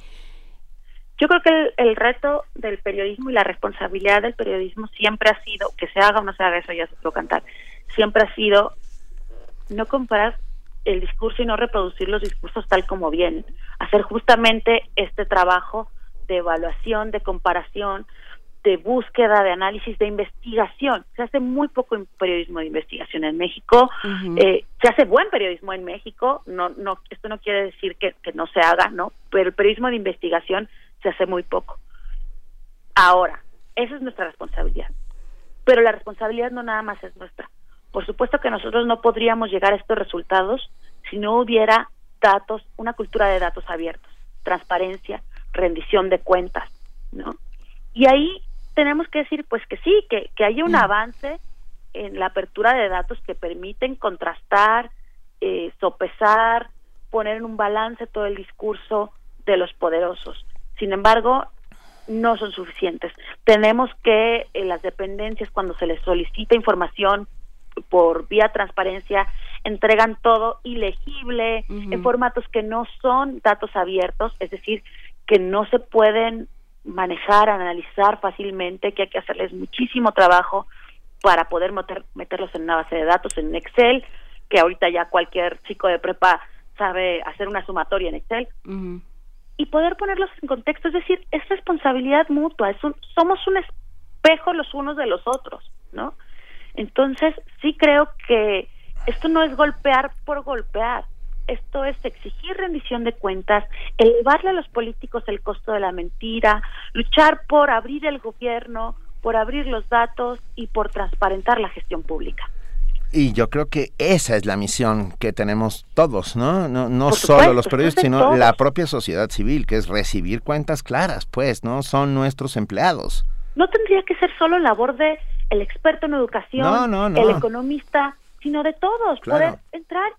Yo creo que el, el reto del periodismo y la responsabilidad del periodismo siempre ha sido, que se haga o no se haga eso ya se puede cantar, siempre ha sido no comparar el discurso y no reproducir los discursos tal como vienen, hacer justamente este trabajo de evaluación, de comparación, de búsqueda, de análisis, de investigación. Se hace muy poco periodismo de investigación en México, eh, se hace buen periodismo en México, no, no, esto no quiere decir que, que no se haga, ¿no? Pero el periodismo de investigación se hace muy poco. Ahora, esa es nuestra responsabilidad. Pero la responsabilidad no nada más es nuestra. Por supuesto que nosotros no podríamos llegar a estos resultados si no hubiera datos, una cultura de datos abiertos, transparencia, rendición de cuentas, ¿no? Y ahí tenemos que decir, pues que sí, que, que haya un avance en la apertura de datos que permiten contrastar, eh, sopesar, poner en un balance todo el discurso de los poderosos. Sin embargo, no son suficientes. Tenemos que en las dependencias, cuando se les solicita información por vía transparencia, entregan todo ilegible, en formatos que no son datos abiertos, es decir, que no se pueden manejar, analizar fácilmente, que hay que hacerles muchísimo trabajo para poder meter- meterlos en una base de datos, en Excel, que ahorita ya cualquier chico de prepa sabe hacer una sumatoria en Excel. y poder ponerlos en contexto, es decir, es responsabilidad mutua, es un, somos un espejo los unos de los otros, ¿no? Entonces, sí creo que esto no es golpear por golpear, esto es exigir rendición de cuentas, elevarle a los políticos el costo de la mentira, luchar por abrir el gobierno, por abrir los datos y por transparentar la gestión pública. Y yo creo que esa es la misión que tenemos todos, ¿no? No, no solo los periodistas, sino la propia sociedad civil, que es recibir cuentas claras, pues, ¿no? Son nuestros empleados. No tendría que ser solo labor de el experto en educación, el economista, sino de todos, poder entrar.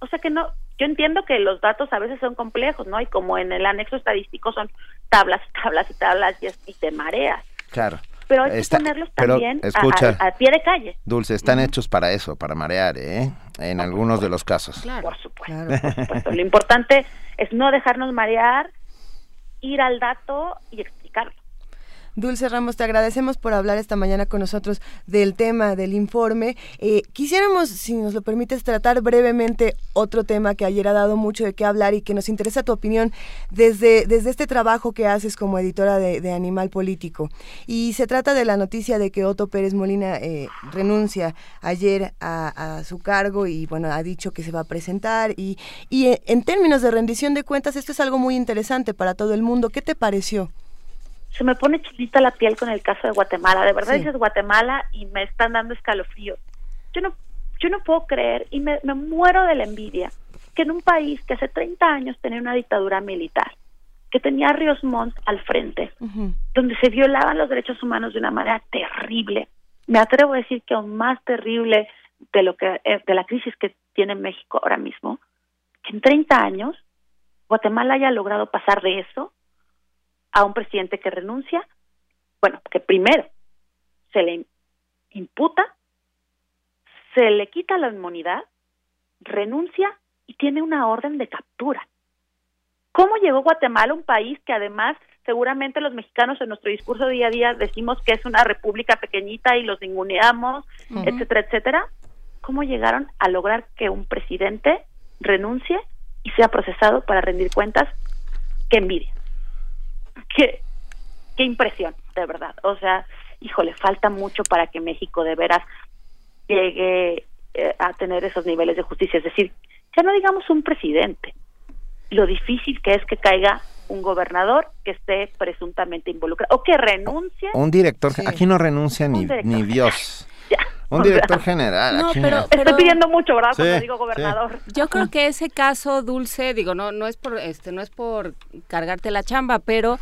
o sea que no, yo entiendo que los datos a veces son complejos, ¿no? Y como en el anexo estadístico son tablas, tablas y tablas y, y te mareas. Claro pero hay que ponerlos también a, pie de calle. Dulce, están hechos para eso, para marear, ¿eh? En algunos de los casos. Por supuesto. Lo importante es no dejarnos marear, ir al dato y explicarlo. Dulce Ramos, te agradecemos por hablar esta mañana con nosotros del tema del informe. Eh, quisiéramos, si nos lo permites, tratar brevemente otro tema que ayer ha dado mucho de qué hablar y que nos interesa tu opinión desde, desde este trabajo que haces como editora de, Animal Político. Y se trata de la noticia de que Otto Pérez Molina eh, renuncia ayer a, su cargo y bueno, ha dicho que se va a presentar. Y, y eh, en términos de rendición de cuentas, esto es algo muy interesante para todo el mundo. ¿Qué te pareció? Se me pone chilita la piel con el caso de Guatemala. De verdad dices Guatemala y me están dando escalofríos. Yo no, yo no puedo creer y me, muero de la envidia que en un país que hace 30 años tenía una dictadura militar, que tenía a Ríos Montt al frente, donde se violaban los derechos humanos de una manera terrible. Me atrevo a decir que aún más terrible de lo que eh, de la crisis que tiene México ahora mismo, que en 30 años Guatemala haya logrado pasar de eso a un presidente que renuncia, bueno, que primero se le imputa, se le quita la inmunidad, renuncia y tiene una orden de captura. ¿Cómo llegó Guatemala, un país que además seguramente los mexicanos en nuestro discurso día a día decimos que es una república pequeñita y los ninguneamos, etcétera, etcétera? ¿Cómo llegaron a lograr que un presidente renuncie y sea procesado para rendir cuentas? ¡Qué envidia! Qué, qué impresión, de verdad. O sea, híjole, falta mucho para que México de veras llegue eh, a tener esos niveles de justicia. Es decir, ya no digamos un presidente, lo difícil que es que caiga un gobernador que esté presuntamente involucrado o que renuncie. Un director, aquí no renuncia ni, ni Dios. Un director general. No, pero, estoy pidiendo mucho, ¿verdad? Cuando digo gobernador. Yo creo que ese caso, Dulce, digo, no, no es por, este, no es por cargarte la chamba, pero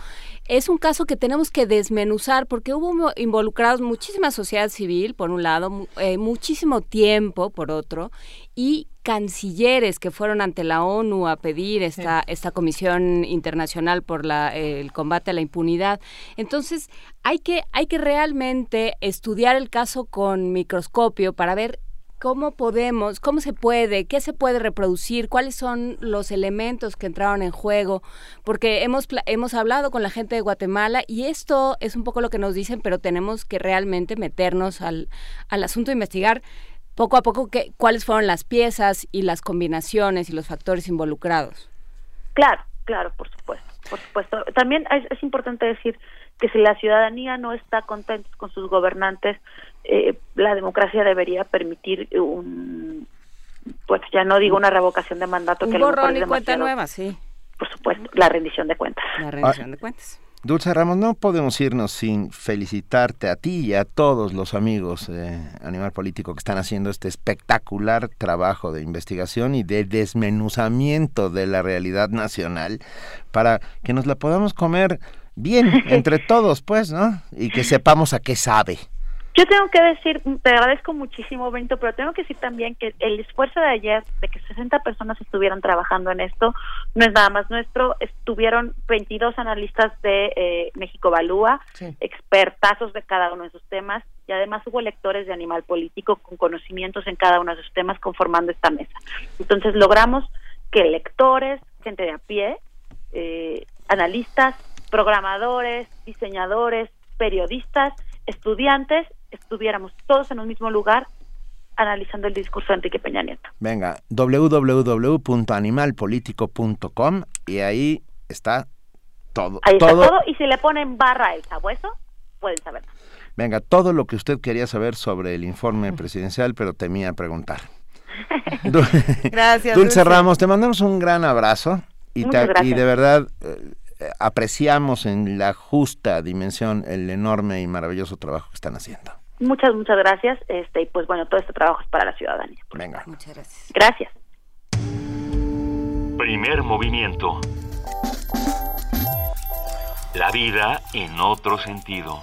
es un caso que tenemos que desmenuzar porque hubo involucrados muchísima sociedad civil, por un lado, eh, muchísimo tiempo, por otro, y cancilleres que fueron ante la ONU a pedir esta, esta comisión internacional por la, el combate a la impunidad. Entonces, hay que, hay que realmente estudiar el caso con microscopio para ver cómo podemos, cómo se puede, qué se puede reproducir, cuáles son los elementos que entraron en juego, porque hemos, hemos hablado con la gente de Guatemala y esto es un poco lo que nos dicen, pero tenemos que realmente meternos al, al asunto, investigar poco a poco qué, cuáles fueron las piezas y las combinaciones y los factores involucrados. Claro, claro, por supuesto, por supuesto. También es, importante decir que si la ciudadanía no está contenta con sus gobernantes, eh, la democracia debería permitir un, pues ya no digo una revocación de mandato, un que borrón y cuenta nueva, sí. Por supuesto, la rendición de cuentas. La rendición de cuentas. Dulce Ramos, no podemos irnos sin felicitarte a ti y a todos los amigos de Animal Político que están haciendo este espectacular trabajo de investigación y de desmenuzamiento de la realidad nacional para que nos la podamos comer bien entre todos, pues, ¿no? Y que sepamos a qué sabe. Yo tengo que decir, te agradezco muchísimo, Benito, pero tengo que decir también que el esfuerzo de ayer, de que 60 personas estuvieran trabajando en esto, no es nada más nuestro. Estuvieron 22 analistas de eh, México Balúa, expertazos de cada uno de sus temas, y además hubo lectores de Animal Político con conocimientos en cada uno de sus temas conformando esta mesa. Entonces logramos que lectores, gente de a pie, eh, analistas, programadores, diseñadores, periodistas, estudiantes estuviéramos todos en un mismo lugar analizando el discurso de Enrique Peña Nieto. Venga, www.animalpolitico.com y ahí está todo. Ahí está todo, todo. Y si le ponen barra el sabueso, pueden saber. Venga, todo lo que usted quería saber sobre el informe presidencial, pero temía preguntar. Gracias. Dulce, Ramos, te mandamos un gran abrazo y, te- de verdad eh, apreciamos en la justa dimensión el enorme y maravilloso trabajo que están haciendo. Muchas, muchas gracias. Este, y pues bueno, todo este trabajo es para la ciudadanía. Venga. Muchas gracias. Gracias. Primer movimiento. La vida en otro sentido.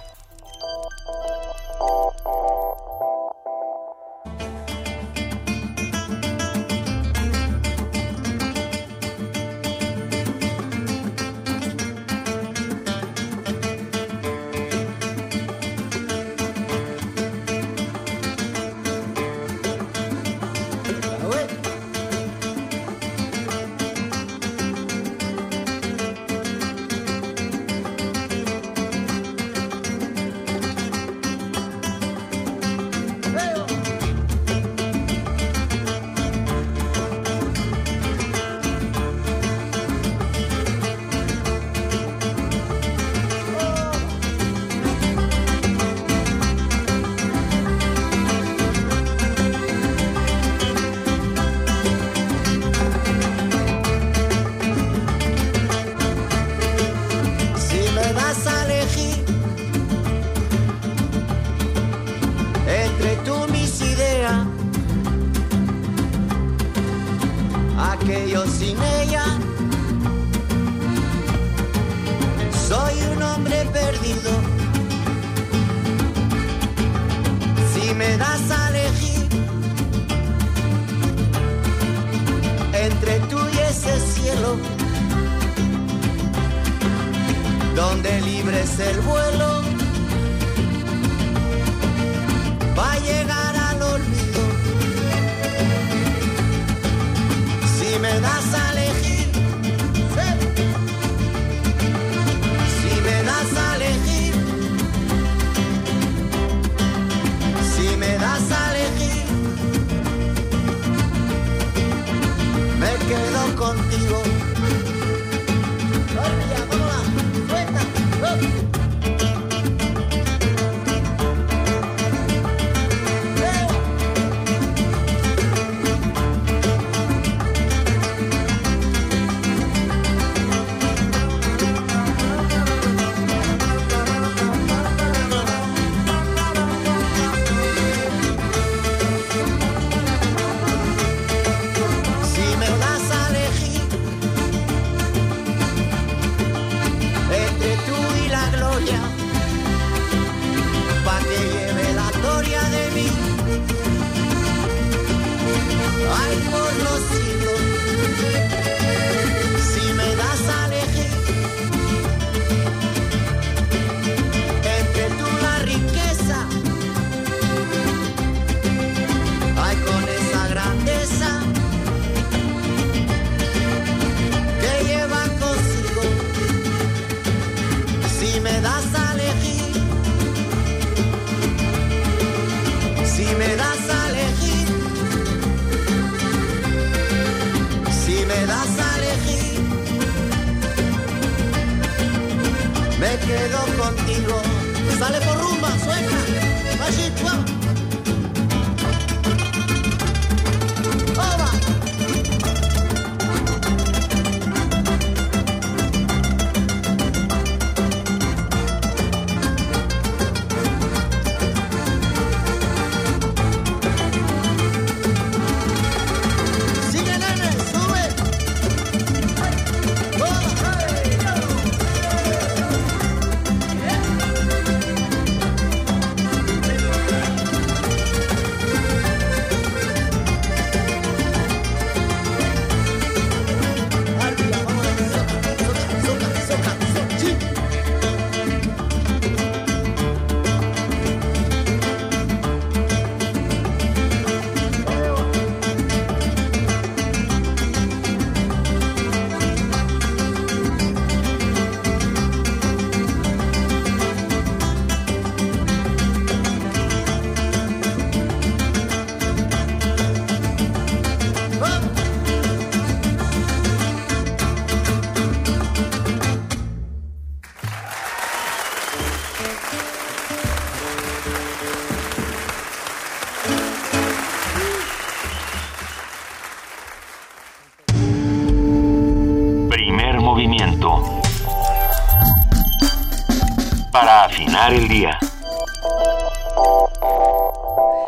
El día.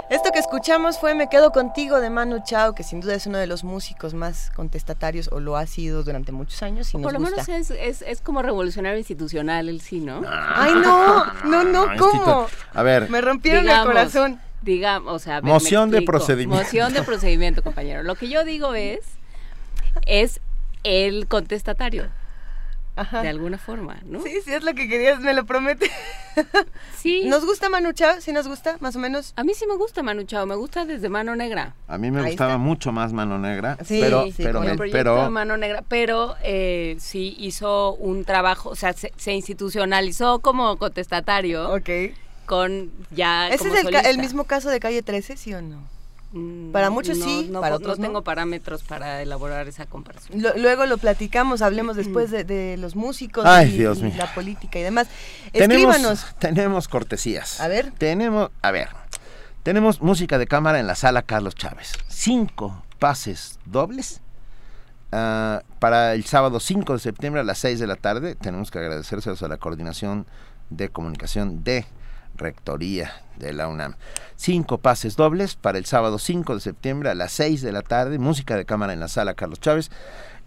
Esto que escuchamos fue Me quedo contigo de Manu Chao, que sin duda es uno de los músicos más contestatarios o lo ha sido durante muchos años y nos Por lo gusta. menos es, es, es como revolucionario institucional el sí, ¿no? Ay, no, no, no, ¿cómo? A ver. Me rompieron Digamos, el corazón. Digamos, o sea, ver, Moción de procedimiento. Moción de procedimiento, compañero. Lo que yo digo es, es el contestatario. De alguna forma, ¿no? Sí, sí, es lo que querías, me lo promete. Sí. ¿Nos gusta Manu Chao? ¿Sí nos gusta, más o menos? A mí sí me gusta Manu Chao, me gusta desde Mano Negra. A mí me Ahí gustaba está. mucho más Mano Negra, Sí, pero, sí, pero, me- pero Mano Negra, pero eh, sí hizo un trabajo, o sea, se, se institucionalizó como contestatario. Con ya ¿Ese como es el, ca- el mismo caso de Calle 13, sí o no? Mm, Para muchos no, sí, no, para otros no. tengo parámetros para elaborar esa comparación. Lo- luego lo platicamos, hablemos después de, de los músicos Ay, y, Dios y mío. la política y demás. Escríbanos. tenemos cortesías. A ver. Tenemos, a ver, tenemos música de cámara en la sala Carlos Chávez. Cinco pases dobles. ah, para el sábado 5 de septiembre a las 6 de la tarde, tenemos que agradecérselos a la Coordinación de Comunicación de Rectoría de la UNAM. Cinco pases dobles para el sábado 5 de septiembre a las 6 de la tarde, música de cámara en la sala Carlos Chávez.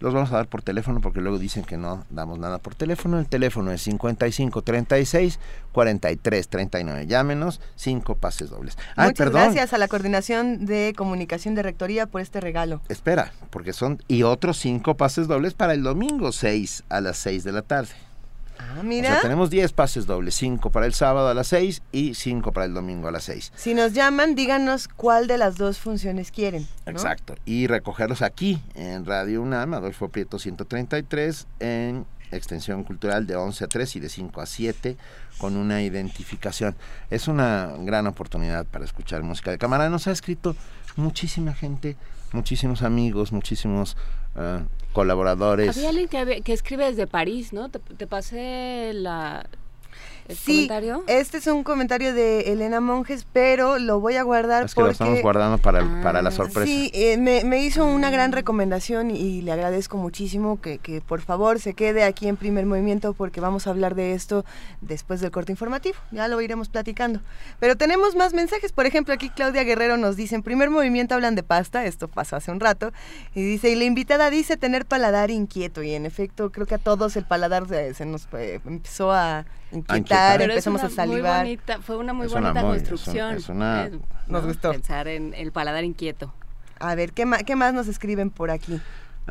Los vamos a dar por teléfono porque luego dicen que no damos nada por teléfono. El teléfono es 55 36 43 39. Llámenos, cinco pases dobles. Ay, Muchas perdón. gracias a la Coordinación de Comunicación de Rectoría por este regalo. Espera, porque son y otros cinco pases dobles para el domingo 6 a las 6 de la tarde. Ah, O mira. sea, tenemos 10 pases dobles, 5 para el sábado a las 6 y 5 para el domingo a las 6. Si nos llaman, díganos cuál de las dos funciones quieren. ¿no? Exacto. Y recogerlos aquí en Radio UNAM, Adolfo Prieto 133, en extensión cultural de 11 a 3 y de 5 a 7, con una identificación. Es una gran oportunidad para escuchar música de cámara. Nos ha escrito muchísima gente, muchísimos amigos, muchísimos eh, colaboradores. Había alguien que, que escribe desde París, ¿no? Te pasé la, el Sí, comentario. este es un comentario de Elena Monjes, pero lo voy a guardar Es que lo porque... estamos guardando para, el- para la sorpresa. Sí, eh, me, me hizo una gran recomendación y le agradezco muchísimo que, que por favor se quede aquí en primer movimiento porque vamos a hablar de esto después del corte informativo. Ya lo iremos platicando. Pero tenemos más mensajes. Por ejemplo, aquí Claudia Guerrero nos dice, en primer movimiento hablan de pasta, esto pasó hace un rato, y dice, y la invitada dice tener paladar inquieto. Y en efecto, creo que a todos el paladar se, se nos eh, empezó a inquietar, empezamos a una muy salivar. bonita- fue una muy Es una bonita es construcción. es una- Eh, Nos ¿no? gustó. Pensar en el paladar inquieto. A ver, ¿qué, ma- qué más nos escriben por aquí?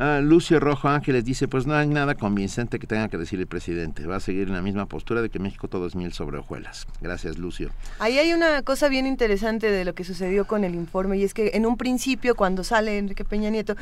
Ah, Lucio Rojo Ángeles dice, pues no hay nada convincente que tenga que decir el presidente. Va a seguir en la misma postura de que México todo es miel sobre hojuelas. Gracias, Lucio. Ahí hay una cosa bien interesante de lo que sucedió con el informe y es que en un principio cuando sale Enrique Peña Nieto,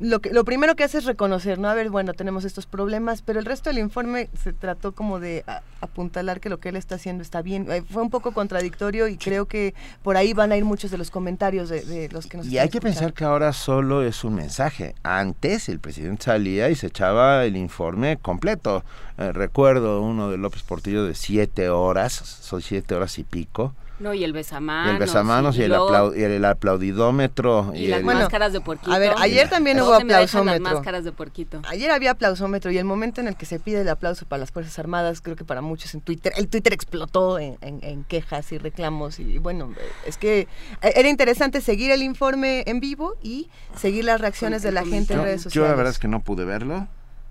lo, que, lo primero que hace es reconocer, ¿no? A ver, bueno, tenemos estos problemas, pero el resto del informe se trató como de a- apuntalar que lo que él está haciendo está bien. Eh, Fue un poco contradictorio y creo que por ahí van a ir muchos de los comentarios de, de los que nos Y hay que pensar que ahora solo es un mensaje. Antes el presidente salía y se echaba el informe completo. Eh, recuerdo uno de López Portillo de siete horas, son siete horas y pico. No, y el besamanos. y el besamanos y, el, y el aplaudidómetro. y las el- máscaras de puerquito. a ver, ayer también hubo ¿Dónde me dejan las aplausómetro. máscaras de puerquito. Ayer había aplausómetro y el momento en el que se pide el aplauso para las Fuerzas Armadas, creo que para muchos en Twitter, el Twitter explotó en, en- en quejas y reclamos y bueno, es que era interesante seguir el informe en vivo y seguir las reacciones de la gente en yo, redes yo sociales. la verdad es que no pude verlo.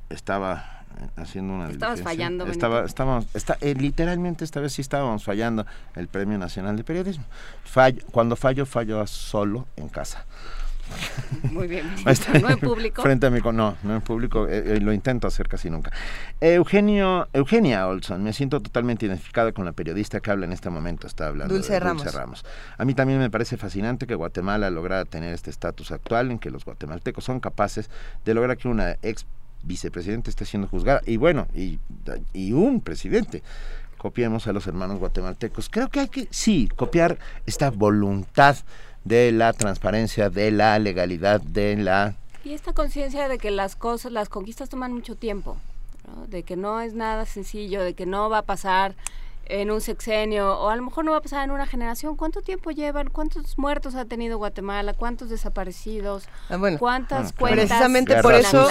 Estaba haciendo una Estabas fallando. Estaba, estábamos, está, eh, literalmente esta vez sí estábamos fallando el Premio Nacional de Periodismo. Fallo, cuando fallo, fallo solo en casa. Muy bien. Está. No en público. Frente a mí, no, no en público, eh, eh, lo intento hacer casi nunca. Eugenio, Eugenia Olson, me siento totalmente identificada con la periodista que habla en este momento, está hablando Dulce de Ramos. Dulce Ramos. A mí también me parece fascinante que Guatemala lograra tener este estatus actual en que los guatemaltecos son capaces de lograr que una ex vicepresidente esté siendo juzgada y bueno, y, y un presidente. Copiemos a los hermanos guatemaltecos. Creo que hay que, sí, copiar esta voluntad de la transparencia, de la legalidad, de la... Y esta conciencia de que las cosas, las conquistas toman mucho tiempo, ¿no? de que no es nada sencillo, de que no va a pasar en un sexenio, o a lo mejor no va a pasar en una generación. ¿Cuánto tiempo llevan? ¿Cuántos muertos ha tenido Guatemala? ¿Cuántos desaparecidos? Ah, bueno, ¿Cuántas ah, cuentas? Precisamente por eso,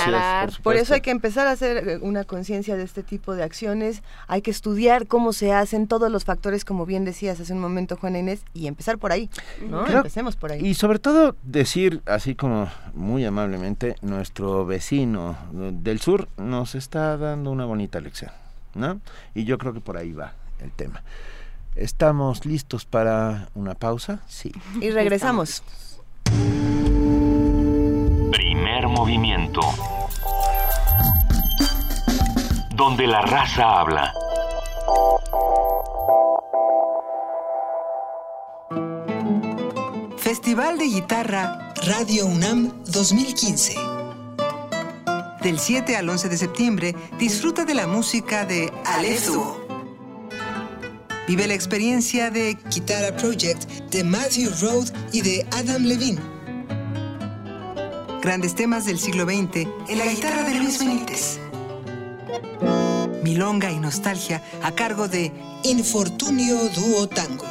por eso hay que empezar a hacer eh, una conciencia de este tipo de acciones. Hay que estudiar cómo se hacen todos los factores, como bien decías hace un momento, Juana Inés, y empezar por ahí. ¿no? Empecemos por ahí. Y sobre todo decir, así como muy amablemente, nuestro vecino del sur nos está dando una bonita lección, ¿no? Y yo creo que por ahí va el tema. ¿Estamos listos para una pausa? Sí. Y regresamos. Primer movimiento. Donde la raza habla. Festival de Guitarra Radio UNAM 2015. Del 7 al 11 de septiembre, disfruta de la música de Duo. Vive la experiencia de Guitarra Project de Matthew Road y de Adam Levine. Grandes temas del siglo XX en la guitarra de Luis Benítez. Milonga y nostalgia a cargo de Infortunio Duo Tango.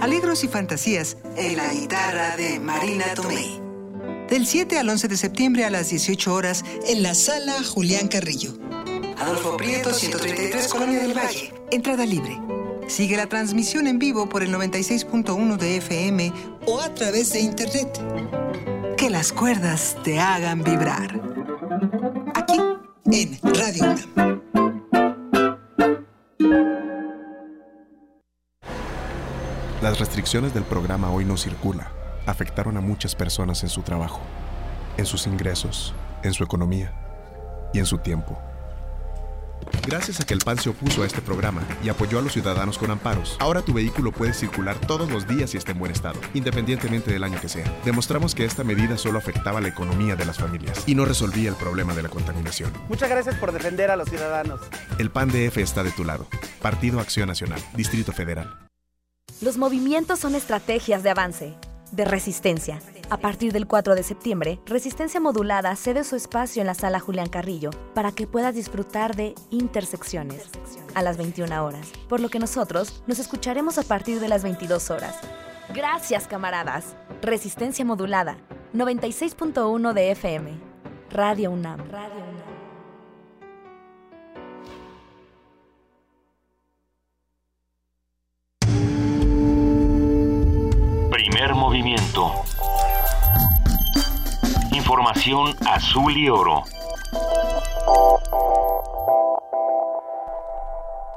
Alegros y fantasías en la guitarra de Marina Tomei. Del 7 al 11 de septiembre a las 18 horas en la sala Julián Carrillo. Adolfo Prieto, 133, Colonia del Valle. Entrada libre. Sigue la transmisión en vivo por el 96.1 de FM o a través de internet. Que las cuerdas te hagan vibrar. Aquí, en Radio UNAM. Las restricciones del programa Hoy No Circula afectaron a muchas personas en su trabajo, en sus ingresos, en su economía y en su tiempo. Gracias a que el PAN se opuso a este programa y apoyó a los ciudadanos con amparos, ahora tu vehículo puede circular todos los días y está en buen estado, independientemente del año que sea. Demostramos que esta medida solo afectaba la economía de las familias y no resolvía el problema de la contaminación. Muchas gracias por defender a los ciudadanos. El PAN DF está de tu lado. Partido Acción Nacional, Distrito Federal. Los movimientos son estrategias de avance, de resistencia. A partir del 4 de septiembre, Resistencia Modulada cede su espacio en la sala Julián Carrillo para que puedas disfrutar de Intersecciones a las 21 horas, por lo que nosotros nos escucharemos a partir de las 22 horas. Gracias, camaradas. Resistencia Modulada, 96.1 de FM. Radio UNAM. Radio UNAM. Primer movimiento. Información azul y oro.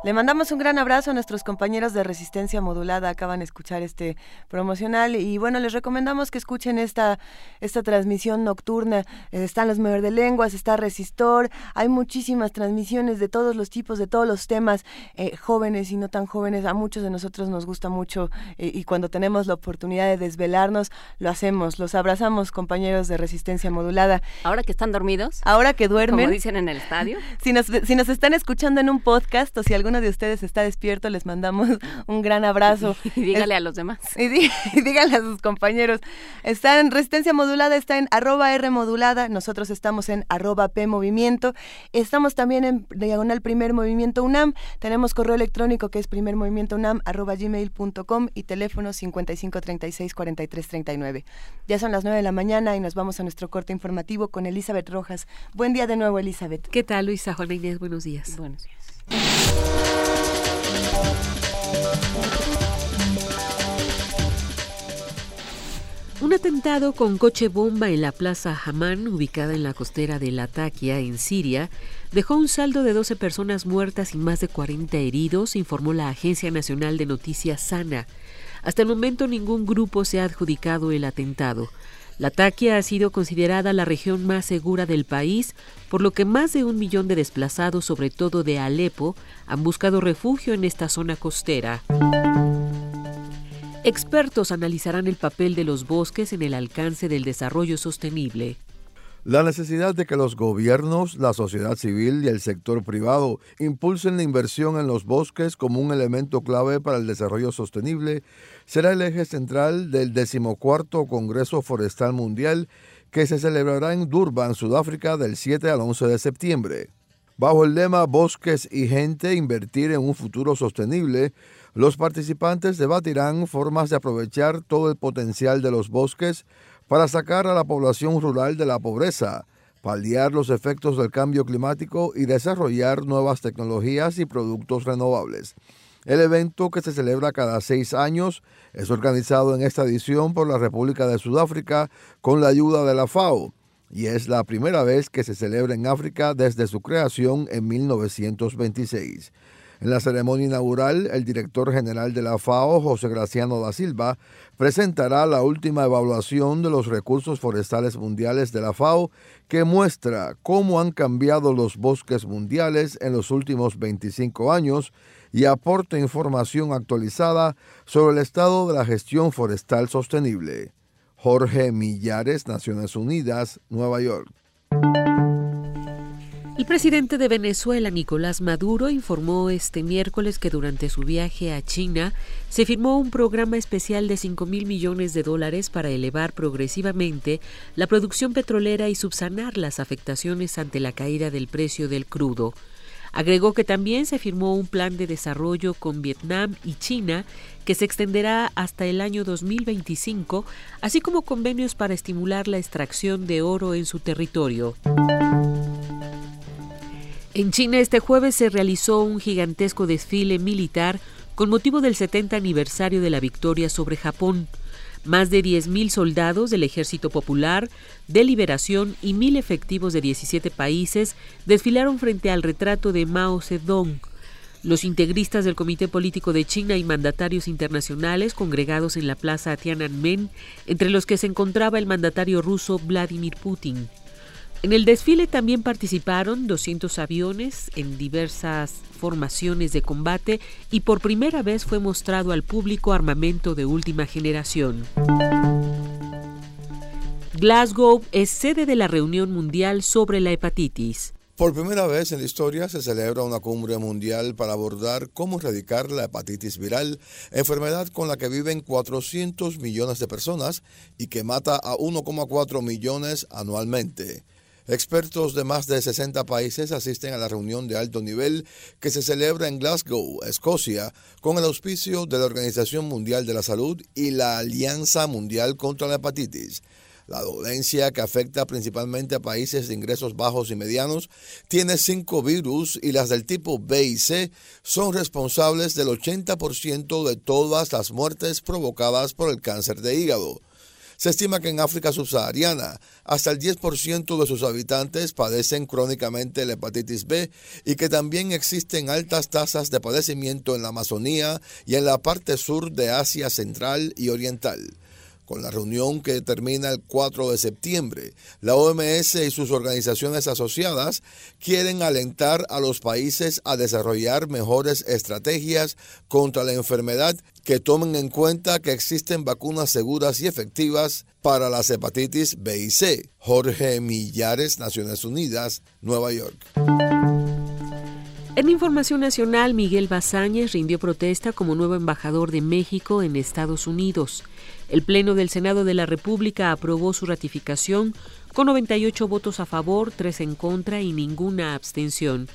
Le mandamos un gran abrazo a nuestros compañeros de Resistencia Modulada. Acaban de escuchar este promocional y bueno, les recomendamos que escuchen esta, esta transmisión nocturna. Eh, están los Muerde Lenguas, está Resistor. Hay muchísimas transmisiones de todos los tipos, de todos los temas, eh, jóvenes y no tan jóvenes. A muchos de nosotros nos gusta mucho eh, y cuando tenemos la oportunidad de desvelarnos, lo hacemos. Los abrazamos, compañeros de Resistencia Modulada. Ahora que están dormidos. Ahora que duermen. Como dicen en el estadio. Si nos, si nos están escuchando en un podcast o si alguno de ustedes está despierto, les mandamos un gran abrazo. Y dígale a los demás. Y, dí- y díganle a sus compañeros. Está en Resistencia Modulada, está en arroba R Modulada, nosotros estamos en arroba P Movimiento, estamos también en Diagonal Primer Movimiento UNAM, tenemos correo electrónico que es primermovimientounam arroba gmail.com y teléfono 5536-4339. Ya son las 9 de la mañana y nos vamos a nuestro corte informativo con Elizabeth Rojas. Buen día de nuevo, Elizabeth. ¿Qué tal, Luisa? Inés, buenos días. Buenos días. Un atentado con coche bomba en la Plaza Hamán, ubicada en la costera de Latakia, en Siria, dejó un saldo de 12 personas muertas y más de 40 heridos, informó la Agencia Nacional de Noticias Sana. Hasta el momento ningún grupo se ha adjudicado el atentado. Latakia ha sido considerada la región más segura del país, por lo que más de un millón de desplazados, sobre todo de Alepo, han buscado refugio en esta zona costera. Expertos analizarán el papel de los bosques en el alcance del desarrollo sostenible. La necesidad de que los gobiernos, la sociedad civil y el sector privado impulsen la inversión en los bosques como un elemento clave para el desarrollo sostenible será el eje central del decimocuarto Congreso Forestal Mundial que se celebrará en Durban, Sudáfrica, del 7 al 11 de septiembre. Bajo el lema Bosques y gente, invertir en un futuro sostenible, los participantes debatirán formas de aprovechar todo el potencial de los bosques para sacar a la población rural de la pobreza, paliar los efectos del cambio climático y desarrollar nuevas tecnologías y productos renovables. El evento, que se celebra cada seis años, es organizado en esta edición por la República de Sudáfrica con la ayuda de la FAO y es la primera vez que se celebra en África desde su creación en 1926. En la ceremonia inaugural, el director general de la FAO, José Graciano da Silva, presentará la última evaluación de los recursos forestales mundiales de la FAO, que muestra cómo han cambiado los bosques mundiales en los últimos 25 años y aporta información actualizada sobre el estado de la gestión forestal sostenible. Jorge Millares, Naciones Unidas, Nueva York. El presidente de Venezuela, Nicolás Maduro, informó este miércoles que durante su viaje a China se firmó un programa especial de 5 mil millones de dólares para elevar progresivamente la producción petrolera y subsanar las afectaciones ante la caída del precio del crudo. Agregó que también se firmó un plan de desarrollo con Vietnam y China que se extenderá hasta el año 2025, así como convenios para estimular la extracción de oro en su territorio. En China este jueves se realizó un gigantesco desfile militar con motivo del 70 aniversario de la victoria sobre Japón. Más de 10.000 soldados del Ejército Popular, de Liberación y mil efectivos de 17 países desfilaron frente al retrato de Mao Zedong. Los integristas del Comité Político de China y mandatarios internacionales congregados en la plaza Tiananmen, entre los que se encontraba el mandatario ruso Vladimir Putin. En el desfile también participaron 200 aviones en diversas formaciones de combate y por primera vez fue mostrado al público armamento de última generación. Glasgow es sede de la reunión mundial sobre la hepatitis. Por primera vez en la historia se celebra una cumbre mundial para abordar cómo erradicar la hepatitis viral, enfermedad con la que viven 400 millones de personas y que mata a 1,4 millones anualmente. Expertos de más de 60 países asisten a la reunión de alto nivel que se celebra en Glasgow, Escocia, con el auspicio de la Organización Mundial de la Salud y la Alianza Mundial contra la Hepatitis. La dolencia, que afecta principalmente a países de ingresos bajos y medianos, tiene cinco virus y las del tipo B y C son responsables del 80% de todas las muertes provocadas por el cáncer de hígado. Se estima que en África subsahariana hasta el 10% de sus habitantes padecen crónicamente la hepatitis B y que también existen altas tasas de padecimiento en la Amazonía y en la parte sur de Asia Central y Oriental. Con la reunión que termina el 4 de septiembre, la OMS y sus organizaciones asociadas quieren alentar a los países a desarrollar mejores estrategias contra la enfermedad que tomen en cuenta que existen vacunas seguras y efectivas para las hepatitis B y C. Jorge Millares, Naciones Unidas, Nueva York. En información nacional, Miguel Bazáñez rindió protesta como nuevo embajador de México en Estados Unidos. El Pleno del Senado de la República aprobó su ratificación con 98 votos a favor, 3 en contra y ninguna abstención.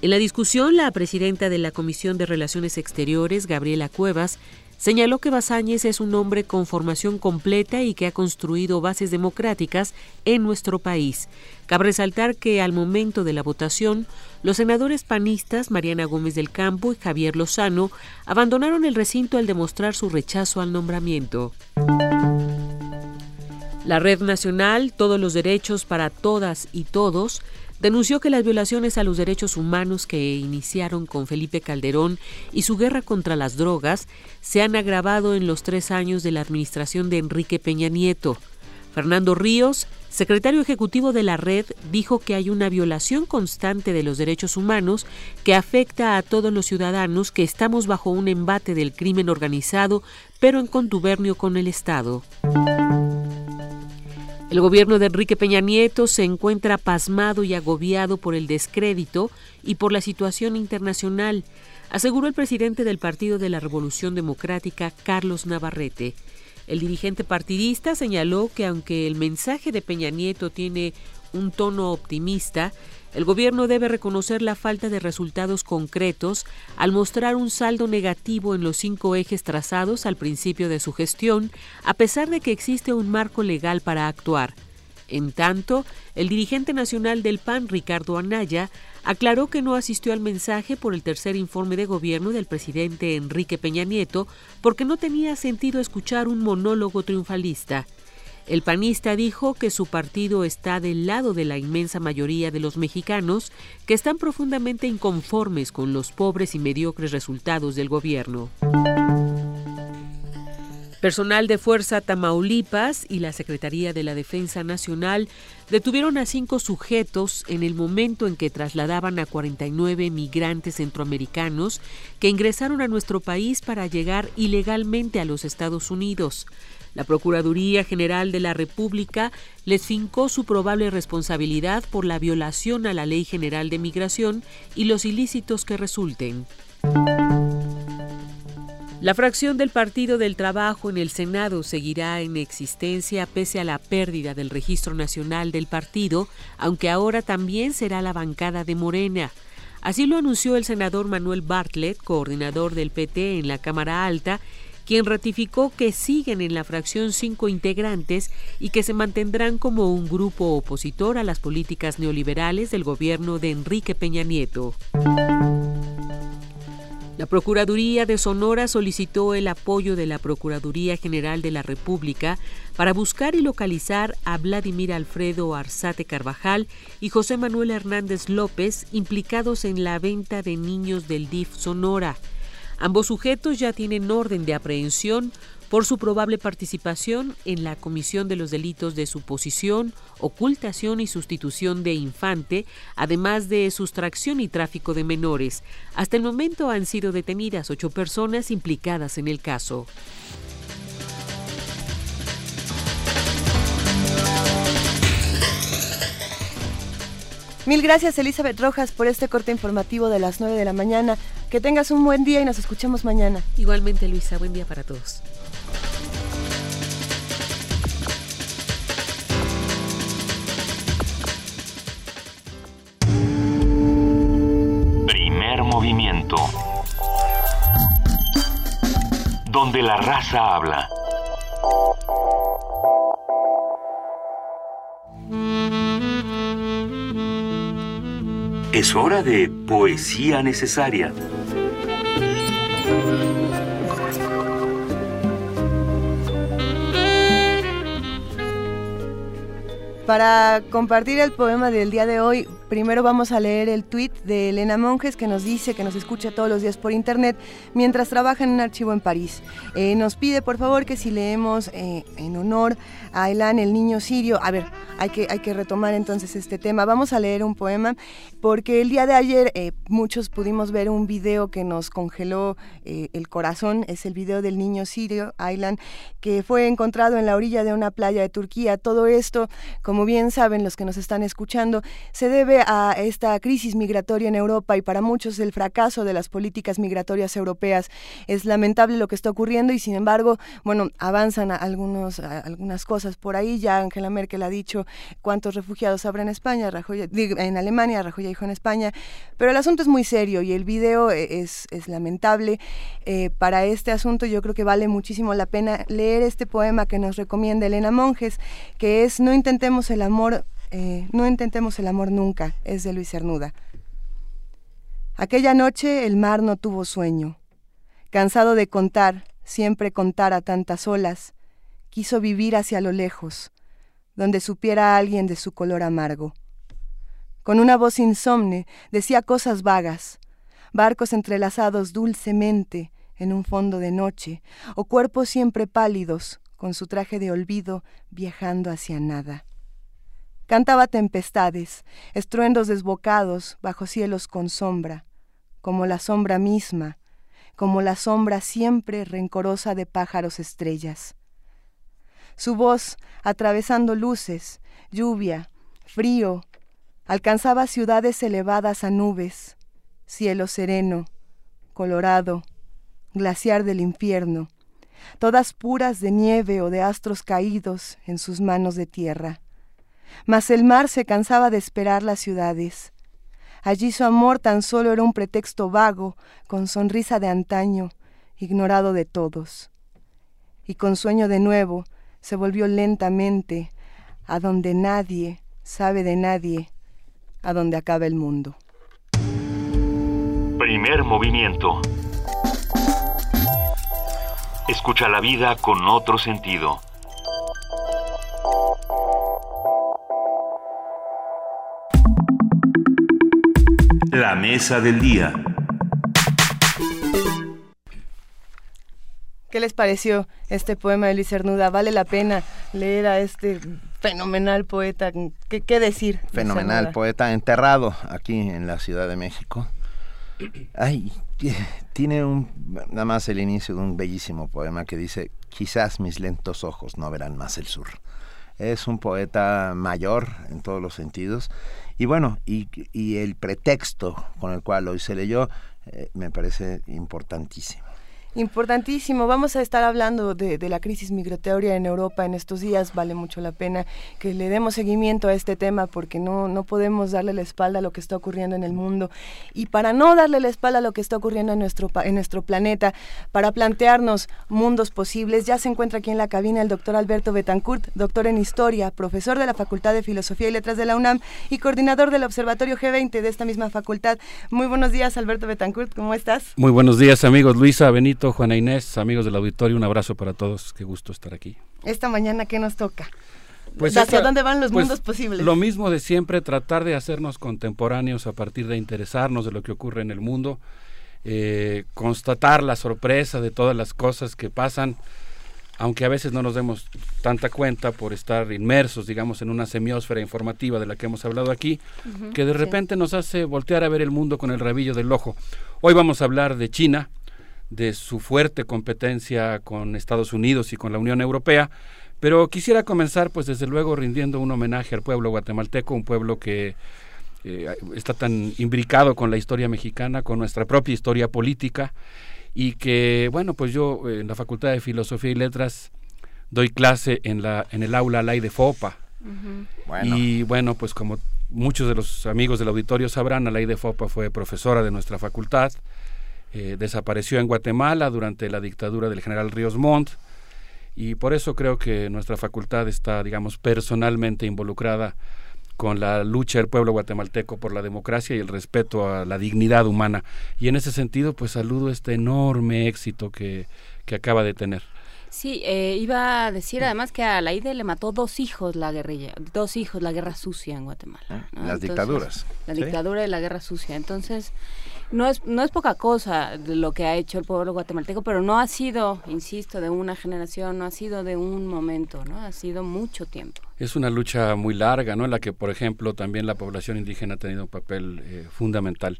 En la discusión, la presidenta de la Comisión de Relaciones Exteriores, Gabriela Cuevas, Señaló que Basáñez es un hombre con formación completa y que ha construido bases democráticas en nuestro país. Cabe resaltar que al momento de la votación, los senadores panistas Mariana Gómez del Campo y Javier Lozano abandonaron el recinto al demostrar su rechazo al nombramiento. La Red Nacional, Todos los Derechos para Todas y Todos, denunció que las violaciones a los derechos humanos que iniciaron con Felipe Calderón y su guerra contra las drogas se han agravado en los tres años de la administración de Enrique Peña Nieto. Fernando Ríos, secretario ejecutivo de la red, dijo que hay una violación constante de los derechos humanos que afecta a todos los ciudadanos que estamos bajo un embate del crimen organizado, pero en contubernio con el Estado. El gobierno de Enrique Peña Nieto se encuentra pasmado y agobiado por el descrédito y por la situación internacional, aseguró el presidente del Partido de la Revolución Democrática, Carlos Navarrete. El dirigente partidista señaló que aunque el mensaje de Peña Nieto tiene un tono optimista, El gobierno debe reconocer la falta de resultados concretos al mostrar un saldo negativo en los cinco ejes trazados al principio de su gestión, a pesar de que existe un marco legal para actuar. En tanto, el dirigente nacional del PAN, Ricardo Anaya, aclaró que no asistió al mensaje por el tercer informe de gobierno del presidente Enrique Peña Nieto porque no tenía sentido escuchar un monólogo triunfalista. El panista dijo que su partido está del lado de la inmensa mayoría de los mexicanos que están profundamente inconformes con los pobres y mediocres resultados del gobierno. Personal de Fuerza Tamaulipas y la Secretaría de la Defensa Nacional detuvieron a cinco sujetos en el momento en que trasladaban a 49 migrantes centroamericanos que ingresaron a nuestro país para llegar ilegalmente a los Estados Unidos. La Procuraduría General de la República les fincó su probable responsabilidad por la violación a la Ley General de Migración y los ilícitos que resulten. La fracción del Partido del Trabajo en el Senado seguirá en existencia pese a la pérdida del registro nacional del partido, aunque ahora también será la bancada de Morena. Así lo anunció el senador Manuel Bartlett, coordinador del PT en la Cámara Alta, quien ratificó que siguen en la fracción cinco integrantes y que se mantendrán como un grupo opositor a las políticas neoliberales del gobierno de Enrique Peña Nieto. La Procuraduría de Sonora solicitó el apoyo de la Procuraduría General de la República para buscar y localizar a Vladimir Alfredo Arzate Carvajal y José Manuel Hernández López implicados en la venta de niños del DIF Sonora. Ambos sujetos ya tienen orden de aprehensión por su probable participación en la comisión de los delitos de suposición, ocultación y sustitución de infante, además de sustracción y tráfico de menores. Hasta el momento han sido detenidas ocho personas implicadas en el caso. Mil gracias Elizabeth Rojas por este corte informativo de las 9 de la mañana. Que tengas un buen día y nos escuchamos mañana. Igualmente Luisa, buen día para todos. Primer movimiento. Donde la raza habla. Es hora de poesía necesaria. Para compartir el poema del día de hoy, primero vamos a leer el tweet de Elena Monjes que nos dice que nos escucha todos los días por internet mientras trabaja en un archivo en París. Eh, nos pide por favor que si leemos eh, en honor a Elan, el niño sirio, a ver, hay que, hay que retomar entonces este tema. Vamos a leer un poema porque el día de ayer eh, muchos pudimos ver un video que nos congeló el corazón, es el video del niño sirio, Aylan, que fue encontrado en la orilla de una playa de Turquía. Todo esto, como bien saben los que nos están escuchando, se debe a esta crisis migratoria en Europa y para muchos el fracaso de las políticas migratorias europeas. Es lamentable lo que está ocurriendo y sin embargo, bueno, avanzan algunos, algunas cosas por ahí. Ya Angela Merkel ha dicho cuántos refugiados habrá en España, en Alemania, Rajoy dijo en España, pero el asunto es muy serio y el video e, es, es lamentable. Eh, para este asunto yo creo que vale muchísimo la pena leer este poema que nos recomienda Elena Monjes, que es No intentemos el amor eh, no intentemos el amor nunca, es de Luis Cernuda. Aquella noche el mar no tuvo sueño. Cansado de contar, siempre contar a tantas olas, quiso vivir hacia lo lejos, donde supiera alguien de su color amargo. Con una voz insomne decía cosas vagas, barcos entrelazados dulcemente en un fondo de noche, o cuerpos siempre pálidos, con su traje de olvido, viajando hacia nada. Cantaba tempestades, estruendos desbocados bajo cielos con sombra, como la sombra misma, como la sombra siempre rencorosa de pájaros estrellas. Su voz, atravesando luces, lluvia, frío, alcanzaba ciudades elevadas a nubes, cielo sereno, colorado, glaciar del infierno, todas puras de nieve o de astros caídos en sus manos de tierra mas el mar se cansaba de esperar las ciudades, Allí su amor tan solo era un pretexto vago, con sonrisa de antaño, ignorado de todos. Y con sueño de nuevo se volvió lentamente a donde nadie sabe de nadie, a donde acaba el mundo. Primer movimiento. Escucha la vida con otro sentido. La mesa del día. ¿Qué les pareció este poema de Luis Cernuda? ¿Vale la pena leer a este fenomenal poeta? ¿Qué, qué decir? Fenomenal poeta enterrado aquí en la Ciudad de México. Ay, tiene un, nada más el inicio de un bellísimo poema que dice, quizás mis lentos ojos no verán más el sur. Es un poeta mayor en todos los sentidos. Y bueno, y, y el pretexto con el cual hoy se leyó eh, me parece importantísimo. Importantísimo. Vamos a estar hablando de, la crisis migratoria en Europa en estos días. Vale mucho la pena que le demos seguimiento a este tema porque no, no podemos darle la espalda a lo que está ocurriendo en el mundo. Y para no darle la espalda a lo que está ocurriendo en nuestro, en nuestro planeta, para plantearnos mundos posibles, ya se encuentra aquí en la cabina el doctor Alberto Betancourt, doctor en Historia, profesor de la Facultad de Filosofía y Letras de la UNAM y coordinador del Observatorio G20 de esta misma facultad. Muy buenos días, Alberto Betancourt. ¿Cómo estás? Muy buenos días, amigos. Luisa, Benito. Juana Inés, amigos del auditorio, un abrazo para todos, qué gusto estar aquí. Esta mañana, ¿qué nos toca? Pues ¿Hacia esta, dónde van los pues mundos posibles? Lo mismo de siempre, tratar de hacernos contemporáneos a partir de interesarnos de lo que ocurre en el mundo, eh, constatar la sorpresa de todas las cosas que pasan, aunque a veces no nos demos tanta cuenta por estar inmersos, digamos, en una semiosfera informativa de la que hemos hablado aquí, uh -huh, que de repente sí. nos hace voltear a ver el mundo con el rabillo del ojo. Hoy vamos a hablar de China, de su fuerte competencia con Estados Unidos y con la Unión Europea, pero quisiera comenzar pues desde luego rindiendo un homenaje al pueblo guatemalteco, un pueblo que eh, está tan imbricado con la historia mexicana, con nuestra propia historia política y que bueno pues yo en la Facultad de Filosofía y Letras doy clase en la en el aula Lay de Fopa uh -huh. bueno. y bueno pues como muchos de los amigos del auditorio sabrán, Alay de Fopa fue profesora de nuestra facultad eh, desapareció en Guatemala durante la dictadura del general Ríos Montt y por eso creo que nuestra facultad está, digamos, personalmente involucrada con la lucha del pueblo guatemalteco por la democracia y el respeto a la dignidad humana. Y en ese sentido, pues saludo este enorme éxito que, que acaba de tener. Sí, eh, iba a decir además que a la IDE le mató dos hijos la guerrilla, dos hijos la guerra sucia en Guatemala. ¿no? Las Entonces, dictaduras. La ¿sí? dictadura y la guerra sucia. Entonces, no es, no es poca cosa de lo que ha hecho el pueblo guatemalteco, pero no ha sido, insisto, de una generación, no ha sido de un momento, ¿no? Ha sido mucho tiempo. Es una lucha muy larga, ¿no? En la que, por ejemplo, también la población indígena ha tenido un papel eh, fundamental.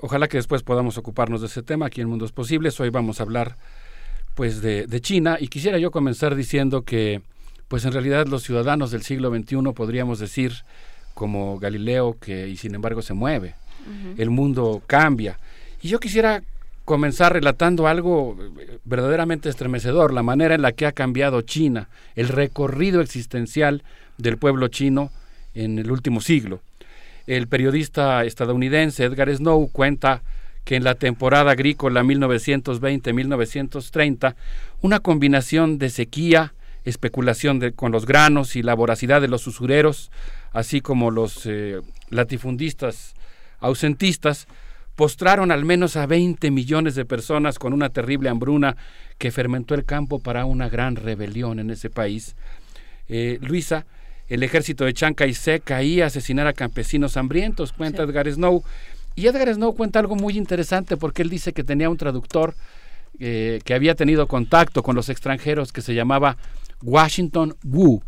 Ojalá que después podamos ocuparnos de ese tema aquí en Mundos Posibles. Hoy vamos a hablar pues de, de, China. Y quisiera yo comenzar diciendo que pues en realidad los ciudadanos del siglo XXI podríamos decir como Galileo que y sin embargo se mueve. Uh -huh. el mundo cambia. Y yo quisiera comenzar relatando algo verdaderamente estremecedor la manera en la que ha cambiado China el recorrido existencial del pueblo chino en el último siglo. El periodista estadounidense Edgar Snow cuenta que en la temporada agrícola 1920-1930 una combinación de sequía, especulación de, con los granos y la voracidad de los usureros, así como los eh, latifundistas ausentistas, postraron al menos a 20 millones de personas con una terrible hambruna que fermentó el campo para una gran rebelión en ese país. Eh, Luisa, el ejército de Chiang Kai-shek caía a asesinar a campesinos hambrientos, cuenta sí. Edgar Snow, y Edgar Snow cuenta algo muy interesante porque él dice que tenía un traductor eh, que había tenido contacto con los extranjeros que se llamaba Washington Wu.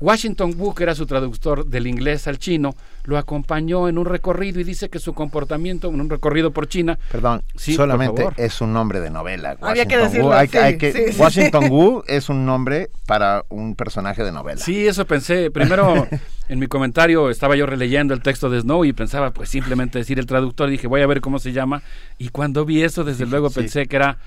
Washington Wu, que era su traductor del inglés al chino, lo acompañó en un recorrido y dice que su comportamiento en un recorrido por China. Perdón, sí, solamente es un nombre de novela. Washington Había que decirlo, Wu. Hay, sí, hay que, sí, sí. Washington Wu es un nombre para un personaje de novela. Sí, eso pensé. Primero, en mi comentario estaba yo releyendo el texto de Snow y pensaba, pues simplemente decir el traductor. Dije, voy a ver cómo se llama. Y cuando vi eso, desde luego pensé que era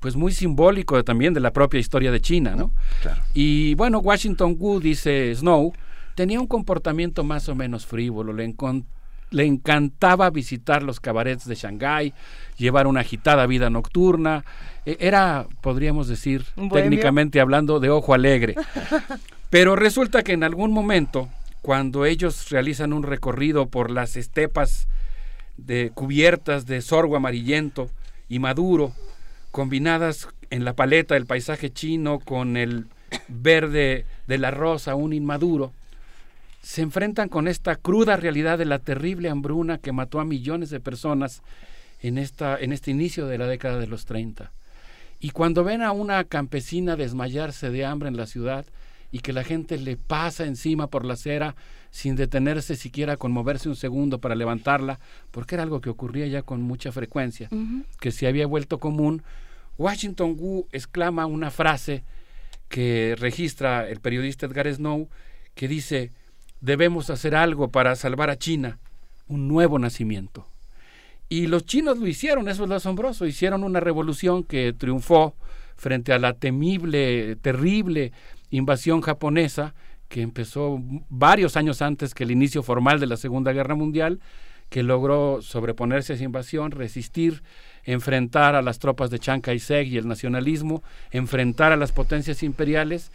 pues muy simbólico también de la propia historia de China, ¿no? Claro. Y bueno, Washington Wu, dice Snow, tenía un comportamiento más o menos frívolo, le, encon le encantaba visitar los cabarets de Shanghái, llevar una agitada vida nocturna. E, era, podríamos decir, técnicamente hablando, de ojo alegre. Pero resulta que en algún momento, cuando ellos realizan un recorrido por las estepas de cubiertas de sorgo amarillento y maduro, combinadas en la paleta del paisaje chino con el verde de la rosa aún inmaduro, se enfrentan con esta cruda realidad de la terrible hambruna que mató a millones de personas en, esta, en este inicio de la década de los 30. Y cuando ven a una campesina desmayarse de hambre en la ciudad y que la gente le pasa encima por la acera sin detenerse siquiera con moverse un segundo para levantarla, porque era algo que ocurría ya con mucha frecuencia, que se había vuelto común, Washington Wu exclama una frase que registra el periodista Edgar Snow, que dice, debemos hacer algo para salvar a China, un nuevo nacimiento. Y los chinos lo hicieron, eso es lo asombroso, hicieron una revolución que triunfó frente a la temible, terrible invasión japonesa que empezó varios años antes que el inicio formal de la Segunda Guerra Mundial, que logró sobreponerse a esa invasión, resistir, enfrentar a las tropas de Chiang Kai-shek y el nacionalismo, enfrentar a las potencias imperiales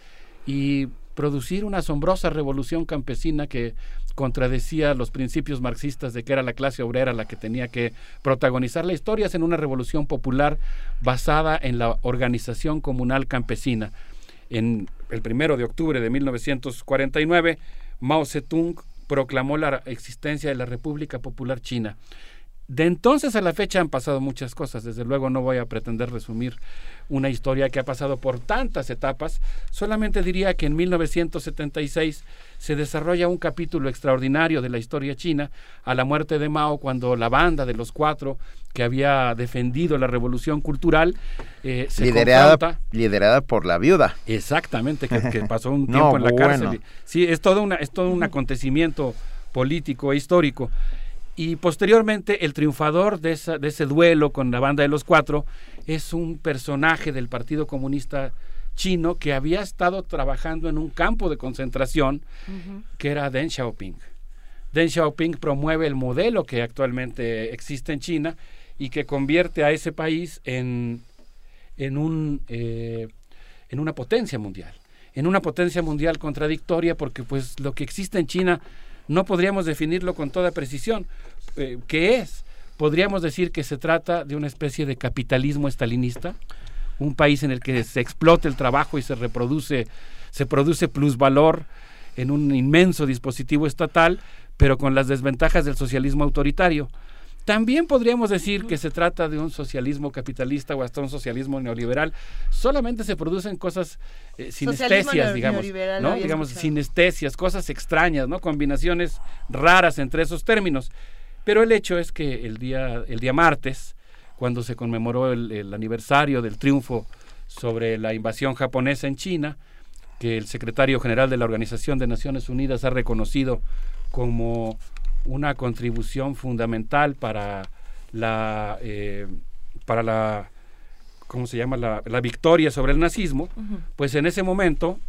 y producir una asombrosa revolución campesina que contradecía los principios marxistas de que era la clase obrera la que tenía que protagonizar la historia en una revolución popular basada en la organización comunal campesina. En el primero de octubre de 1949, Mao Zedong proclamó la existencia de la República Popular China. De entonces a la fecha han pasado muchas cosas. Desde luego no voy a pretender resumir una historia que ha pasado por tantas etapas. Solamente diría que en 1976 se desarrolla un capítulo extraordinario de la historia china a la muerte de Mao cuando la banda de los cuatro que había defendido la revolución cultural eh, se liderada, liderada por la viuda. Exactamente, que, pasó un tiempo en la cárcel. Sí, es todo, una, es todo un acontecimiento político e histórico. Y posteriormente el triunfador de, esa, de ese duelo con la banda de los cuatro es un personaje del Partido Comunista chino que había estado trabajando en un campo de concentración que era Deng Xiaoping. Deng Xiaoping promueve el modelo que actualmente existe en China y que convierte a ese país en, en, un, eh, en una potencia mundial. En una potencia mundial contradictoria porque pues lo que existe en China no podríamos definirlo con toda precisión. Eh, ¿Qué es? Podríamos decir que se trata de una especie de capitalismo estalinista, un país en el que se explota el trabajo y se reproduce, se produce plusvalor en un inmenso dispositivo estatal, pero con las desventajas del socialismo autoritario. También podríamos decir que se trata de un socialismo capitalista o hasta un socialismo neoliberal. Solamente se producen cosas eh, sinestesias, digamos, ¿no? Digamos, sinestesias, cosas extrañas, ¿no? Combinaciones raras entre esos términos. Pero el hecho es que el día, el día martes, cuando se conmemoró el, el aniversario del triunfo sobre la invasión japonesa en China, que el secretario general de la Organización de Naciones Unidas ha reconocido como una contribución fundamental para la, eh, para la, ¿cómo se llama? La, victoria sobre el nazismo, pues en ese momento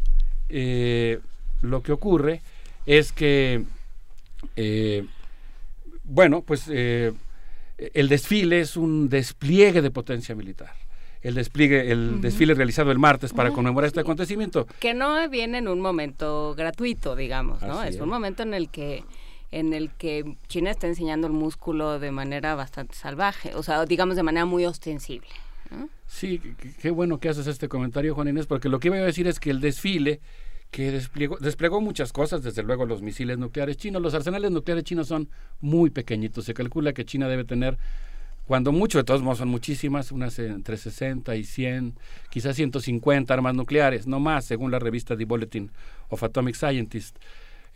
eh, lo que ocurre es que, eh, bueno, pues el desfile es un despliegue de potencia militar el despliegue, el desfile realizado el martes para conmemorar este acontecimiento. Que no viene en un momento gratuito, digamos, ¿no? es, un momento en el que en el que China está enseñando el músculo de manera bastante salvaje, o sea, digamos de manera muy ostensible. Sí, qué bueno que haces este comentario, Juan Inés, porque lo que iba a decir es que el desfile que desplegó, desplegó muchas cosas, desde luego los misiles nucleares chinos, los arsenales nucleares chinos son muy pequeñitos, se calcula que China debe tener cuando mucho, de todos modos son muchísimas, unas entre 60 y 100, quizás 150 armas nucleares, no más, según la revista The Bulletin of Atomic Scientists.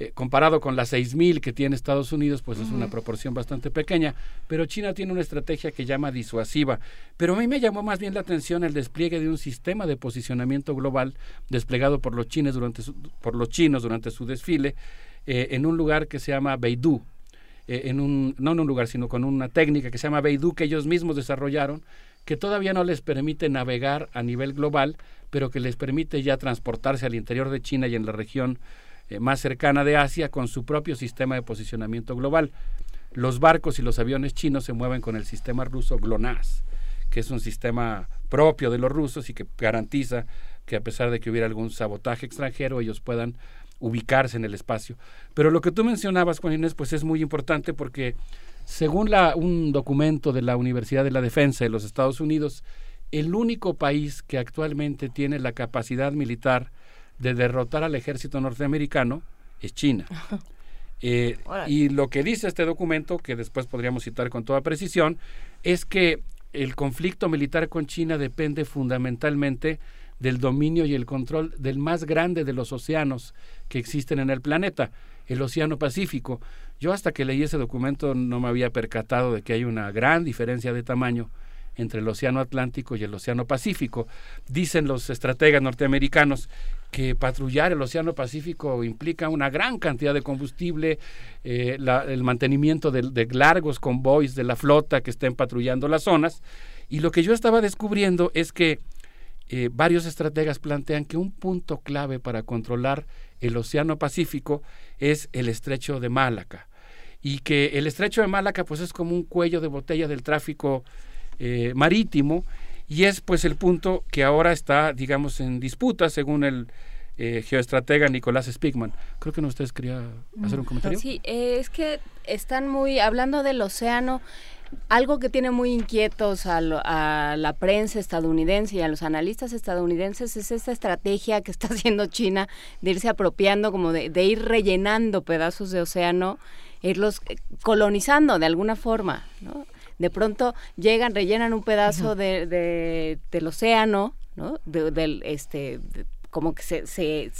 Eh, comparado con las 6.000 que tiene Estados Unidos, pues es una proporción bastante pequeña, pero China tiene una estrategia que llama disuasiva. Pero a mí me llamó más bien la atención el despliegue de un sistema de posicionamiento global desplegado por los, chinos durante su, por los chinos durante su desfile eh, en un lugar que se llama Beidou, eh, en un, no en un lugar, sino con una técnica que se llama Beidou que ellos mismos desarrollaron, que todavía no les permite navegar a nivel global, pero que les permite ya transportarse al interior de China y en la región eh, más cercana de Asia con su propio sistema de posicionamiento global. los barcos y los aviones chinos se mueven con el sistema ruso GLONASS, que es un sistema propio de los rusos y que garantiza que a pesar de que hubiera algún sabotaje extranjero, ellos puedan ubicarse en el espacio. Pero lo que tú mencionabas, Juan Inés, pues es muy importante porque según la, un documento de la Universidad de la Defensa de los Estados Unidos, el único país que actualmente tiene la capacidad militar de derrotar al ejército norteamericano es China. Eh, y lo que dice este documento, que después podríamos citar con toda precisión, es que el conflicto militar con China depende fundamentalmente del dominio y el control del más grande de los océanos que existen en el planeta, el Océano Pacífico. Yo hasta que leí ese documento no me había percatado de que hay una gran diferencia de tamaño entre el Océano Atlántico y el Océano Pacífico. Dicen los estrategas norteamericanos que patrullar el Océano Pacífico implica una gran cantidad de combustible, eh, el mantenimiento de, largos convoys de la flota que estén patrullando las zonas. Y lo que yo estaba descubriendo es que eh, varios estrategas plantean que un punto clave para controlar el Océano Pacífico es el estrecho de Malaca y que el estrecho de Malaca pues es como un cuello de botella del tráfico eh, marítimo y es pues el punto que ahora está, digamos, en disputa según el eh, geoestratega Nicolás Spigman. Creo que ustedes quería hacer un comentario. Sí, eh, es que están muy, hablando del océano, algo que tiene muy inquietos a, la prensa estadounidense y a los analistas estadounidenses es esta estrategia que está haciendo China de irse apropiando, como de, de ir rellenando pedazos de océano, irlos eh, colonizando de alguna forma, ¿no? De pronto llegan, rellenan un pedazo de, del océano, ¿no? del, este, como que se, se,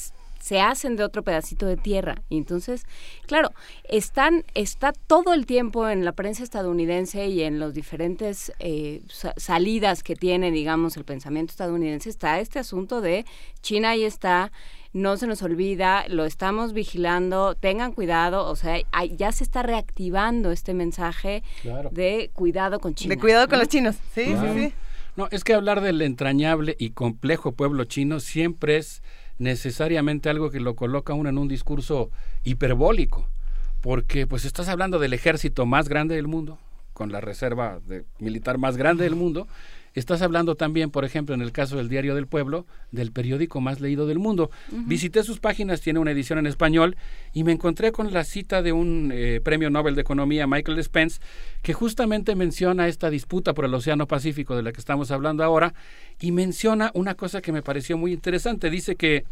se hacen de otro pedacito de tierra. Y entonces, claro, están, está todo el tiempo en la prensa estadounidense y en los diferentes eh, salidas que tiene, digamos, el pensamiento estadounidense, está este asunto de China ahí está no se nos olvida, lo estamos vigilando, tengan cuidado, o sea, ya se está reactivando este mensaje de cuidado con China. De cuidado con los chinos, sí, sí, sí. No, es que hablar del entrañable y complejo pueblo chino siempre es necesariamente algo que lo coloca uno en un discurso hiperbólico, porque pues estás hablando del ejército más grande del mundo, con la reserva de militar más grande del mundo, Estás hablando también, por ejemplo, en el caso del Diario del Pueblo, del periódico más leído del mundo. Visité sus páginas, tiene una edición en español, y me encontré con la cita de un eh, premio Nobel de Economía, Michael Spence, que justamente menciona esta disputa por el Océano Pacífico de la que estamos hablando ahora, y menciona una cosa que me pareció muy interesante. Dice que,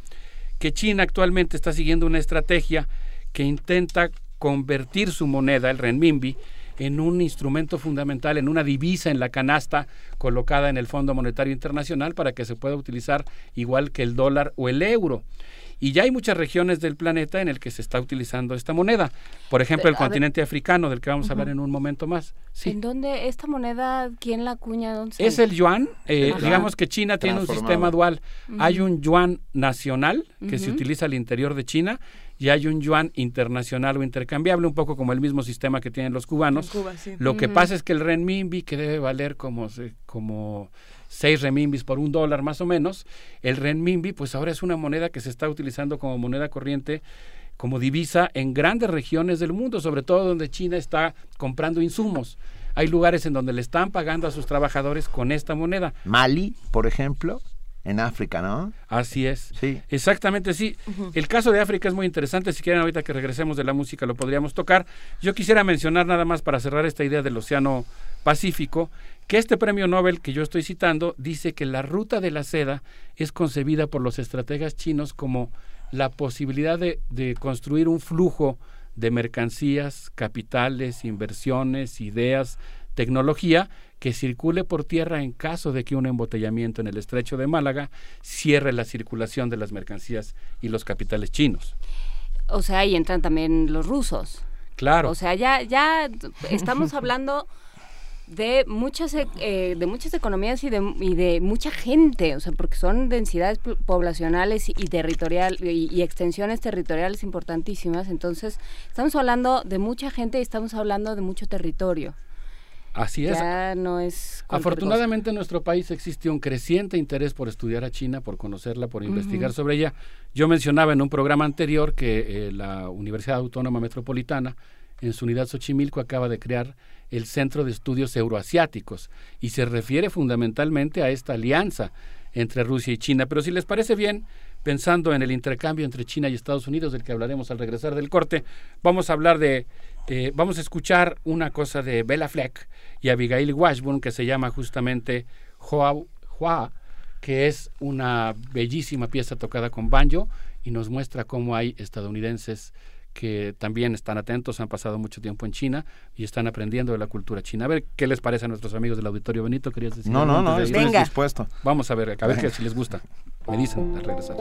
que China actualmente está siguiendo una estrategia que intenta convertir su moneda, el renminbi, en un instrumento fundamental, en una divisa en la canasta colocada en el Fondo Monetario Internacional para que se pueda utilizar igual que el dólar o el euro. Y ya hay muchas regiones del planeta en el que se está utilizando esta moneda. Por ejemplo, el continente africano, del que vamos a hablar en un momento más. ¿En dónde esta moneda, quién la acuña? ¿Dónde es el yuan. Eh, digamos que China tiene un sistema dual. Hay un yuan nacional que se utiliza al interior de China y hay un yuan internacional o intercambiable, un poco como el mismo sistema que tienen los cubanos. Lo que pasa es que el renminbi, que debe valer como, como seis renminbis por un dólar más o menos, el renminbi pues ahora es una moneda que se está utilizando como moneda corriente como divisa en grandes regiones del mundo, sobre todo donde China está comprando insumos. Hay lugares en donde le están pagando a sus trabajadores con esta moneda. Mali, por ejemplo en África, ¿no? Así es. Sí. Exactamente, sí. El caso de África es muy interesante. Si quieren, ahorita que regresemos de la música, lo podríamos tocar. Yo quisiera mencionar nada más para cerrar esta idea del Océano Pacífico, que este premio Nobel que yo estoy citando dice que la ruta de la seda es concebida por los estrategas chinos como la posibilidad de, de construir un flujo de mercancías, capitales, inversiones, ideas, tecnología que circule por tierra en caso de que un embotellamiento en el estrecho de Málaga cierre la circulación de las mercancías y los capitales chinos. O sea, ahí entran también los rusos. Claro. O sea, ya, ya estamos hablando de muchas eh, de muchas economías y de, y de mucha gente, o sea, porque son densidades poblacionales y, territorial y, extensiones territoriales importantísimas. Entonces, estamos hablando de mucha gente y estamos hablando de mucho territorio. Así es. Ya no es. Afortunadamente en nuestro país existe un creciente interés por estudiar a China, por conocerla, por investigar sobre ella. Yo mencionaba en un programa anterior que eh, la Universidad Autónoma Metropolitana en su unidad Xochimilco, acaba de crear el Centro de Estudios Euroasiáticos y se refiere fundamentalmente a esta alianza entre Rusia y China. Pero si les parece bien, pensando en el intercambio entre China y Estados Unidos, del que hablaremos al regresar del corte, vamos a hablar de, eh, vamos a escuchar una cosa de Bella Fleck y Abigail Washburn que se llama justamente Hoa, Hoa que es una bellísima pieza tocada con banjo y nos muestra cómo hay estadounidenses que también están atentos, han pasado mucho tiempo en China y están aprendiendo de la cultura china. A ver qué les parece a nuestros amigos del Auditorio Benito, querías decir. No, no, no, estoy dispuesto. Vamos a ver, a ver qué si les gusta. Me dicen al regresar.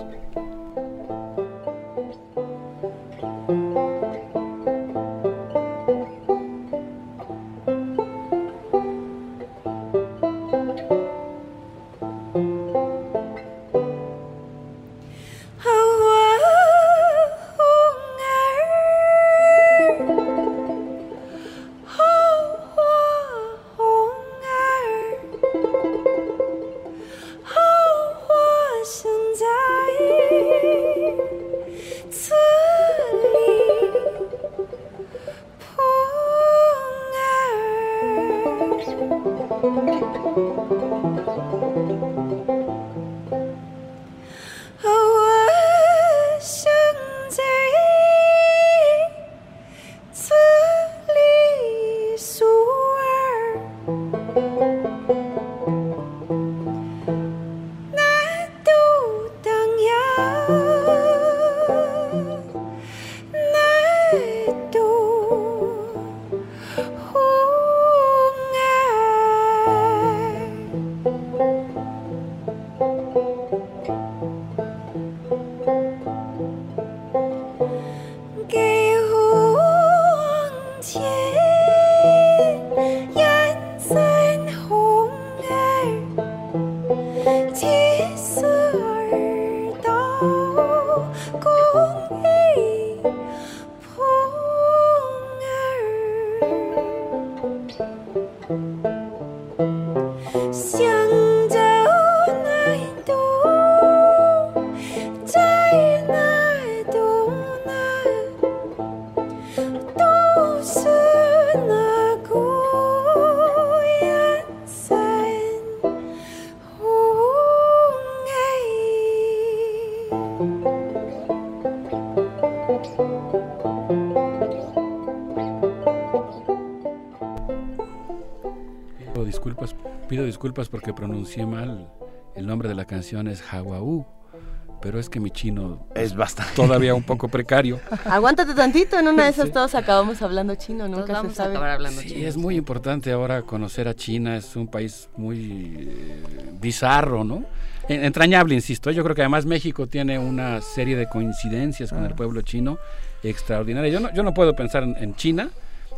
Disculpas porque pronuncié mal. El nombre de la canción es Hawauu, pero es que mi chino es bastante todavía un poco precario. Aguántate tantito, en una de esas todos acabamos hablando chino, nunca vamos se sabe. A acabar hablando sí, chino. es muy importante ahora conocer a China, es un país muy eh, bizarro, ¿no? entrañable, insisto. Yo creo que además México tiene una serie de coincidencias con el pueblo chino extraordinaria. Yo no, yo no puedo pensar en, en China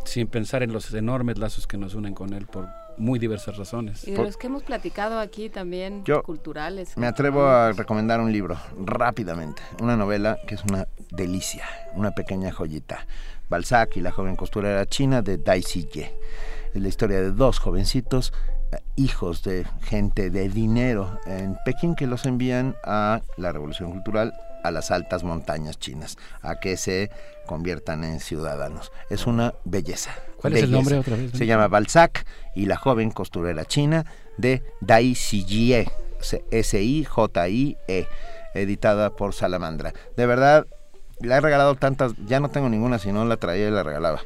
sin pensar en los enormes lazos que nos unen con él por muy diversas razones. Y de los que hemos platicado aquí también, culturales. Me atrevo a recomendar un libro rápidamente, una novela que es una delicia, una pequeña joyita. Balzac y la joven costurera china de Dai Ye. Es la historia de dos jovencitos, eh, hijos de gente de dinero en Pekín que los envían a la revolución cultural a las altas montañas chinas, a que se conviertan en ciudadanos. Es una belleza. ¿Cuál es el nombre otra vez? Se llama Balzac y la joven costurera china de Dai Sijie, S-I-J-I-E, editada por Salamandra. De verdad, la he regalado tantas, ya no tengo ninguna, si no la traía y la regalaba.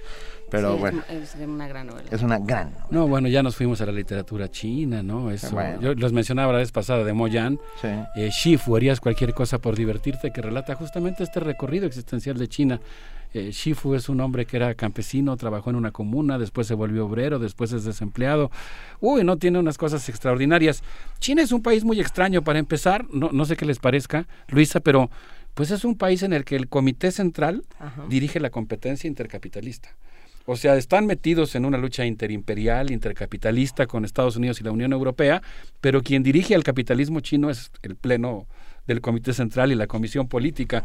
Pero bueno. Es una gran novela. Es una gran novela. No, bueno, ya nos fuimos a la literatura china, ¿no? Eso, Yo los mencionaba la vez pasada de Moyan. Sí. Eh, Shifu, harías cualquier cosa por divertirte, que relata justamente este recorrido existencial de China. Eh, Shifu es un hombre que era campesino, trabajó en una comuna, después se volvió obrero, después es desempleado. Uy, no tiene unas cosas extraordinarias. China es un país muy extraño para empezar, no, no sé qué les parezca, Luisa, pero pues es un país en el que el Comité Central dirige la competencia intercapitalista. O sea, están metidos en una lucha interimperial, intercapitalista con Estados Unidos y la Unión Europea, pero quien dirige al capitalismo chino es el Pleno del Comité Central y la Comisión Política.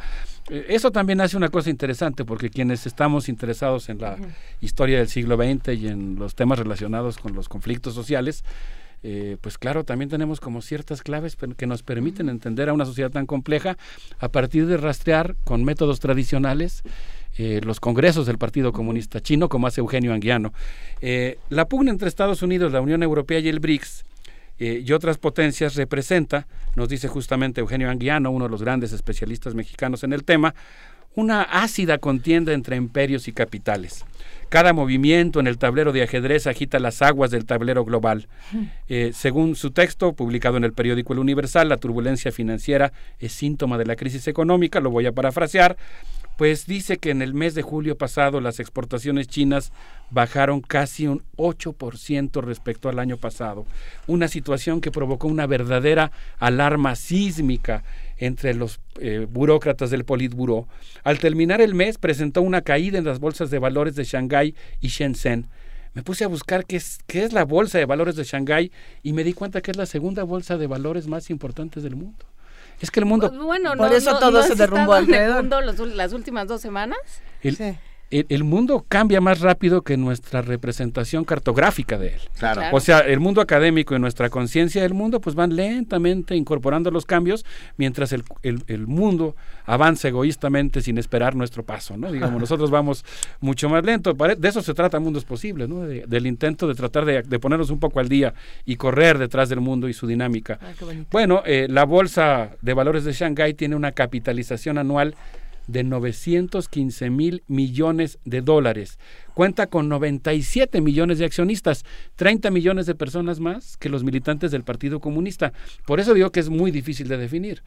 Eh, eso también hace una cosa interesante, porque quienes estamos interesados en la historia del siglo XX y en los temas relacionados con los conflictos sociales, eh, pues claro, también tenemos como ciertas claves que nos permiten entender a una sociedad tan compleja a partir de rastrear con métodos tradicionales eh, los congresos del Partido Comunista Chino, como hace Eugenio Anguiano. Eh, la pugna entre Estados Unidos, la Unión Europea y el BRICS eh, y otras potencias representa, nos dice justamente Eugenio Anguiano, uno de los grandes especialistas mexicanos en el tema, una ácida contienda entre imperios y capitales. Cada movimiento en el tablero de ajedrez agita las aguas del tablero global. Eh, según su texto, publicado en el periódico El Universal, la turbulencia financiera es síntoma de la crisis económica, lo voy a parafrasear, pues dice que en el mes de julio pasado las exportaciones chinas bajaron casi un 8% respecto al año pasado, una situación que provocó una verdadera alarma sísmica entre los eh, burócratas del Politburo. Al terminar el mes presentó una caída en las bolsas de valores de Shanghái y Shenzhen. Me puse a buscar qué es, qué es la bolsa de valores de Shanghái y me di cuenta que es la segunda bolsa de valores más importante del mundo. Es que el mundo... Bueno, Por no, eso no- todo no se derrumbó en el alrededor. mundo los- las últimas dos semanas. El, el- el mundo cambia más rápido que nuestra representación cartográfica de él. Claro. O sea, el mundo académico y nuestra conciencia del mundo pues van lentamente incorporando los cambios mientras el, el- el mundo avanza egoístamente sin esperar nuestro paso, ¿no? Digamos, nosotros vamos mucho más lento. De eso se trata Mundos Posibles, ¿no? De- del intento de tratar de, de ponernos un poco al día y correr detrás del mundo y su dinámica. Bueno, eh, la bolsa de valores de Shanghái tiene una capitalización anual de 915 mil millones de dólares. Cuenta con 97 millones de accionistas, 30 millones de personas más que los militantes del Partido Comunista. Por eso digo que es muy difícil de definir.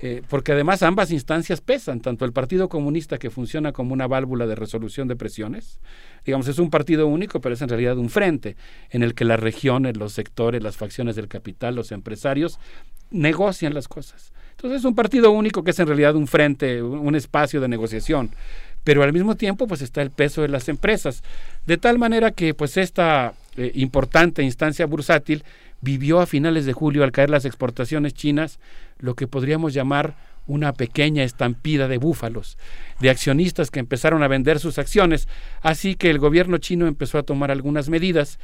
eh, porque además ambas instancias pesan, tanto el Partido Comunista que funciona como una válvula de resolución de presiones, digamos, es un partido único, pero es en realidad un frente en el que las regiones, los sectores, las facciones del capital, los empresarios negocian las cosas. Entonces es un partido único que es en realidad un frente, un espacio de negociación. Pero al mismo tiempo pues está el peso de las empresas. De tal manera que pues esta eh, importante instancia bursátil vivió a finales de julio al caer las exportaciones chinas lo que podríamos llamar una pequeña estampida de búfalos, de accionistas que empezaron a vender sus acciones. Así que el gobierno chino empezó a tomar algunas medidas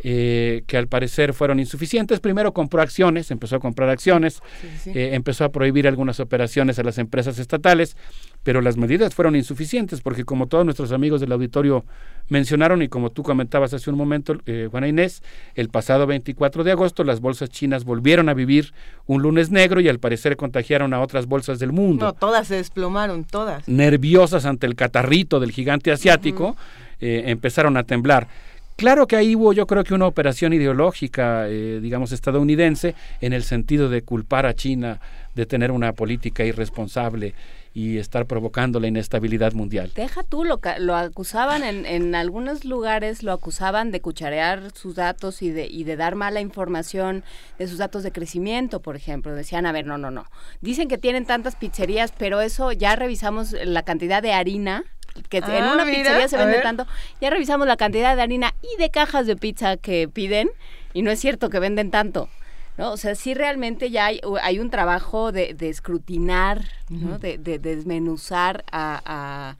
eh, que al parecer fueron insuficientes. Primero compró acciones, empezó a comprar acciones, sí. eh, empezó a prohibir algunas operaciones a las empresas estatales, pero las medidas fueron insuficientes porque como todos nuestros amigos del auditorio mencionaron y como tú comentabas hace un momento, eh, Juana Inés, el pasado 24 de agosto las bolsas chinas volvieron a vivir un lunes negro y al parecer contagiaron a otras bolsas del mundo No, todas se desplomaron, todas. nerviosas ante el catarrito del gigante asiático, eh, empezaron a temblar. Claro que ahí hubo yo creo que una operación ideológica, eh, digamos, estadounidense, en el sentido de culpar a China de tener una política irresponsable y estar provocando la inestabilidad mundial. Deja tú, lo, lo acusaban en, en algunos lugares, lo acusaban de cucharear sus datos y de, y de dar mala información de sus datos de crecimiento, por ejemplo. Decían, a ver, no, no, no. Dicen que tienen tantas pizzerías, pero eso ya revisamos la cantidad de harina que en Ah, una mira, pizzería se vende tanto. Ya revisamos la cantidad de harina y de cajas de pizza que piden y no es cierto que venden tanto. ¿no? O sea, sí realmente ya hay, hay un trabajo de, de escrutinar, ¿no? De, de desmenuzar a, a-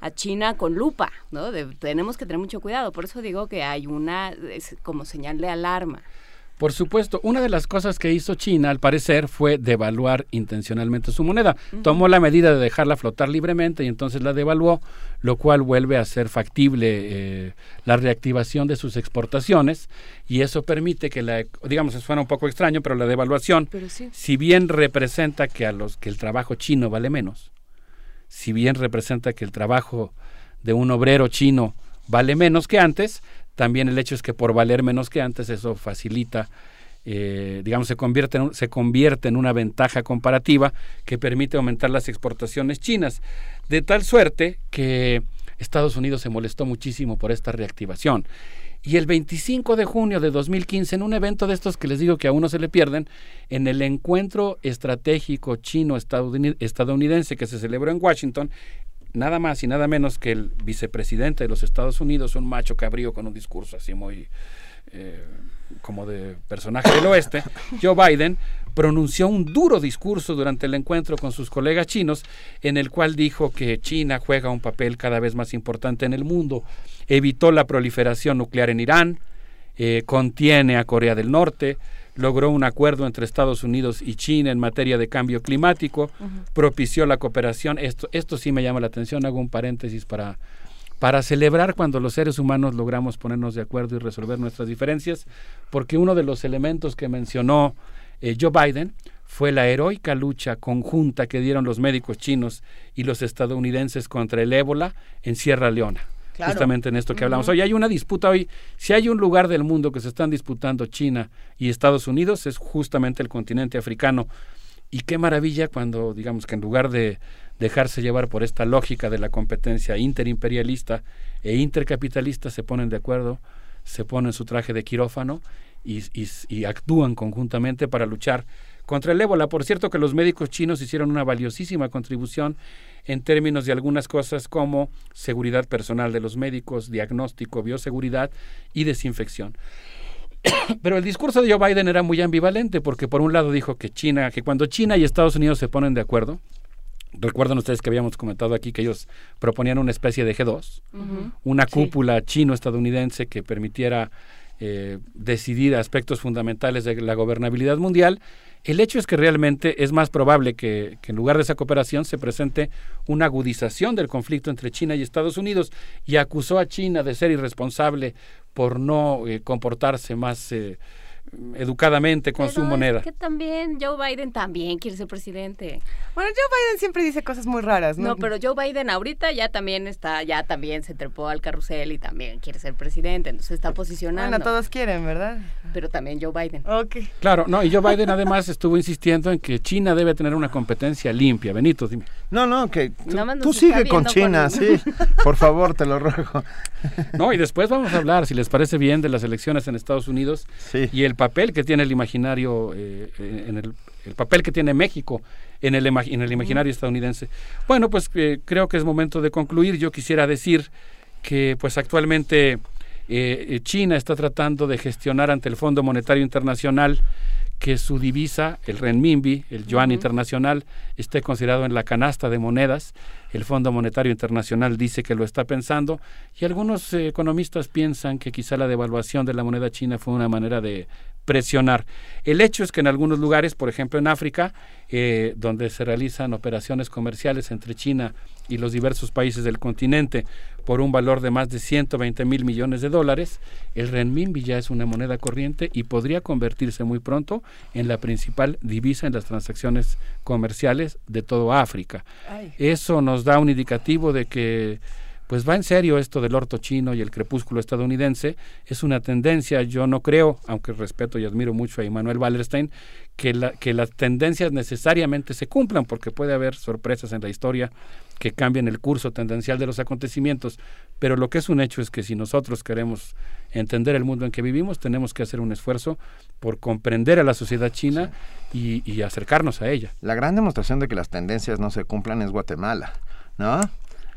a China con lupa, ¿no? De- tenemos que tener mucho cuidado. Por eso digo que hay una es como señal de alarma. Por supuesto, una de las cosas que hizo China, al parecer, fue devaluar intencionalmente su moneda. Tomó la medida de dejarla flotar libremente y entonces la devaluó, lo cual vuelve a ser factible eh, la reactivación de sus exportaciones y eso permite que la, digamos, suena un poco extraño, pero la devaluación, Pero sí. si bien representa que a los que el trabajo chino vale menos, si bien representa que el trabajo de un obrero chino vale menos que antes, también el hecho es que por valer menos que antes eso facilita, eh, digamos, se convierte, en, se convierte en una ventaja comparativa que permite aumentar las exportaciones chinas, de tal suerte que Estados Unidos se molestó muchísimo por esta reactivación. Y el 25 de junio de 2015, en un evento de estos que les digo que a uno se le pierden, en el encuentro estratégico chino-estadounidense que se celebró en Washington, nada más y nada menos que el vicepresidente de los Estados Unidos, un macho cabrío con un discurso así muy eh, como de personaje del oeste, Joe Biden pronunció un duro discurso durante el encuentro con sus colegas chinos en el cual dijo que China juega un papel cada vez más importante en el mundo, evitó la proliferación nuclear en Irán, eh, contiene a Corea del Norte, logró un acuerdo entre Estados Unidos y China en materia de cambio climático, propició la cooperación. Esto, esto sí me llama la atención, hago un paréntesis para, para celebrar cuando los seres humanos logramos ponernos de acuerdo y resolver nuestras diferencias, porque uno de los elementos que mencionó eh, Joe Biden fue la heroica lucha conjunta que dieron los médicos chinos y los estadounidenses contra el ébola en Sierra Leona. Justamente en esto que hablamos. Hoy hay una disputa hoy. Si hay un lugar del mundo que se están disputando China y Estados Unidos, es justamente el continente africano. Y qué maravilla cuando, digamos, que en lugar de dejarse llevar por esta lógica de la competencia interimperialista e intercapitalista, se ponen de acuerdo, se ponen su traje de quirófano y, y actúan conjuntamente para luchar contra el ébola. Por cierto que los médicos chinos hicieron una valiosísima contribución en términos de algunas cosas como seguridad personal de los médicos, diagnóstico, bioseguridad y desinfección. Pero el discurso de Joe Biden era muy ambivalente porque por un lado dijo que China, que cuando China y Estados Unidos se ponen de acuerdo, recuerdan ustedes que habíamos comentado aquí que ellos proponían una especie de G2, una cúpula chino-estadounidense que permitiera eh, decidir aspectos fundamentales de la gobernabilidad mundial el hecho es que realmente es más probable que, en lugar de esa cooperación se presente una agudización del conflicto entre China y Estados Unidos y acusó a China de ser irresponsable por no eh, comportarse más eh, educadamente con su moneda. que también Joe Biden también quiere ser presidente. Bueno, Joe Biden siempre dice cosas muy raras, ¿no? No, pero Joe Biden ahorita ya también está, ya también se trepó al carrusel y también quiere ser presidente, entonces está posicionando. Bueno, todos quieren, ¿verdad? Pero también Joe Biden. Ok. Claro, no, y Joe Biden además estuvo insistiendo en que China debe tener una competencia limpia. Benito, dime. No, no, que tú, sigue con China, sí. Por favor, te lo ruego. No, y después vamos a hablar, si les parece bien, de las elecciones en Estados Unidos y el papel que tiene el imaginario, eh, en el, papel que tiene México en el, en el imaginario estadounidense. Bueno, pues eh, creo que es momento de concluir. Yo quisiera decir que pues actualmente eh, China está tratando de gestionar ante el Fondo Monetario Internacional que su divisa, el renminbi, el yuan internacional, esté considerado en la canasta de monedas. El Fondo Monetario Internacional dice que lo está pensando y algunos economistas piensan que quizá la devaluación de la moneda china fue una manera de presionar. El hecho es que en algunos lugares, por ejemplo en África, eh, donde se realizan operaciones comerciales entre China y los diversos países del continente por un valor de más de 120 mil millones de dólares, el renminbi ya es una moneda corriente y podría convertirse muy pronto en la principal divisa en las transacciones comerciales de toda África. Eso nos da un indicativo de que pues va en serio esto del orto chino y el crepúsculo estadounidense. Es una tendencia, yo no creo, aunque respeto y admiro mucho a Immanuel Wallerstein, que, la, que las tendencias necesariamente se cumplan, porque puede haber sorpresas en la historia que cambien el curso tendencial de los acontecimientos. Pero lo que es un hecho es que si nosotros queremos entender el mundo en que vivimos, tenemos que hacer un esfuerzo por comprender a la sociedad china y, y acercarnos a ella. La gran demostración de que las tendencias no se cumplan es Guatemala, ¿no?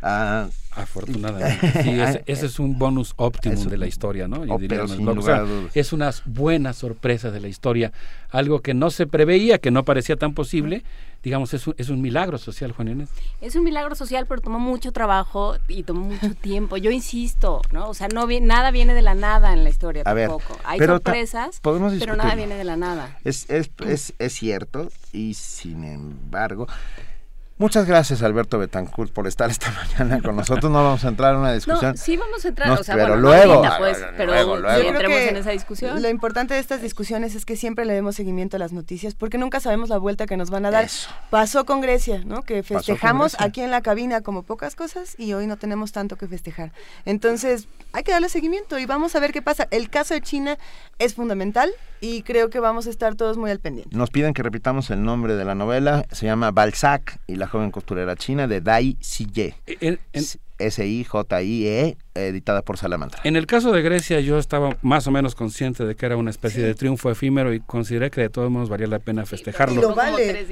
Ah, Afortunadamente. ese, es un bonus óptimo de la historia, ¿no? es una buena sorpresa de la historia. Algo que no se preveía, que no parecía tan posible. Digamos, es un, es un milagro social, Juan Inés. Es un milagro social, pero tomó mucho trabajo y tomó mucho tiempo. Yo insisto, ¿no? O sea, no nada viene de la nada en la historia tampoco. Hay sorpresas, pero nada viene de la nada. Es, es, es, es cierto, y sin embargo, Muchas gracias, Alberto Betancourt, por estar esta mañana con nosotros. No vamos a entrar en una discusión. No, sí vamos a entrar, o sea, pero bueno, luego, pues, pero luego, luego. entremos en esa discusión. Lo importante de estas discusiones es que siempre le demos seguimiento a las noticias, porque nunca sabemos la vuelta que nos van a dar. Pasó con Grecia, ¿no? Que festejamos aquí en la cabina como pocas cosas y hoy no tenemos tanto que festejar. Entonces, hay que darle seguimiento y vamos a ver qué pasa. El caso de China es fundamental y creo que vamos a estar todos muy al pendiente. Nos piden que repitamos el nombre de la novela, se llama Balzac y la joven costurera china de Dai Siye. S-I-J-I-E, editada por Salamandra. En el caso de Grecia, yo estaba más o menos consciente de que era una especie de triunfo efímero y consideré que de todos modos valía la pena festejarlo. lo vale.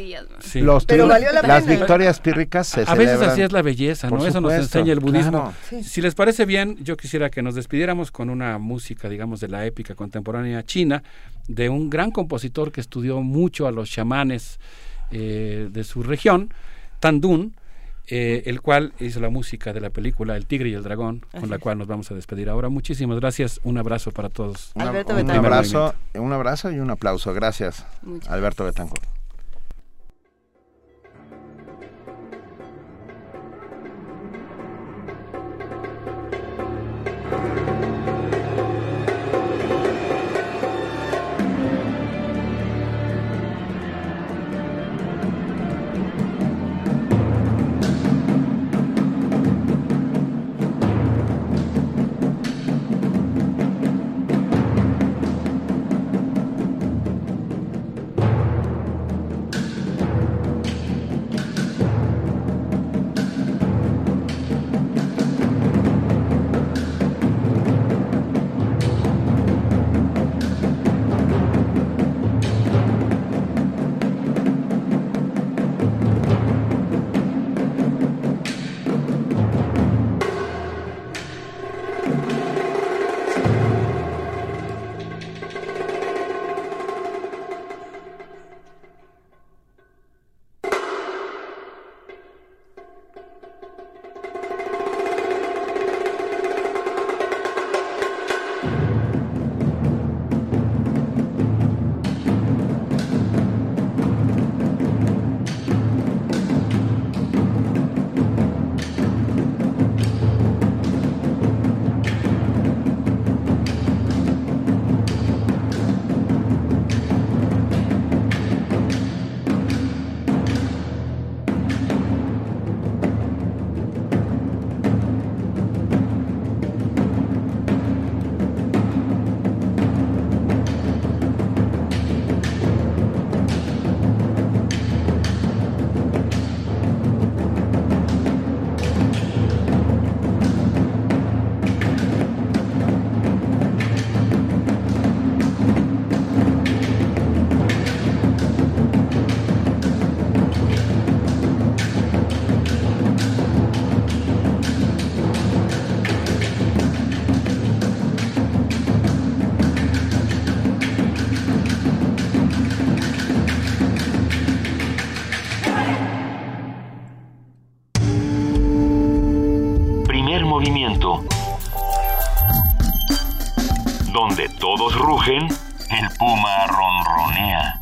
Pero valió la Las victorias pírricas se A, veces así es la belleza, ¿no? Eso nos enseña el budismo. Si les parece bien, yo quisiera que nos despidiéramos con una música, digamos, de la épica contemporánea china, de un gran compositor que estudió mucho a los chamanes eh, de su región, Tandun, eh, el cual hizo la música de la película El Tigre y el Dragón, con la cual nos vamos a despedir ahora. Muchísimas gracias, un abrazo para todos. un abrazo, un abrazo y un aplauso. Gracias, Alberto Betancourt. Donde todos rugen, el puma ronronea.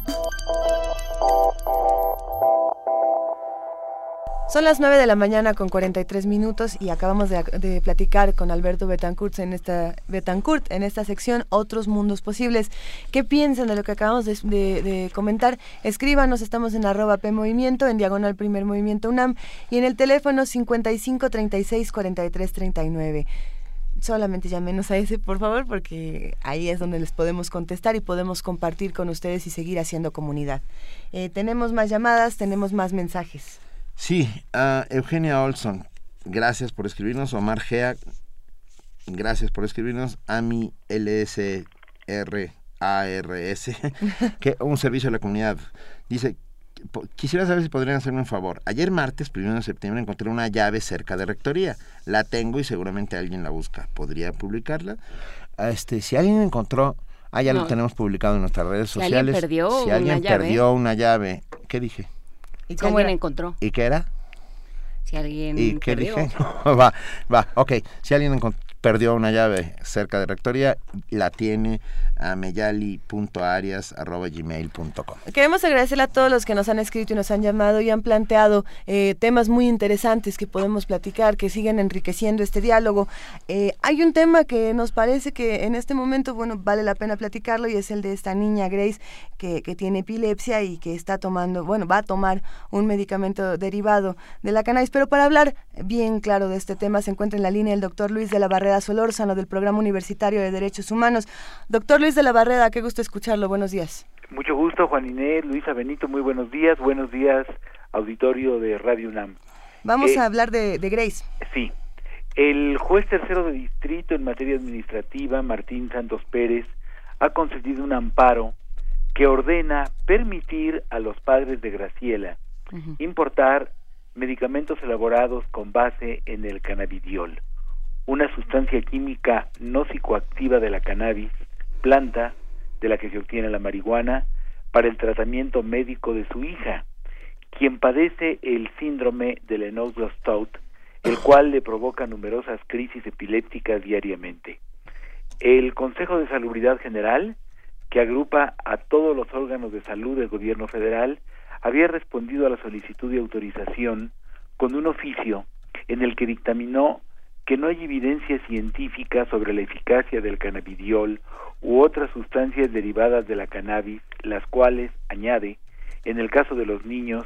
Son las 9 de la mañana con 43 minutos y acabamos de, platicar con Alberto Betancourt en esta Betancourt en esta sección Otros Mundos Posibles. ¿Qué piensan de lo que acabamos de comentar? Escríbanos, estamos en arroba P Movimiento, en diagonal Primer Movimiento UNAM y en el teléfono 55 36 43 39 solamente llámenos a ese, por favor, porque ahí es donde les podemos contestar y podemos compartir con ustedes y seguir haciendo comunidad. Eh, tenemos más llamadas, tenemos más mensajes. Sí, uh, Eugenia Olson, gracias por escribirnos. Omar Gea, gracias por escribirnos. Ami LSRARS, que un servicio a la comunidad. Dice, quisiera saber si podrían hacerme un favor. Ayer martes, primero de septiembre, encontré una llave cerca de rectoría. La tengo y seguramente alguien la busca. ¿Podría publicarla? Este, si alguien encontró, ah, ya no. lo tenemos publicado en nuestras redes si sociales. Alguien perdió si alguien una perdió llave. una llave, ¿qué dije? ¿Y cómo la encontró? ¿Y qué era? Si alguien ¿Y qué perdió. dije? va, va, ok. Si alguien perdió una llave cerca de rectoría, la tiene a meyali.arias.gmail.com. Queremos agradecerle a todos los que nos han escrito y nos han llamado y han planteado eh, temas muy interesantes que podemos platicar, que siguen enriqueciendo este diálogo. Eh, hay un tema que nos parece que en este momento, bueno, vale la pena platicarlo y es el de esta niña Grace que, que tiene epilepsia y que está tomando, bueno, va a tomar un medicamento derivado de la cannabis. Pero para hablar bien claro de este tema se encuentra en la línea el doctor Luis de la Barrera Solórzano del Programa Universitario de Derechos Humanos. Doctor Luis de la Barrera, qué gusto escucharlo. Buenos días. Mucho gusto, Juan Inés, Luisa Benito, muy buenos días. Buenos días, auditorio de Radio UNAM. Vamos Eh, a hablar de, de Grace. Sí. El juez tercero de distrito en materia administrativa, Martín Santos Pérez, ha concedido un amparo que ordena permitir a los padres de Graciela importar medicamentos elaborados con base en el cannabidiol, una sustancia química no psicoactiva de la cannabis, planta de la que se obtiene la marihuana, para el tratamiento médico de su hija, quien padece el síndrome de Lennox-Gastaut, el cual le provoca numerosas crisis epilépticas diariamente. El Consejo de Salubridad General, que agrupa a todos los órganos de salud del gobierno federal, había respondido a la solicitud de autorización con un oficio en el que dictaminó que no hay evidencia científica sobre la eficacia del cannabidiol u otras sustancias derivadas de la cannabis, las cuales, añade, en el caso de los niños,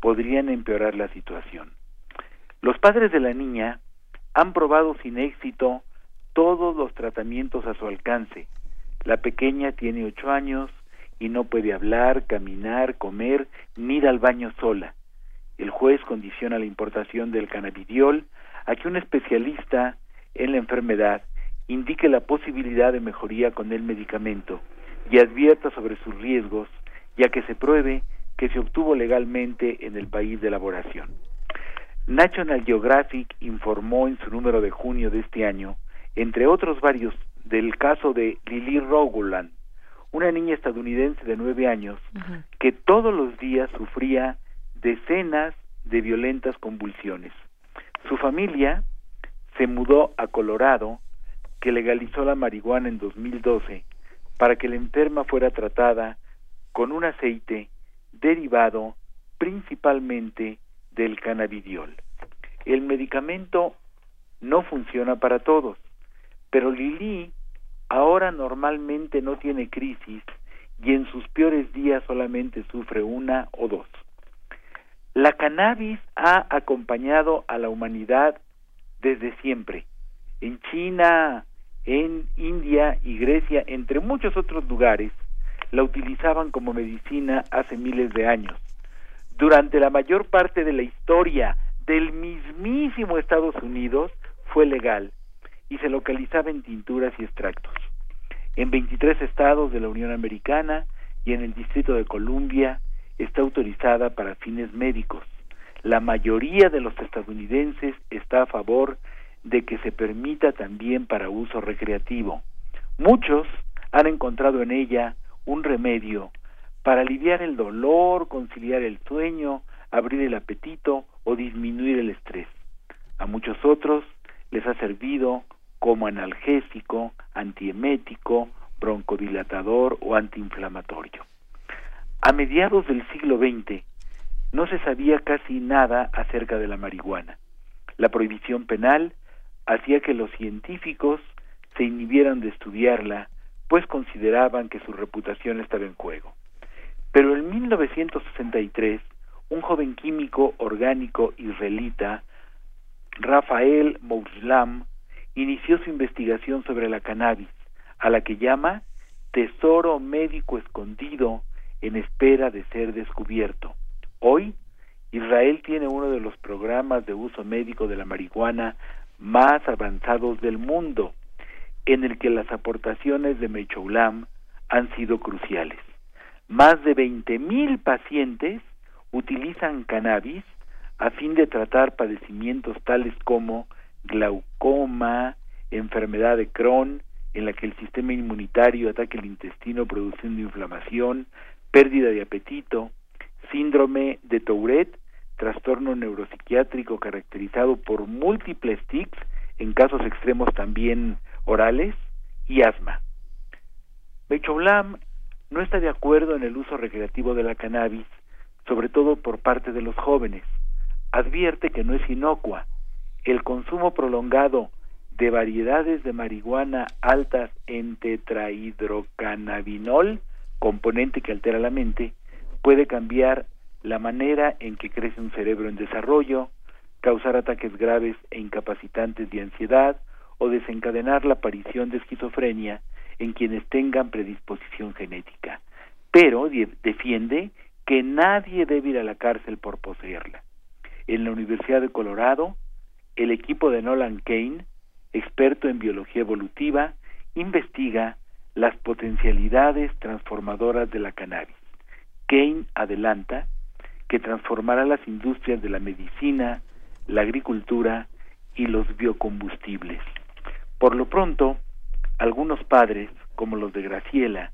podrían empeorar la situación. Los padres de la niña han probado sin éxito todos los tratamientos a su alcance. La pequeña tiene ocho años y no puede hablar, caminar, comer, ni ir al baño sola. El juez condiciona la importación del cannabidiol a que un especialista en la enfermedad indique la posibilidad de mejoría con el medicamento y advierta sobre sus riesgos, ya que se pruebe que se obtuvo legalmente en el país de elaboración. National Geographic informó en su número de junio de este año, entre otros varios, del caso de Lily Roguland, una niña estadounidense de nueve años que todos los días sufría decenas de violentas convulsiones. Su familia se mudó a Colorado, que legalizó la marihuana en 2012, para que la enferma fuera tratada con un aceite derivado principalmente del cannabidiol. El medicamento no funciona para todos, pero Lili ahora normalmente no tiene crisis y en sus peores días solamente sufre una o dos. La cannabis ha acompañado a la humanidad desde siempre. En China, en India y Grecia, entre muchos otros lugares, la utilizaban como medicina hace miles de años. Durante la mayor parte de la historia del mismísimo Estados Unidos fue legal y se localizaba en tinturas y extractos. En 23 estados de la Unión Americana y en el Distrito de Columbia está autorizada para fines médicos. La mayoría de los estadounidenses está a favor de que se permita también para uso recreativo. Muchos han encontrado en ella un remedio para aliviar el dolor, conciliar el sueño, abrir el apetito o disminuir el estrés. A muchos otros les ha servido como analgésico, antiemético, broncodilatador o antiinflamatorio. A mediados del siglo XX no se sabía casi nada acerca de la marihuana. La prohibición penal hacía que los científicos se inhibieran de estudiarla, pues consideraban que su reputación estaba en juego. Pero en 1963, un joven químico orgánico israelita, Rafael Mouslam, inició su investigación sobre la cannabis, a la que llama tesoro médico escondido en espera de ser descubierto. Hoy, Israel tiene uno de los programas de uso médico de la marihuana más avanzados del mundo, en el que las aportaciones de Mechoulam han sido cruciales. Más de 20.000 pacientes utilizan cannabis a fin de tratar padecimientos tales como glaucoma, enfermedad de Crohn, en la que el sistema inmunitario ataca el intestino produciendo inflamación, pérdida de apetito, síndrome de Tourette, trastorno neuropsiquiátrico caracterizado por múltiples tics, en casos extremos también orales, y asma. Bechoulam no está de acuerdo en el uso recreativo de la cannabis, sobre todo por parte de los jóvenes. Advierte que no es inocua. El consumo prolongado de variedades de marihuana altas en tetrahidrocannabinol componente que altera la mente, puede cambiar la manera en que crece un cerebro en desarrollo, causar ataques graves e incapacitantes de ansiedad o desencadenar la aparición de esquizofrenia en quienes tengan predisposición genética. Pero defiende que nadie debe ir a la cárcel por poseerla. En la Universidad de Colorado, el equipo de Nolan Kane, experto en biología evolutiva, investiga las potencialidades transformadoras de la cannabis. Kane adelanta que transformará las industrias de la medicina, la agricultura y los biocombustibles. Por lo pronto, algunos padres, como los de Graciela,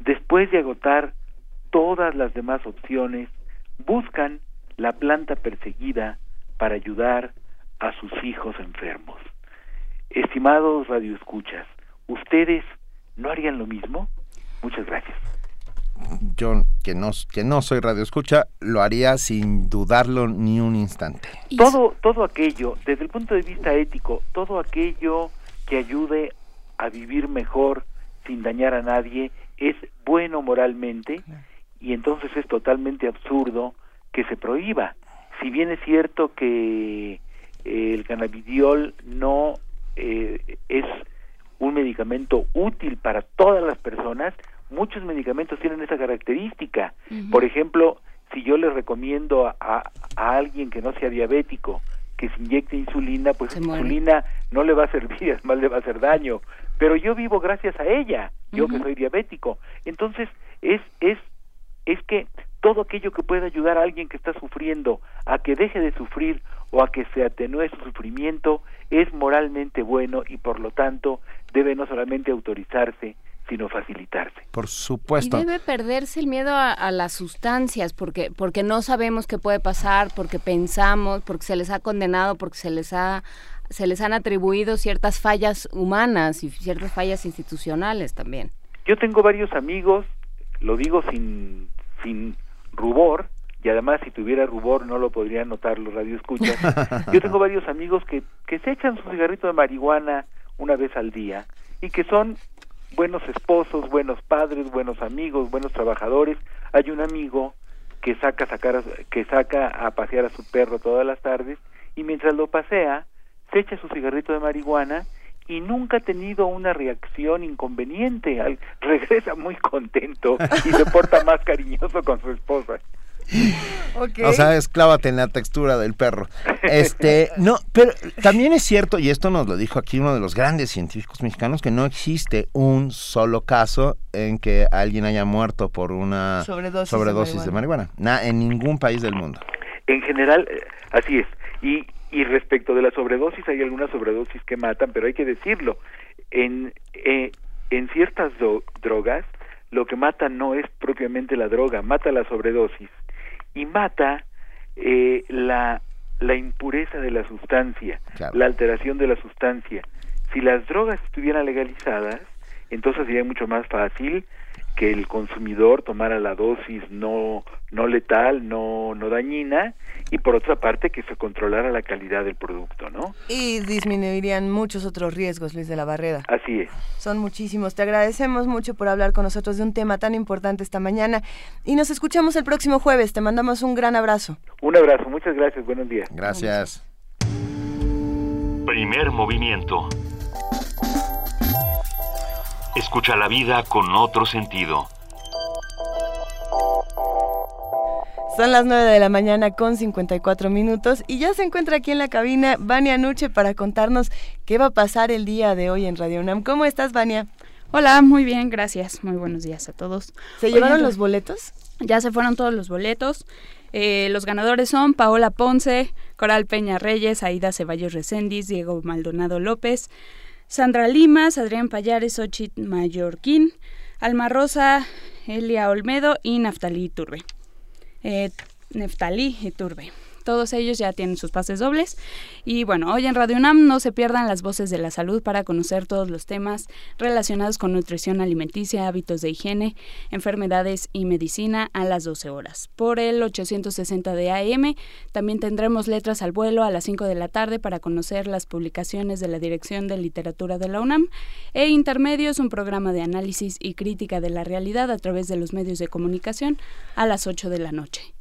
después de agotar todas las demás opciones, buscan la planta perseguida para ayudar a sus hijos enfermos. Estimados radioescuchas, ¿ustedes no harían lo mismo? Muchas gracias. Yo, que no, que no soy radioescucha, lo haría sin dudarlo ni un instante. Todo, todo aquello, desde el punto de vista ético, todo aquello que ayude a vivir mejor sin dañar a nadie es bueno moralmente y entonces es totalmente absurdo que se prohíba. Si bien es cierto que eh, el cannabidiol no eh, es un medicamento útil para todas las personas, muchos medicamentos tienen esa característica. Por ejemplo, si yo le recomiendo a, a, alguien que no sea diabético que se inyecte insulina, pues la insulina no le va a servir, es más le va a hacer daño. Pero yo vivo gracias a ella, yo que soy diabético. Entonces, es, es, es que todo aquello que pueda ayudar a alguien que está sufriendo a que deje de sufrir o a que se atenúe su sufrimiento es moralmente bueno y por lo tanto debe no solamente autorizarse, sino facilitarse. Por supuesto. Y debe perderse el miedo a, las sustancias, porque, porque no sabemos qué puede pasar, porque pensamos, porque se les ha condenado, porque se les ha se les han atribuido ciertas fallas humanas y ciertas fallas institucionales también. Yo tengo varios amigos, lo digo sin, sin rubor, y además si tuviera rubor no lo podrían notar los radioescuchas. Yo tengo varios amigos que, que se echan su cigarrito de marihuana una vez al día y que son buenos esposos, buenos padres, buenos amigos, buenos trabajadores. Hay un amigo que saca sacar que saca a pasear a su perro todas las tardes y mientras lo pasea se echa su cigarrito de marihuana y nunca ha tenido una reacción inconveniente. regresa muy contento y se porta más cariñoso con su esposa. O sea, esclávate en la textura del perro. Este, no, pero también es cierto, y esto nos lo dijo aquí uno de los grandes científicos mexicanos, que no existe un solo caso en que alguien haya muerto por una sobredosis, de marihuana. en ningún país del mundo. En general, eh, así es. Y, y respecto de la sobredosis, hay algunas sobredosis que matan, pero hay que decirlo. En, eh, en ciertas drogas, lo que mata no es propiamente la droga, mata la sobredosis y mata eh, la, la impureza de la sustancia, la alteración de la sustancia. Si las drogas estuvieran legalizadas, entonces sería mucho más fácil que el consumidor tomara la dosis no no letal, no no dañina y por otra parte que se controlara la calidad del producto, ¿no? Y disminuirían muchos otros riesgos, Luis de la Barreda. Así es. Son muchísimos. Te agradecemos mucho por hablar con nosotros de un tema tan importante esta mañana y nos escuchamos el próximo jueves. Te mandamos un gran abrazo. Un abrazo, muchas gracias, buenos días. Gracias. Primer movimiento. Escucha la vida con otro sentido. Son las 9 de la mañana con 54 minutos y ya se encuentra aquí en la cabina Vania Nuche para contarnos qué va a pasar el día de hoy en Radio UNAM. ¿Cómo estás, Vania? Hola, muy bien, gracias. Muy buenos días a todos. ¿Se llevaron los boletos? Ya se fueron todos los boletos. Eh, los ganadores son Paola Ponce, Coral Peña Reyes, Aida Ceballos Recendis, Diego Maldonado López, Sandra Limas, Adrián Payares, Ochit Mallorquín, Alma Rosa, Elia Olmedo y Naftalí Turbe. Eh, Neftalí Turbe. Todos ellos ya tienen sus pases dobles. Y bueno, hoy en Radio UNAM no se pierdan las voces de la salud para conocer todos los temas relacionados con nutrición alimenticia, hábitos de higiene, enfermedades y medicina a las 12 horas. Por el 860 de AM también tendremos letras al vuelo a las 5 de la tarde para conocer las publicaciones de la Dirección de Literatura de la UNAM. E Intermedios, un programa de análisis y crítica de la realidad a través de los medios de comunicación a las 8 de la noche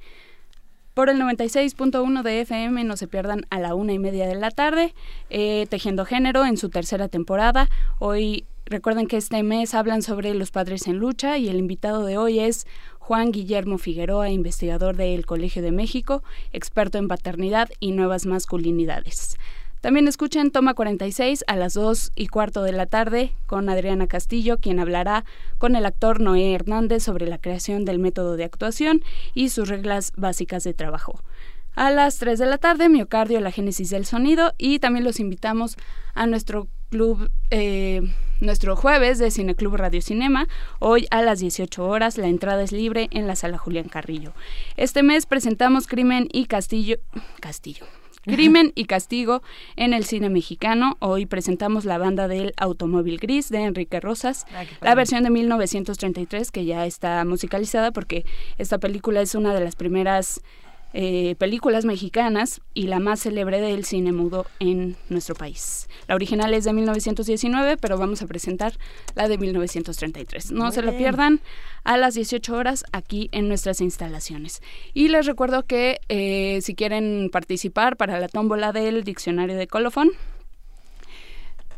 por el 96.1 de FM. No se pierdan a la una y media de la tarde. Eh, Tejiendo Género en su tercera temporada. Hoy recuerden que este mes hablan sobre los padres en lucha y el invitado de hoy es Juan Guillermo Figueroa, investigador del Colegio de México, experto en paternidad y nuevas masculinidades. También escuchen Toma 46 a las 2 y cuarto de la tarde con Adriana Castillo, quien hablará con el actor Noé Hernández sobre la creación del método de actuación y sus reglas básicas de trabajo. A las 3 de la tarde, Miocardio, la génesis del sonido y también los invitamos a nuestro club eh, nuestro jueves de Cineclub Radio Cinema. Hoy a las 18 horas la entrada es libre en la sala Julián Carrillo. Este mes presentamos Crimen y Castillo. Castillo. Crimen y Castigo en el cine mexicano. Hoy presentamos la banda del Automóvil Gris de Enrique Rosas, la versión de 1933 que ya está musicalizada porque esta película es una de las primeras eh, películas mexicanas y la más célebre del cine mudo en nuestro país. La original es de 1919, pero vamos a presentar la de 1933. No se la pierdan a las 18 horas aquí en nuestras instalaciones. Y les recuerdo que eh, si quieren participar para la tómbola del diccionario de colofón,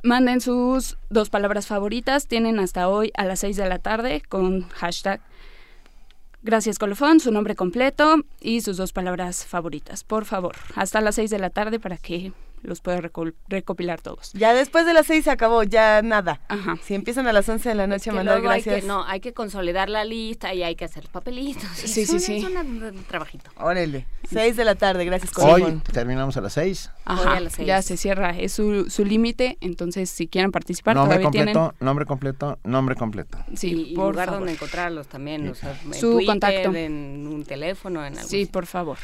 manden sus dos palabras favoritas. Tienen hasta hoy a las 6 de la tarde con hashtag Gracias Colofón, su nombre completo y sus dos palabras favoritas. Por favor, hasta las seis de la tarde para que los pueda recopilar todos. Ya después de las seis se acabó, ya nada. Ajá. Si empiezan a las once de la noche a mandar gracias. no, hay que consolidar la lista y hay que hacer papelitos. Sí, sí, sí. Es un, trabajito. Órale. Seis de la tarde, gracias Hoy terminamos a las seis. Ajá, ya se cierra, es su, su límite, entonces si quieren participar nombre completo, tienen... Nombre completo, nombre completo, Sí, y, por lugar donde encontrarlos también, o sea, en su contacto. en un teléfono, en algo Sí, por favor.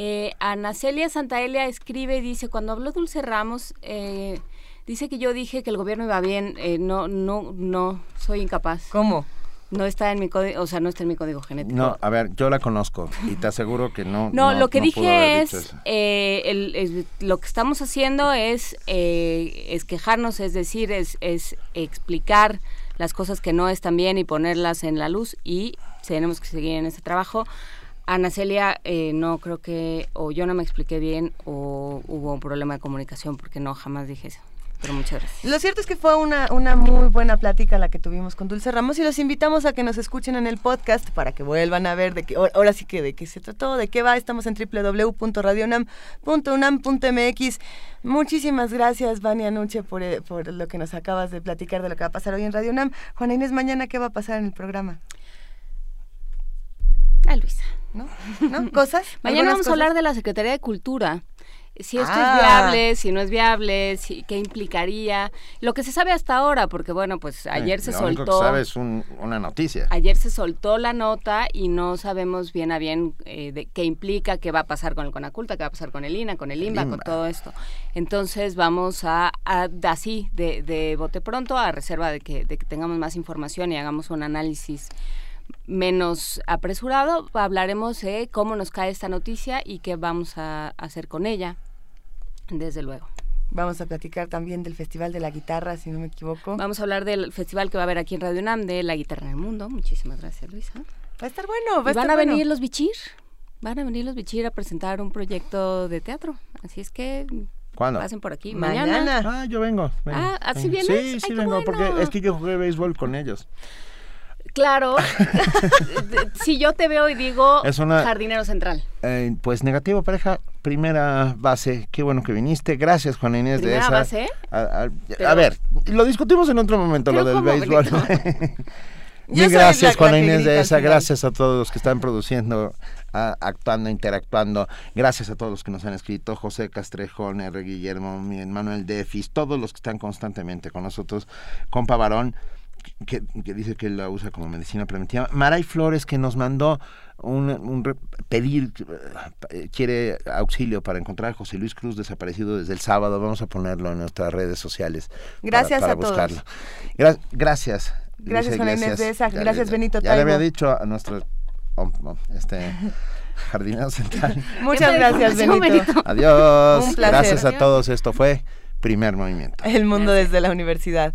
Eh, Ana Celia Santaelia escribe y dice, cuando habló Dulce Ramos, eh, dice que yo dije que el gobierno iba bien, eh, no, no, no, soy incapaz. ¿Cómo? No está en mi código, o sea, no está en mi código genético. No, a ver, yo la conozco y te aseguro que no. No, lo que dije es, el, lo que estamos haciendo es, es quejarnos, es decir, es, es explicar las cosas que no están bien y ponerlas en la luz y tenemos que seguir en ese trabajo. Ana Celia, eh, no creo que o yo no me expliqué bien o hubo un problema de comunicación porque no jamás dije eso. Pero muchas gracias. Lo cierto es que fue una, una muy buena plática la que tuvimos con Dulce Ramos y los invitamos a que nos escuchen en el podcast para que vuelvan a ver de qué, ahora sí que de qué se trató, de qué va. Estamos en www.radionam.unam.mx. Muchísimas gracias, Vania Nuche, por, eh, por lo que nos acabas de platicar de lo que va a pasar hoy en Radio Nam. Juana Inés, mañana, ¿qué va a pasar en el programa? A Luisa. ¿No? ¿Cosas? Mañana vamos a hablar de la Secretaría de Cultura. Si esto es ah. viable, si no es viable, si, qué implicaría. Lo que se sabe hasta ahora, porque bueno, pues ayer se soltó. Lo que sabes una noticia. Ayer se soltó la nota y no sabemos bien a bien eh, de qué implica, qué va a pasar con el Conaculta, qué va a pasar con el INA, con el, INBA, con todo esto. Entonces vamos a, así, de, de bote pronto, a reserva de que, de que tengamos más información y hagamos un análisis menos apresurado, hablaremos de cómo nos cae esta noticia y qué vamos a hacer con ella, desde luego. Vamos a platicar también del Festival de la Guitarra, si no me equivoco. Vamos a hablar del festival que va a haber aquí en Radio UNAM de la guitarra en el mundo. Muchísimas gracias, Luisa. Va a estar bueno, va a Van a venir los Bichir. Van a venir los Bichir a presentar un proyecto de teatro. Así es que ¿Cuándo? Pasen por aquí. Mañana. Ah, yo vengo. Ah, ¿así vienes? Sí, sí vengo, porque es que yo jugué béisbol con ellos. Claro. si yo te veo y digo jardinero central. Eh, pues negativo, pareja. Primera base. Qué bueno que viniste. Gracias, Juan Inés de esa. base? A, a, ver, lo discutimos en otro momento, lo del béisbol. Mil gracias, Juan Inés de esa. Gracias a todos los que están produciendo, actuando, interactuando. Gracias a todos los que nos han escrito. José Castrejón, R. Guillermo, Manuel Defis, todos los que están constantemente con nosotros. Compa Varón que, dice que la usa como medicina preventiva. Maray Flores que nos mandó un, pedir, eh, quiere auxilio para encontrar a José Luis Cruz desaparecido desde el sábado. Vamos a ponerlo en nuestras redes sociales. Gracias para, a buscarlo. todos. gracias. Gracias, Juan Inés de esa. Gracias, Benito Ya le había dicho a nuestro este jardinero central. Muchas gracias, Benito. Adiós. Gracias a todos. Esto fue Primer Movimiento. El mundo desde la universidad.